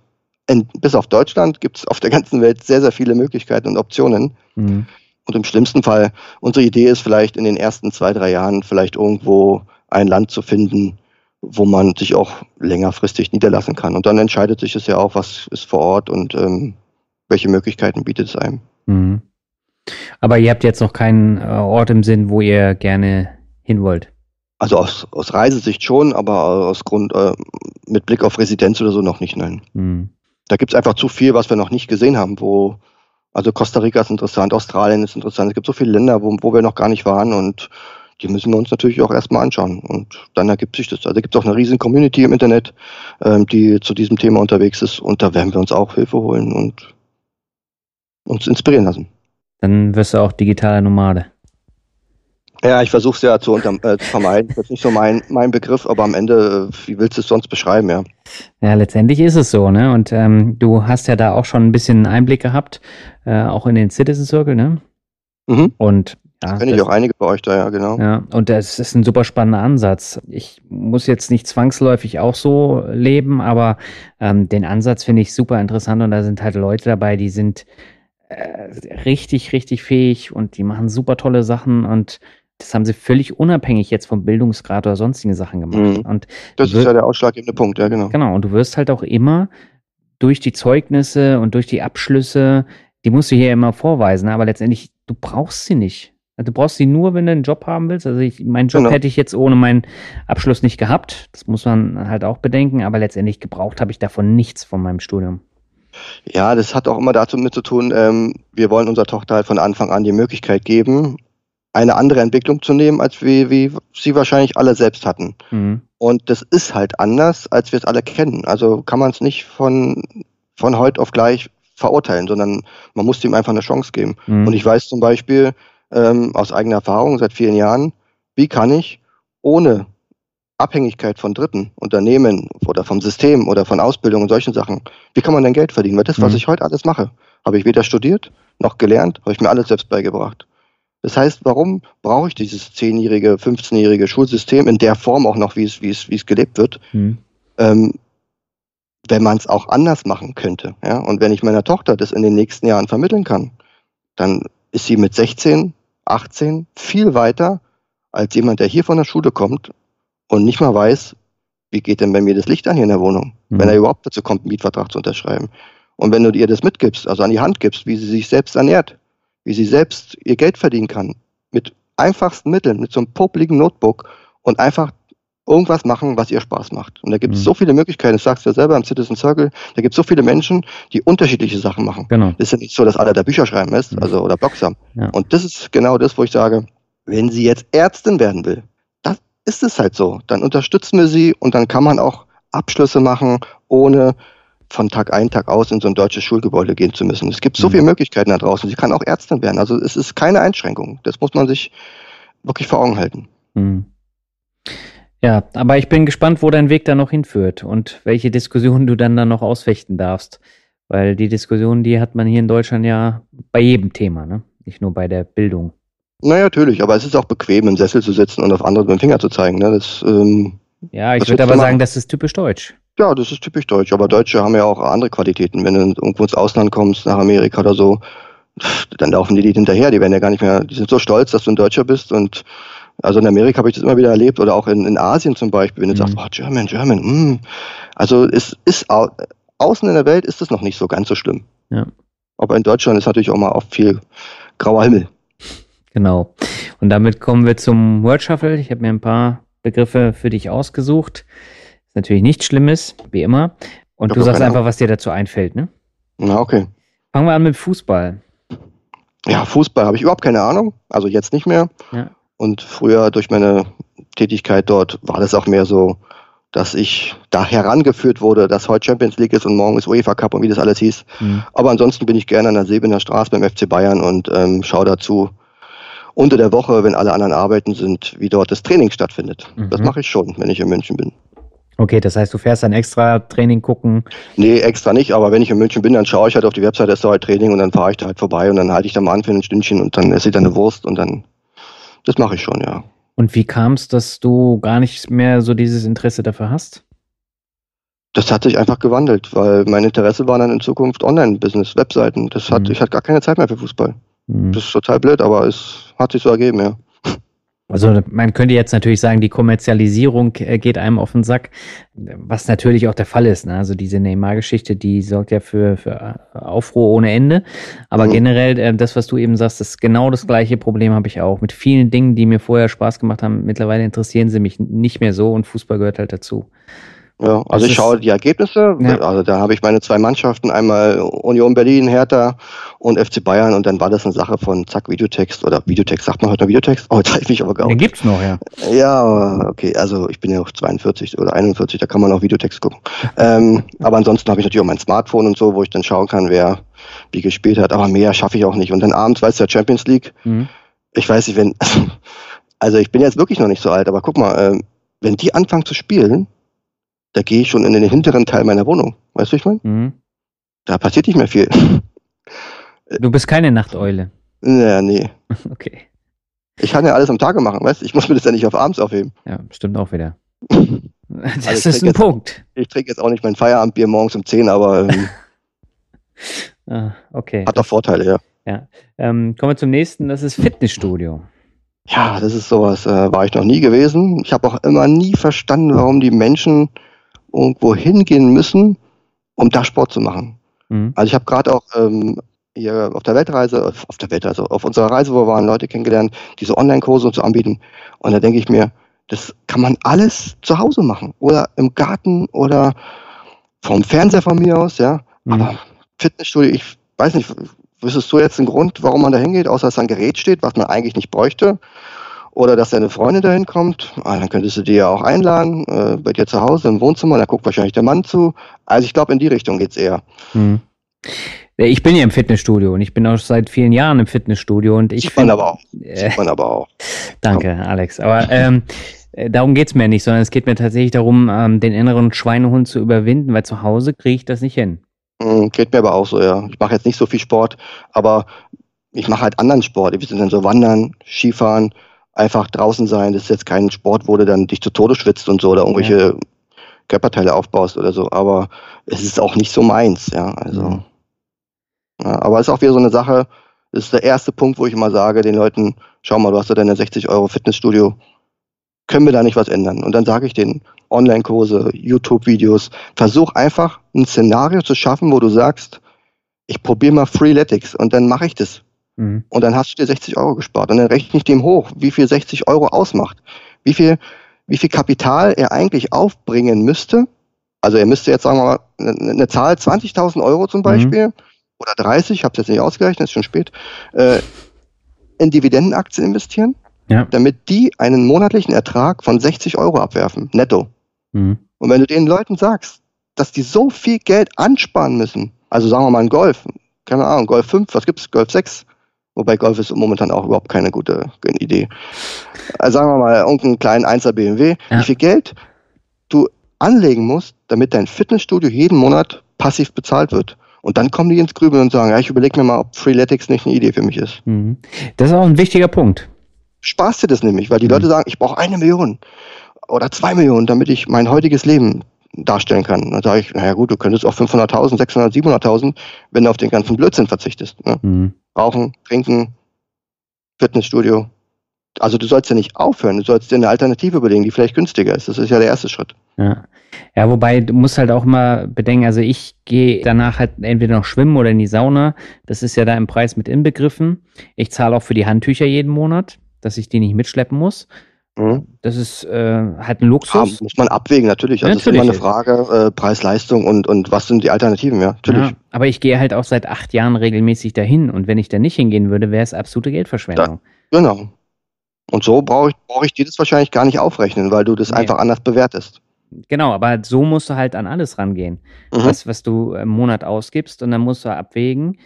in, bis auf Deutschland, gibt es auf der ganzen Welt sehr, sehr viele Möglichkeiten und Optionen. Mhm. Und im schlimmsten Fall, unsere Idee ist vielleicht in den ersten zwei, drei Jahren vielleicht irgendwo ein Land zu finden, wo man sich auch längerfristig niederlassen kann. Und dann entscheidet sich es ja auch, was ist vor Ort und ähm, welche Möglichkeiten bietet es einem. Mhm. Aber ihr habt jetzt noch keinen äh, Ort im Sinn, wo ihr gerne hin wollt. Also aus, aus Reisesicht schon, aber aus Grund, äh, mit Blick auf Residenz oder so noch nicht, nein. Mhm. Da gibt es einfach zu viel, was wir noch nicht gesehen haben, wo, also Costa Rica ist interessant, Australien ist interessant, es gibt so viele Länder, wo, wo wir noch gar nicht waren und die müssen wir uns natürlich auch erstmal anschauen. Und dann ergibt sich das. Also gibt es auch eine riesen Community im Internet, ähm, die zu diesem Thema unterwegs ist und da werden wir uns auch Hilfe holen und uns inspirieren lassen. Dann wirst du auch digitaler Nomade. Ja, ich versuche es ja zu, unter, äh, zu vermeiden. Das ist nicht so mein, mein Begriff, aber am Ende, äh, wie willst du es sonst beschreiben, ja? Ja, letztendlich ist es so, ne? Und ähm, du hast ja da auch schon ein bisschen Einblick gehabt, äh, auch in den Citizen Circle, ne? Mhm. Und ja, kenne ich auch einige bei euch da, ja, genau. Ja, und das ist ein super spannender Ansatz. Ich muss jetzt nicht zwangsläufig auch so leben, aber ähm, den Ansatz finde ich super interessant und da sind halt Leute dabei, die sind äh, richtig, richtig fähig und die machen super tolle Sachen und das haben sie völlig unabhängig jetzt vom Bildungsgrad oder sonstigen Sachen gemacht. Mhm. Und das ist ja der ausschlaggebende Punkt, ja, genau. Genau, und du wirst halt auch immer durch die Zeugnisse und durch die Abschlüsse, die musst du hier immer vorweisen, aber letztendlich, du brauchst sie nicht. Also du brauchst sie nur, wenn du einen Job haben willst. Also ich, meinen Job genau. hätte ich jetzt ohne meinen Abschluss nicht gehabt. Das muss man halt auch bedenken, aber letztendlich gebraucht habe ich davon nichts von meinem Studium. Ja, das hat auch immer dazu mit zu tun, ähm, wir wollen unserer Tochter halt von Anfang an die Möglichkeit geben, eine andere Entwicklung zu nehmen, als wir, wie sie wahrscheinlich alle selbst hatten. Mhm. Und das ist halt anders, als wir es alle kennen. Also kann man es nicht von, von heute auf gleich verurteilen, sondern man muss ihm einfach eine Chance geben. Mhm. Und ich weiß zum Beispiel ähm, aus eigener Erfahrung seit vielen Jahren, wie kann ich ohne Abhängigkeit von Dritten, Unternehmen oder vom System oder von Ausbildung und solchen Sachen, wie kann man denn Geld verdienen? Weil das, was mhm. ich heute alles mache, habe ich weder studiert noch gelernt, habe ich mir alles selbst beigebracht. Das heißt, warum brauche ich dieses zehnjährige, 15-jährige Schulsystem in der Form auch noch, wie es, wie es, wie es gelebt wird, mhm. ähm, wenn man es auch anders machen könnte? Ja? Und wenn ich meiner Tochter das in den nächsten Jahren vermitteln kann, dann ist sie mit 16, 18 viel weiter als jemand, der hier von der Schule kommt und nicht mal weiß, wie geht denn bei mir das Licht an hier in der Wohnung, mhm. wenn er überhaupt dazu kommt, einen Mietvertrag zu unterschreiben. Und wenn du ihr das mitgibst, also an die Hand gibst, wie sie sich selbst ernährt, wie sie selbst ihr Geld verdienen kann, mit einfachsten Mitteln, mit so einem popligen Notebook und einfach irgendwas machen, was ihr Spaß macht. Und da gibt es mhm. so viele Möglichkeiten, das sagst du ja selber im Citizen Circle, da gibt es so viele Menschen, die unterschiedliche Sachen machen. Genau. Das ist ja nicht so, dass alle da Bücher schreiben ist, mhm. also oder Blogs haben. Ja. Und das ist genau das, wo ich sage, wenn sie jetzt Ärztin werden will, ist es halt so. Dann unterstützen wir sie und dann kann man auch Abschlüsse machen, ohne von Tag ein, Tag aus in so ein deutsches Schulgebäude gehen zu müssen. Es gibt so mhm. viele Möglichkeiten da draußen. Sie kann auch Ärztin werden. Also es ist keine Einschränkung. Das muss man sich wirklich vor Augen halten. Mhm. Ja, aber ich bin gespannt, wo dein Weg da noch hinführt und welche Diskussionen du dann da noch ausfechten darfst. Weil die Diskussion, die hat man hier in Deutschland ja bei jedem Thema, ne? Nicht nur bei der Bildung. Naja, natürlich, aber es ist auch bequem, im Sessel zu sitzen und auf andere mit dem Finger zu zeigen. Ne? Das, ähm, ja, ich würde aber sagen, das ist typisch deutsch. Ja, das ist typisch deutsch, aber Deutsche haben ja auch andere Qualitäten. Wenn du irgendwo ins Ausland kommst, nach Amerika oder so, dann laufen die, die hinterher, die werden ja gar nicht mehr, die sind so stolz, dass du ein Deutscher bist und also in Amerika habe ich das immer wieder erlebt oder auch in, in Asien zum Beispiel, wenn du mhm. sagst, oh, German, German, mm. also es ist außen in der Welt ist es noch nicht so ganz so schlimm. Ja. Aber in Deutschland ist natürlich auch mal oft viel grauer Himmel. Genau. Und damit kommen wir zum Word Shuffle. Ich habe mir ein paar Begriffe für dich ausgesucht. Ist natürlich nichts Schlimmes, wie immer. Und du sagst einfach, was dir dazu einfällt, ne? Na, okay. Fangen wir an mit Fußball. Ja, Fußball habe ich überhaupt keine Ahnung. Also jetzt nicht mehr. Ja. Und früher durch meine Tätigkeit dort war das auch mehr so, dass ich da herangeführt wurde, dass heute Champions League ist und morgen ist UEFA Cup und wie das alles hieß. Mhm. Aber ansonsten bin ich gerne an der Sebener Straße beim FC Bayern und ähm, schaue dazu unter der Woche, wenn alle anderen arbeiten sind, wie dort das Training stattfindet. Mhm. Das mache ich schon, wenn ich in München bin. Okay, das heißt, du fährst ein extra Training gucken? Nee, extra nicht, aber wenn ich in München bin, dann schaue ich halt auf die Webseite, ist da halt Training und dann fahre ich da halt vorbei und dann halte ich da mal an für ein Stündchen und dann esse ich da eine Wurst und dann das mache ich schon, ja. Und wie kam es, dass du gar nicht mehr so dieses Interesse dafür hast? Das hat sich einfach gewandelt, weil mein Interesse war dann in Zukunft Online-Business, Webseiten. Das hat, mhm. ich hatte gar keine Zeit mehr für Fußball. Mhm. Das ist total blöd, aber es hat sich so ergeben, ja. Also man könnte jetzt natürlich sagen, die Kommerzialisierung äh, geht einem auf den Sack, was natürlich auch der Fall ist. Ne? Also diese Neymar-Geschichte, die sorgt ja für, für Aufruhr ohne Ende. Aber mhm. generell, äh, das, was du eben sagst, ist genau das gleiche Problem habe ich auch. Mit vielen Dingen, die mir vorher Spaß gemacht haben, mittlerweile interessieren sie mich nicht mehr so und Fußball gehört halt dazu. Ja, also ich schaue die Ergebnisse. Ja. Also da habe ich meine zwei Mannschaften, einmal Union Berlin, Hertha und FC Bayern und dann war das eine Sache von zack, Videotext oder Videotext, sagt man heute noch Videotext? Oh, <laughs> jetzt habe ich mich aber gar Den gibt's noch, ja. Ja, okay, also ich bin ja noch 42 oder 41, da kann man auch Videotext gucken. <laughs> ähm, aber ansonsten habe ich natürlich auch mein Smartphone und so, wo ich dann schauen kann, wer wie gespielt hat, aber mehr schaffe ich auch nicht. Und dann abends, weißt du ja, Champions League, mhm. ich weiß nicht, wenn, <laughs> also ich bin jetzt wirklich noch nicht so alt, aber guck mal, äh, wenn die anfangen zu spielen, da gehe ich schon in den hinteren Teil meiner Wohnung. Weißt du, ich meine? Mhm. Da passiert nicht mehr viel. <laughs> Du bist keine Nachteule. Ja, nee. <laughs> Okay. Ich kann ja alles am Tage machen, weißt du? Ich muss mir das ja nicht auf abends aufheben. Ja, stimmt auch wieder. <laughs> Das also ist ein jetzt, Punkt. Ich trinke jetzt auch nicht mein Feierabendbier morgens um 10, aber ähm, ah, okay. hat doch Vorteile, ja. Ja. Ähm, kommen wir zum nächsten, das ist Fitnessstudio. Ja, das ist sowas, äh, war ich noch nie gewesen. Ich habe auch immer nie verstanden, warum die Menschen irgendwo hingehen müssen, um da Sport zu machen. Mhm. Also ich habe gerade auch ähm, hier auf der Weltreise, auf der Weltreise, auf unserer Reise, wo wir waren, Leute kennengelernt, diese Online-Kurse zu anbieten. Und da denke ich mir, das kann man alles zu Hause machen oder im Garten oder vom Fernseher von mir aus, ja. Mhm. Aber Fitnessstudio, ich weiß nicht, wüsstest du jetzt einen Grund, warum man da hingeht, außer dass da ein Gerät steht, was man eigentlich nicht bräuchte? Oder dass deine Freundin dahin kommt, ah, dann könntest du die ja auch einladen, äh, bei dir zu Hause im Wohnzimmer, da guckt wahrscheinlich der Mann zu. Also ich glaube, in die Richtung geht's eher. Hm. Ich bin ja im Fitnessstudio und ich bin auch seit vielen Jahren im Fitnessstudio und ich. Sieht man aber auch. Sieht man aber auch. <laughs> Danke, Komm. Alex. Aber ähm, äh, darum geht's mir nicht, sondern es geht mir tatsächlich darum, ähm, den inneren Schweinehund zu überwinden, weil zu Hause kriege ich das nicht hin. Hm, geht mir aber auch so, ja. Ich mache jetzt nicht so viel Sport, aber ich mache halt anderen Sport. Wir sind dann so Wandern, Skifahren, einfach draußen sein. Das ist jetzt kein Sport, wo du dann dich zu Tode schwitzt und so oder irgendwelche ja. Körperteile aufbaust oder so. Aber es ist auch nicht so meins, ja. Also. Mhm. Ja, aber es ist auch wieder so eine Sache, das ist der erste Punkt, wo ich immer sage den Leuten, schau mal, du hast ja deine 60 Euro Fitnessstudio, können wir da nicht was ändern? Und dann sage ich denen, Online-Kurse, YouTube-Videos, versuch einfach ein Szenario zu schaffen, wo du sagst, ich probiere mal Freeletics und dann mache ich das. Mhm. Und dann hast du dir 60 Euro gespart. Und dann rechne ich dem hoch, wie viel 60 Euro ausmacht. Wie viel, wie viel Kapital er eigentlich aufbringen müsste. Also er müsste jetzt, sagen wir mal, eine, eine Zahl, 20.000 Euro zum mhm. Beispiel, mhm. oder 30, ich habe es jetzt nicht ausgerechnet, ist schon spät, äh, in Dividendenaktien investieren, ja. damit die einen monatlichen Ertrag von 60 Euro abwerfen, netto. Mhm. Und wenn du den Leuten sagst, dass die so viel Geld ansparen müssen, also sagen wir mal ein Golf, keine Ahnung, Golf 5, was gibt's, Golf 6, Wobei Golf ist momentan auch überhaupt keine gute Idee. Also sagen wir mal, irgendeinen kleinen 1er BMW. Ja. Wie viel Geld du anlegen musst, damit dein Fitnessstudio jeden Monat passiv bezahlt wird. Und dann kommen die ins Grübeln und sagen, ja, ich überlege mir mal, ob Freeletics nicht eine Idee für mich ist. Mhm. Das ist auch ein wichtiger Punkt. Spaß dir das nämlich, weil die mhm. Leute sagen, ich brauche eine Million oder zwei Millionen, damit ich mein heutiges Leben darstellen kann. Dann sage ich, naja gut, du könntest auch 500.000, 600.000, 700.000, wenn du auf den ganzen Blödsinn verzichtest. Ne? Mhm. Rauchen, Trinken, Fitnessstudio. Also du sollst ja nicht aufhören, du sollst dir eine Alternative überlegen, die vielleicht günstiger ist. Das ist ja der erste Schritt. Ja. Ja, wobei du musst halt auch mal bedenken, also ich gehe danach halt entweder noch schwimmen oder in die Sauna. Das ist ja da im Preis mit inbegriffen. Ich zahle auch für die Handtücher jeden Monat, dass ich die nicht mitschleppen muss. Mhm. Das ist äh, halt ein Luxus. Ja, muss man abwägen, natürlich. Also natürlich. ist immer eine Frage, äh, Preis-Leistung und, und was sind die Alternativen, ja, natürlich. Ja, aber ich gehe halt auch seit acht Jahren regelmäßig dahin und wenn ich da nicht hingehen würde, wäre es absolute Geldverschwendung. Da, genau. Und so brauche ich, brauch ich dir das wahrscheinlich gar nicht aufrechnen, weil du das nee. einfach anders bewertest. Genau, aber so musst du halt an alles rangehen, mhm. was, was du im Monat ausgibst und dann musst du abwägen,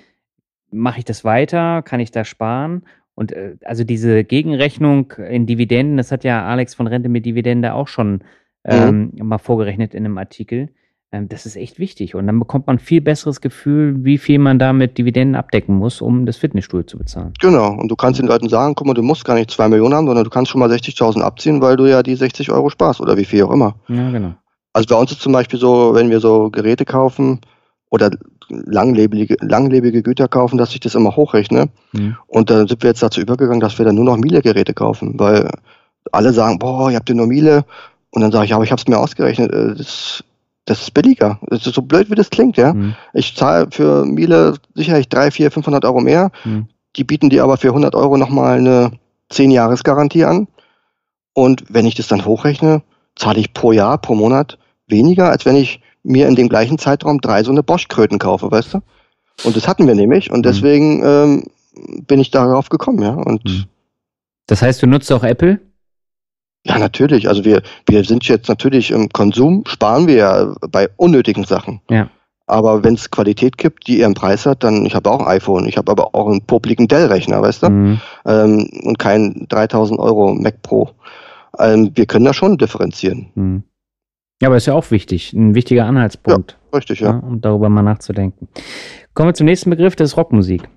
mache ich das weiter, kann ich da sparen und äh, also diese Gegenrechnung in Dividenden, das hat ja Alex von Rente mit Dividende auch schon ähm, mhm. mal vorgerechnet in einem Artikel. Ähm, das ist echt wichtig. Und dann bekommt man viel besseres Gefühl, wie viel man da mit Dividenden abdecken muss, um das Fitnessstudio zu bezahlen. Genau. Und du kannst den Leuten sagen, guck mal, du musst gar nicht zwei Millionen haben, sondern du kannst schon mal 60.000 abziehen, weil du ja die 60 Euro sparst oder wie viel auch immer. Ja, genau. Also bei uns ist zum Beispiel so, wenn wir so Geräte kaufen, oder langlebige, langlebige Güter kaufen, dass ich das immer hochrechne. Mhm. Und dann sind wir jetzt dazu übergegangen, dass wir dann nur noch Miele-Geräte kaufen, weil alle sagen, boah, ihr habt ja nur Miele. Und dann sage ich, aber ich habe es mir ausgerechnet, äh, das, das ist billiger. Das ist so blöd, wie das klingt, ja. Mhm. Ich zahle für Miele sicherlich 3, 4, 500 Euro mehr. Mhm. Die bieten dir aber für 100 Euro nochmal eine 10-Jahres-Garantie an. Und wenn ich das dann hochrechne, zahle ich pro Jahr, pro Monat weniger, als wenn ich mir in dem gleichen Zeitraum drei so eine Bosch-Kröten kaufe, weißt du? Und das hatten wir nämlich und mhm. deswegen ähm, bin ich darauf gekommen, ja. Und mhm. das heißt, du nutzt auch Apple? Ja, natürlich. Also wir, wir sind jetzt natürlich im Konsum, sparen wir ja bei unnötigen Sachen. Ja. Aber wenn es Qualität gibt, die ihren Preis hat, dann, ich habe auch ein iPhone, ich habe aber auch einen popligen Dell-Rechner, weißt du? Mhm. Ähm, und kein 3000 Euro Mac Pro. Ähm, wir können da schon differenzieren. Mhm. Ja, aber ist ja auch wichtig, ein wichtiger Anhaltspunkt. Ja, richtig, ja. ja. Um darüber mal nachzudenken. Kommen wir zum nächsten Begriff, das ist Rockmusik.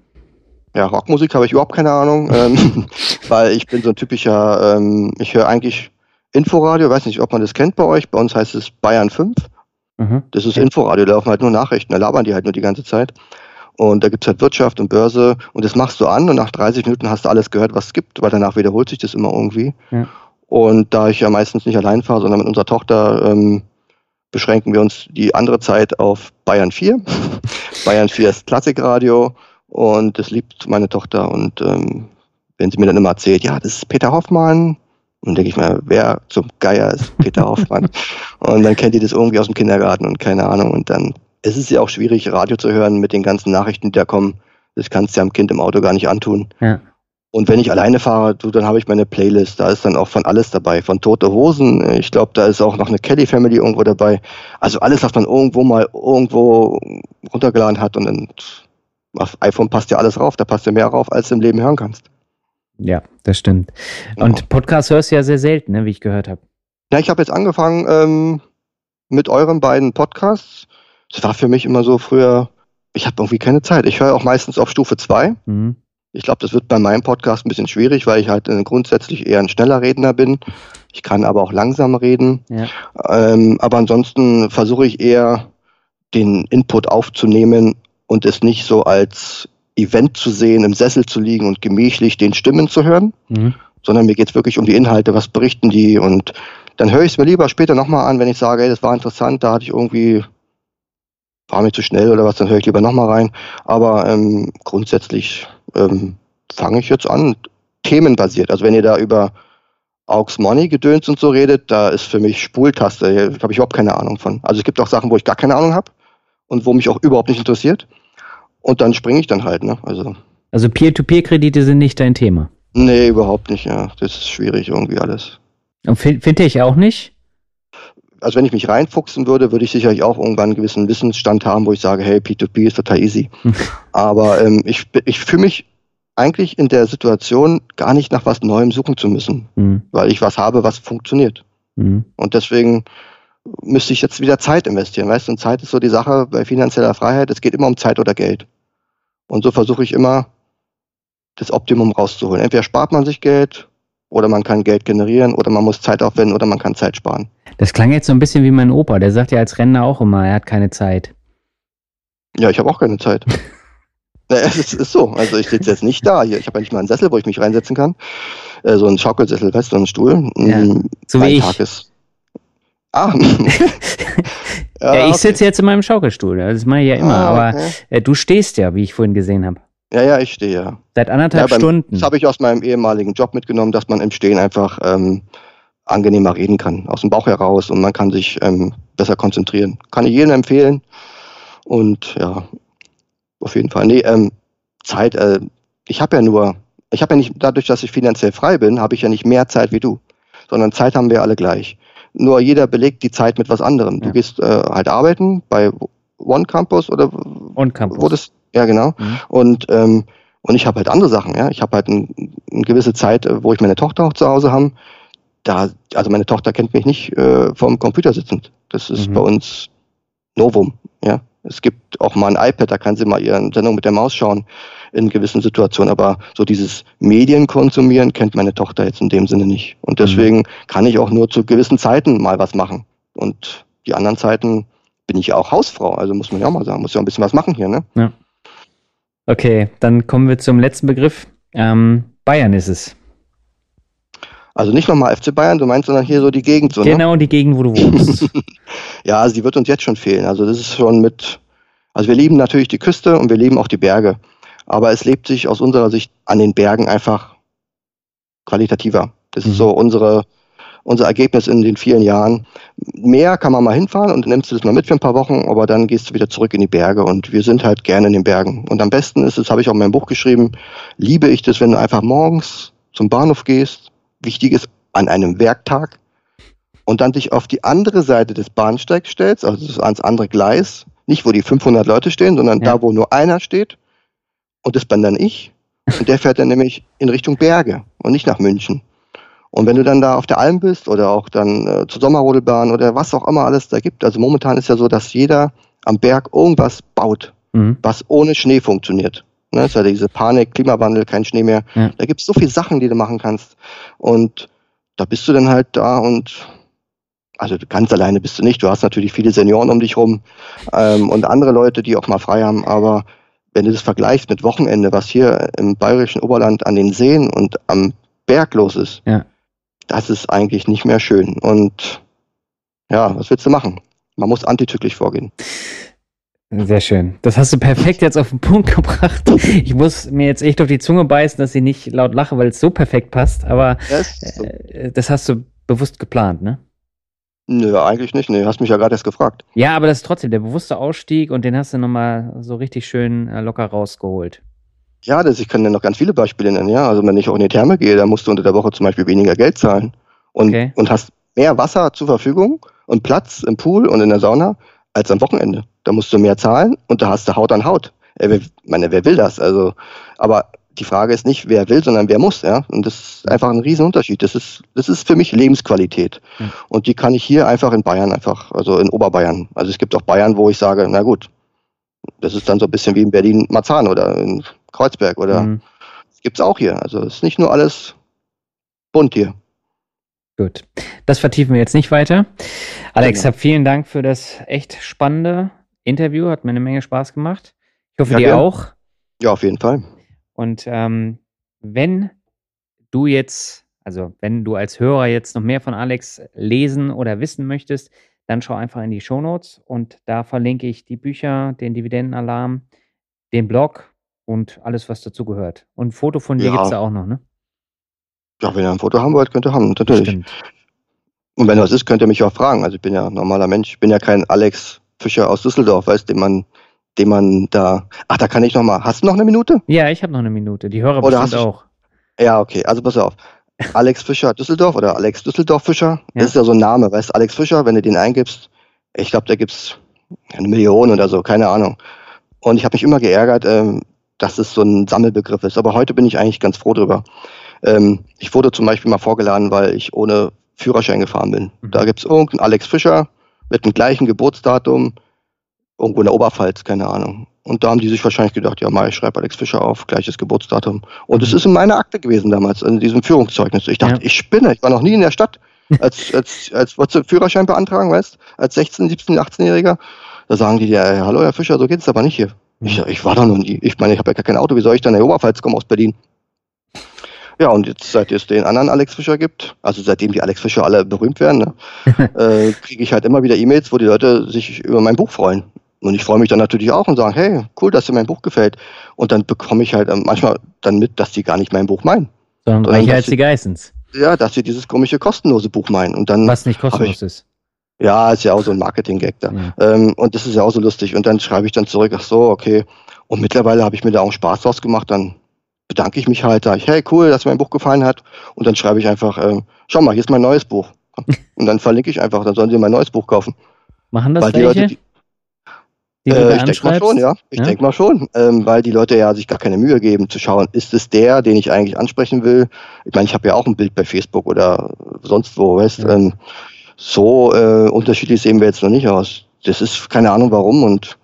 Ja, Rockmusik habe ich überhaupt keine Ahnung, <laughs> ähm, weil ich bin so ein typischer, ähm, ich höre eigentlich Inforadio, weiß nicht, ob man das kennt bei euch, bei uns heißt es Bayern 5. Mhm. Das ist Inforadio, da laufen halt nur Nachrichten, da labern die halt nur die ganze Zeit. Und da gibt es halt Wirtschaft und Börse und das machst du an und nach 30 Minuten hast du alles gehört, was es gibt, weil danach wiederholt sich das immer irgendwie. Ja. Und da ich ja meistens nicht allein fahre, sondern mit unserer Tochter, ähm, beschränken wir uns die andere Zeit auf Bayern 4. <laughs> Bayern 4 ist Klassikradio und das liebt meine Tochter. Und ähm, wenn sie mir dann immer erzählt, ja, das ist Peter Hoffmann, und denke ich mal, wer zum Geier ist Peter Hoffmann? <laughs> und dann kennt die das irgendwie aus dem Kindergarten und keine Ahnung. Und dann ist es ja auch schwierig, Radio zu hören mit den ganzen Nachrichten, die da kommen. Das kannst du ja am Kind im Auto gar nicht antun. Ja. Und wenn ich alleine fahre, du, dann habe ich meine Playlist. Da ist dann auch von alles dabei. Von Tote Hosen. Ich glaube, da ist auch noch eine Kelly Family irgendwo dabei. Also alles, was man irgendwo mal irgendwo runtergeladen hat. Und dann auf iPhone passt ja alles rauf. Da passt ja mehr rauf, als du im Leben hören kannst. Ja, das stimmt. Und ja. Podcast hörst du ja sehr selten, ne, wie ich gehört habe. Ja, ich habe jetzt angefangen ähm, mit euren beiden Podcasts. Das war für mich immer so früher, ich habe irgendwie keine Zeit. Ich höre auch meistens auf Stufe 2. Mhm. Ich glaube, das wird bei meinem Podcast ein bisschen schwierig, weil ich halt äh, grundsätzlich eher ein schneller Redner bin. Ich kann aber auch langsam reden. Ja. Ähm, aber ansonsten versuche ich eher den Input aufzunehmen und es nicht so als Event zu sehen, im Sessel zu liegen und gemächlich den Stimmen zu hören, mhm. sondern mir geht es wirklich um die Inhalte, was berichten die und dann höre ich es mir lieber später nochmal an, wenn ich sage, hey, das war interessant, da hatte ich irgendwie, war mir zu schnell oder was, dann höre ich lieber nochmal rein. Aber ähm, grundsätzlich ähm, fange ich jetzt an, themenbasiert. Also wenn ihr da über Aux Money gedöns und so redet, da ist für mich Spultaste, da habe ich überhaupt keine Ahnung von. Also es gibt auch Sachen, wo ich gar keine Ahnung habe und wo mich auch überhaupt nicht interessiert. Und dann springe ich dann halt, ne? Also, also Peer-to-Peer-Kredite sind nicht dein Thema? Nee, überhaupt nicht, ja. Das ist schwierig irgendwie alles. Finde ich auch nicht? Also wenn ich mich reinfuchsen würde, würde ich sicherlich auch irgendwann einen gewissen Wissensstand haben, wo ich sage, hey, P2P ist total easy. <laughs> Aber ähm, ich, ich fühle mich eigentlich in der Situation gar nicht nach was Neuem suchen zu müssen, mhm. weil ich was habe, was funktioniert. Mhm. Und deswegen müsste ich jetzt wieder Zeit investieren. Weißt du, und Zeit ist so die Sache bei finanzieller Freiheit. Es geht immer um Zeit oder Geld. Und so versuche ich immer, das Optimum rauszuholen. Entweder spart man sich Geld oder man kann Geld generieren oder man muss Zeit aufwenden oder man kann Zeit sparen. Das klang jetzt so ein bisschen wie mein Opa. Der sagt ja als Rentner auch immer, er hat keine Zeit. Ja, ich habe auch keine Zeit. Naja, <laughs> es ist so. Also ich sitze jetzt nicht da. Hier, ich habe ja nicht mal einen Sessel, wo ich mich reinsetzen kann. Äh, so ein Schaukelsessel, weißt du, so ein Stuhl. Ja, Mm, so mein wie Tag ich. Ist, <laughs> ah. Ja, ich okay. sitze jetzt in meinem Schaukelstuhl. Das mache ich ja immer. Ah, Aber okay. äh, du stehst ja, wie ich vorhin gesehen habe. Ja, ja, ich stehe ja. Seit anderthalb ja, beim- Stunden. Das habe ich aus meinem ehemaligen Job mitgenommen, dass man im Stehen einfach ähm, angenehmer reden kann, aus dem Bauch heraus und man kann sich ähm, besser konzentrieren. Kann ich jedem empfehlen. Und ja, auf jeden Fall. Nee, ähm, Zeit, äh, ich habe ja nur, ich habe ja nicht, dadurch, dass ich finanziell frei bin, habe ich ja nicht mehr Zeit wie du, sondern Zeit haben wir alle gleich. Nur jeder belegt die Zeit mit was anderem. Ja. Du gehst äh, halt arbeiten bei One Campus oder Und Campus. wo das, ja genau. Mhm. Und, ähm, und ich habe halt andere Sachen, ja. Ich habe halt ein, eine gewisse Zeit, äh, wo ich meine Tochter auch zu Hause habe. Da, also meine Tochter kennt mich nicht äh, vom Computer sitzend. Das ist Mhm. bei uns Novum, ja. Es gibt auch mal ein iPad, da kann sie mal ihre Sendung mit der Maus schauen in gewissen Situationen. Aber so dieses Medien konsumieren kennt meine Tochter jetzt in dem Sinne nicht. Und deswegen kann ich auch nur zu gewissen Zeiten mal was machen. Und die anderen Zeiten bin ich ja auch Hausfrau. Also muss man ja auch mal sagen, muss ja auch ein bisschen was machen hier, ne? Okay, dann kommen wir zum letzten Begriff. Ähm, Bayern ist es. Also nicht nochmal FC Bayern, du meinst, sondern hier so die Gegend so, ne? Genau die Gegend, wo du wohnst. <laughs> <laughs> Ja, also die wird uns jetzt schon fehlen. Also das ist schon mit, also wir lieben natürlich die Küste und wir lieben auch die Berge. Aber es lebt sich aus unserer Sicht an den Bergen einfach qualitativer. Das Mhm. ist so unsere, unser Ergebnis in den vielen Jahren. Meer kann man mal hinfahren und nimmst du das mal mit für ein paar Wochen, aber dann gehst du wieder zurück in die Berge und wir sind halt gerne in den Bergen. Und am besten ist es, habe ich auch in meinem Buch geschrieben, liebe ich das, wenn du einfach morgens zum Bahnhof gehst, wichtig ist an einem Werktag, und dann dich auf die andere Seite des Bahnsteigs stellst, also das ans andere Gleis, nicht wo die 500 Leute stehen, sondern Ja. da, wo nur einer steht, und das bin dann ich, und der fährt dann nämlich in Richtung Berge und nicht nach München. Und wenn du dann da auf der Alm bist oder auch dann äh, zur Sommerrodelbahn oder was auch immer alles da gibt, also momentan ist ja so, dass jeder am Berg irgendwas baut, mhm. was ohne Schnee funktioniert. Ne, ist ja diese Panik, Klimawandel, kein Schnee mehr. Ja. Da gibt es so viele Sachen, die du machen kannst. Und da bist du dann halt da und also ganz alleine bist du nicht. Du hast natürlich viele Senioren um dich rum ähm, und andere Leute, die auch mal frei haben. Aber wenn du das vergleichst mit Wochenende, was hier im bayerischen Oberland an den Seen und am Berg los ist, Ja. das ist eigentlich nicht mehr schön. Und ja, was willst du machen? Man muss antizyklisch vorgehen. Sehr schön. Das hast du perfekt jetzt auf den Punkt <laughs> gebracht. Ich muss mir jetzt echt auf die Zunge beißen, dass ich nicht laut lache, weil es so perfekt passt. Aber so. äh, das hast du bewusst geplant, ne? Nö, eigentlich nicht. Nee, hast mich ja gerade erst gefragt. Ja, aber das ist trotzdem der bewusste Ausstieg und den hast du nochmal so richtig schön äh, locker rausgeholt. Ja, das, ich kann dir noch ganz viele Beispiele nennen. Ja, also wenn ich auch in die Therme gehe, dann musst du unter der Woche zum Beispiel weniger Geld zahlen und, Okay. und hast mehr Wasser zur Verfügung und Platz im Pool und in der Sauna als am Wochenende. Da musst du mehr zahlen und da hast du Haut an Haut. Äh, wer, meine, wer will das? Also, aber die Frage ist nicht, wer will, sondern wer muss. Ja, und das ist einfach ein Riesenunterschied. Das ist, das ist für mich Lebensqualität Hm. und die kann ich hier einfach in Bayern einfach, also in Oberbayern. Also es gibt auch Bayern, wo ich sage, na gut, das ist dann so ein bisschen wie in Berlin-Marzahn oder in Kreuzberg oder Mhm. das gibt's auch hier. Also es ist nicht nur alles bunt hier. Gut. Das vertiefen wir jetzt nicht weiter. Alex, Genau. vielen Dank für das echt spannende Interview. Hat mir eine Menge Spaß gemacht. Ich hoffe, Ja, dir gern. auch. Ja, auf jeden Fall. Und ähm, wenn du jetzt, also wenn du als Hörer jetzt noch mehr von Alex lesen oder wissen möchtest, dann schau einfach in die Shownotes und da verlinke ich die Bücher, den Dividendenalarm, den Blog und alles, was dazu gehört. Und ein Foto von dir Ja. gibt es da auch noch, ne? Ja, wenn ihr ein Foto haben wollt, könnt ihr haben, natürlich. Stimmt. Und wenn was ist, könnt ihr mich auch fragen. Also ich bin ja ein normaler Mensch. Ich bin ja kein Alex Fischer aus Düsseldorf, weißt den man, den man da. Ach, da kann ich noch mal. Hast du noch eine Minute? Ja, ich habe noch eine Minute. Die Hörer Oder bestimmt hast du- auch. Ja, okay. Also pass auf. Alex Fischer Düsseldorf oder Alex Düsseldorf Fischer. Ja. Das ist ja so ein Name, weißt Alex Fischer, wenn du den eingibst, ich glaube, da gibt's eine Million oder so, keine Ahnung. Und ich habe mich immer geärgert, ähm, dass es so ein Sammelbegriff ist. Aber heute bin ich eigentlich ganz froh drüber. Ähm, ich wurde zum Beispiel mal vorgeladen, weil ich ohne Führerschein gefahren bin. Mhm. Da gibt's irgendeinen Alex Fischer mit dem gleichen Geburtsdatum, irgendwo in der Oberpfalz, keine Ahnung. Und da haben die sich wahrscheinlich gedacht, ja, mal, ich schreibe Alex Fischer auf, gleiches Geburtsdatum. Und es Mhm. ist in meiner Akte gewesen damals, in diesem Führungszeugnis. Ich dachte, Ja. ich spinne, ich war noch nie in der Stadt. <laughs> Als, als, als wolltest du Führerschein beantragen, weißt als 16, 17, 18-Jähriger. Da sagen die dir, äh, hallo Herr Fischer, so geht's aber nicht hier. Ich, ich war da noch nie. Ich meine, ich habe ja gar kein Auto. Wie soll ich dann in die Oberpfalz kommen aus Berlin? Ja, und jetzt, seit es den anderen Alex Fischer gibt, also seitdem die Alex Fischer alle berühmt werden, ne, <laughs> äh, kriege ich halt immer wieder E-Mails, wo die Leute sich über mein Buch freuen. Und ich freue mich dann natürlich auch und sage, hey, cool, dass dir mein Buch gefällt. Und dann bekomme ich halt ähm, manchmal dann mit, dass die gar nicht mein Buch meinen. Sondern reicher als die Geissens. Ja, dass sie dieses komische kostenlose Buch meinen. Und dann Was nicht kostenlos ich, ist. Ja, ist ja auch so ein Marketing-Gag da. Ja. Ähm, und das ist ja auch so lustig. Und dann schreibe ich dann zurück, ach so, okay. Und mittlerweile habe ich mir da auch Spaß draus gemacht. Dann bedanke ich mich halt, sage ich, hey, cool, dass mir mein Buch gefallen hat. Und dann schreibe ich einfach, ähm, schau mal, hier ist mein neues Buch. <laughs> Und dann verlinke ich einfach, dann sollen sie mein neues Buch kaufen. Machen das Weil die welche? Leute, die, äh, ich denke mal schon, ja. Ich ja? denke mal schon, ähm, weil die Leute ja sich gar keine Mühe geben zu schauen, ist es der, den ich eigentlich ansprechen will? Ich meine, ich habe ja auch ein Bild bei Facebook oder sonst wo, weißt ja. ähm, So äh, unterschiedlich sehen wir jetzt noch nicht aus. Das ist keine Ahnung warum und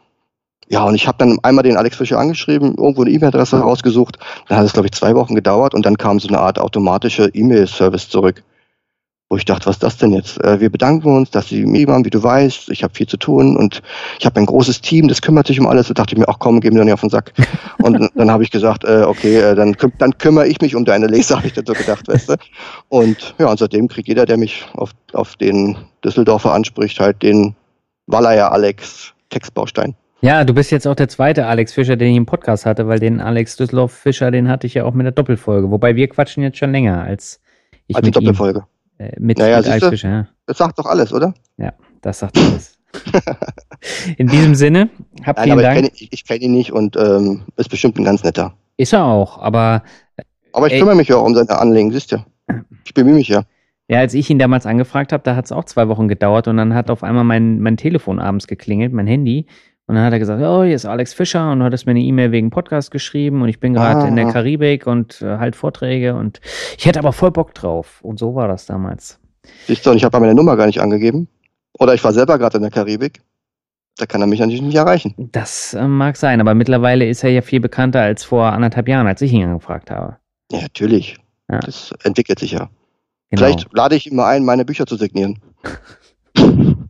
ja, und ich habe dann einmal den Alex Fischer angeschrieben, irgendwo eine E-Mail-Adresse rausgesucht. Dann hat es, glaube ich, zwei Wochen gedauert und dann kam so eine Art automatische E-Mail-Service zurück wo ich dachte, was ist das denn jetzt? Äh, wir bedanken uns, dass Sie mir waren, wie du weißt. Ich habe viel zu tun und ich habe ein großes Team, das kümmert sich um alles. Da dachte ich mir, ach komm, geh mir doch nicht auf den Sack. <laughs> Und dann habe ich gesagt, äh, okay, äh, dann, dann kümmere ich mich um deine Leser, habe ich dann so gedacht, weißt du. Und ja, und seitdem kriegt jeder, der mich auf, auf den Düsseldorfer anspricht, halt den Wallayer Alex Textbaustein. Ja, du bist jetzt auch der zweite Alex Fischer, den ich im Podcast hatte, weil den Alex Düsseldorf Fischer, den hatte ich ja auch mit der Doppelfolge. Wobei wir quatschen jetzt schon länger als ich als die Doppelfolge. Ihm. Äh, mit, naja, mit Alex Fischer, ja. Das sagt doch alles, oder? Ja, das sagt alles. <laughs> In diesem Sinne, habt Nein, vielen Dank. Ich kenne ich kenn ihn nicht und ähm, ist bestimmt ein ganz netter. Ist er auch, aber. Aber ich ey, kümmere mich ja auch um seine Anliegen, siehst du. Ich bemühe mich ja. Ja, als ich ihn damals angefragt habe, da hat es auch zwei Wochen gedauert und dann hat auf einmal mein, mein Telefon abends geklingelt, mein Handy. Und dann hat er gesagt, oh, hier ist Alex Fischer und du hattest mir eine E-Mail wegen Podcast geschrieben und ich bin gerade ah. in der Karibik und äh, halt Vorträge und ich hätte aber voll Bock drauf. Und so war das damals. Siehst du, und ich habe meine Nummer gar nicht angegeben. Oder ich war selber gerade in der Karibik. Da kann er mich natürlich nicht erreichen. Das äh, mag sein, aber mittlerweile ist er ja viel bekannter als vor anderthalb Jahren, als ich ihn angefragt habe. Ja, natürlich. Ja. Das entwickelt sich ja. Genau. Vielleicht lade ich ihn mal ein, meine Bücher zu signieren. <laughs>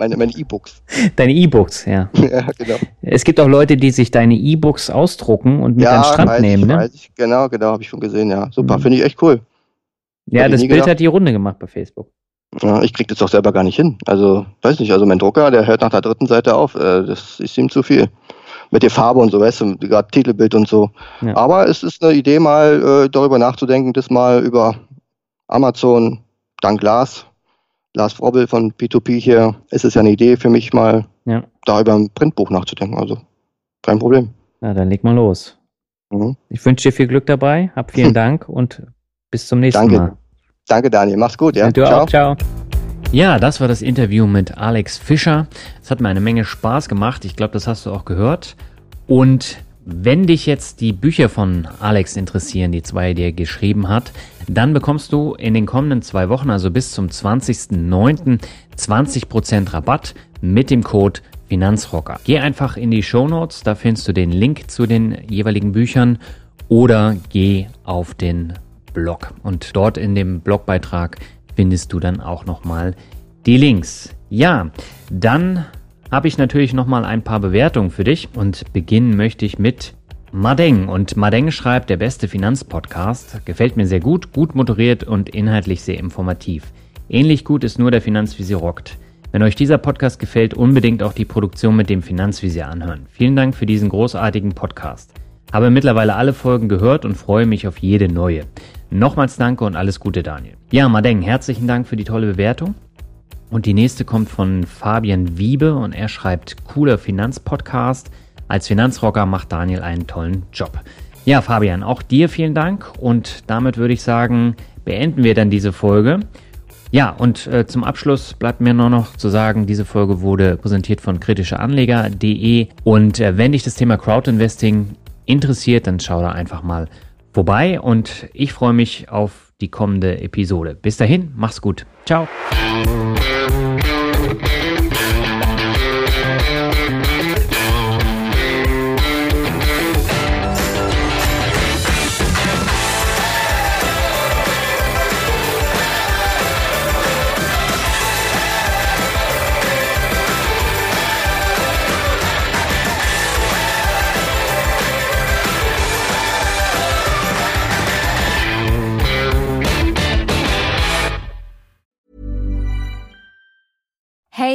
meine meine E-Books. Deine E-Books, ja. <laughs> ja, genau. Es gibt auch Leute, die sich deine E-Books ausdrucken und mit ja, an den Strand weiß nehmen, ich, ne? Weiß ich. Genau, genau, habe ich schon gesehen, ja. Super, mhm. finde ich echt cool. Ja, das Bild gedacht. hat die Runde gemacht bei Facebook. Ja, ich krieg das doch selber gar nicht hin. Also, weiß nicht, also mein Drucker, der hört nach der dritten Seite auf. Äh, das ist ihm zu viel. Mit der Farbe und so, weißt du, gerade Titelbild und so. Ja. Aber es ist eine Idee, mal äh, darüber nachzudenken, das mal über Amazon, dank Lars, Lars Frobbel von P2P hier, ist es ja eine Idee für mich mal, ja. da über ein Printbuch nachzudenken. Also kein Problem. Na, dann leg mal los. Mhm. Ich wünsche dir viel Glück dabei, hab vielen <laughs> Dank und bis zum nächsten Danke. Mal. Danke, Daniel. Mach's gut, ja. Du ciao. auch, ciao. Ja, das war das Interview mit Alex Fischer. Es hat mir eine Menge Spaß gemacht. Ich glaube, das hast du auch gehört. Und wenn dich jetzt die Bücher von Alex interessieren, die zwei, die er geschrieben hat, dann bekommst du in den kommenden zwei Wochen, also bis zum 20.09., 20% Rabatt mit dem Code Finanzrocker. Geh einfach in die Show Notes, da findest du den Link zu den jeweiligen Büchern oder geh auf den Blog und dort in dem Blogbeitrag findest du dann auch nochmal die Links. Ja, dann habe ich natürlich nochmal ein paar Bewertungen für dich und beginnen möchte ich mit Madeng. Und Madeng schreibt, der beste Finanzpodcast. Gefällt mir sehr gut, gut moderiert und inhaltlich sehr informativ. Ähnlich gut ist nur der Finanzvisier rockt. Wenn euch dieser Podcast gefällt, unbedingt auch die Produktion mit dem Finanzvisier anhören. Vielen Dank für diesen großartigen Podcast. Habe mittlerweile alle Folgen gehört und freue mich auf jede neue. Nochmals danke und alles Gute, Daniel. Ja, Madeng, herzlichen Dank für die tolle Bewertung. Und die nächste kommt von Fabian Wiebe und er schreibt, cooler Finanzpodcast. Als Finanzrocker macht Daniel einen tollen Job. Ja, Fabian, auch dir vielen Dank und damit würde ich sagen, beenden wir dann diese Folge. Ja, und äh, zum Abschluss bleibt mir nur noch zu sagen, diese Folge wurde präsentiert von kritischeanleger.de und äh, wenn dich das Thema Crowdinvesting interessiert, dann schau da einfach mal vorbei und ich freue mich auf die kommende Episode. Bis dahin, mach's gut. Ciao.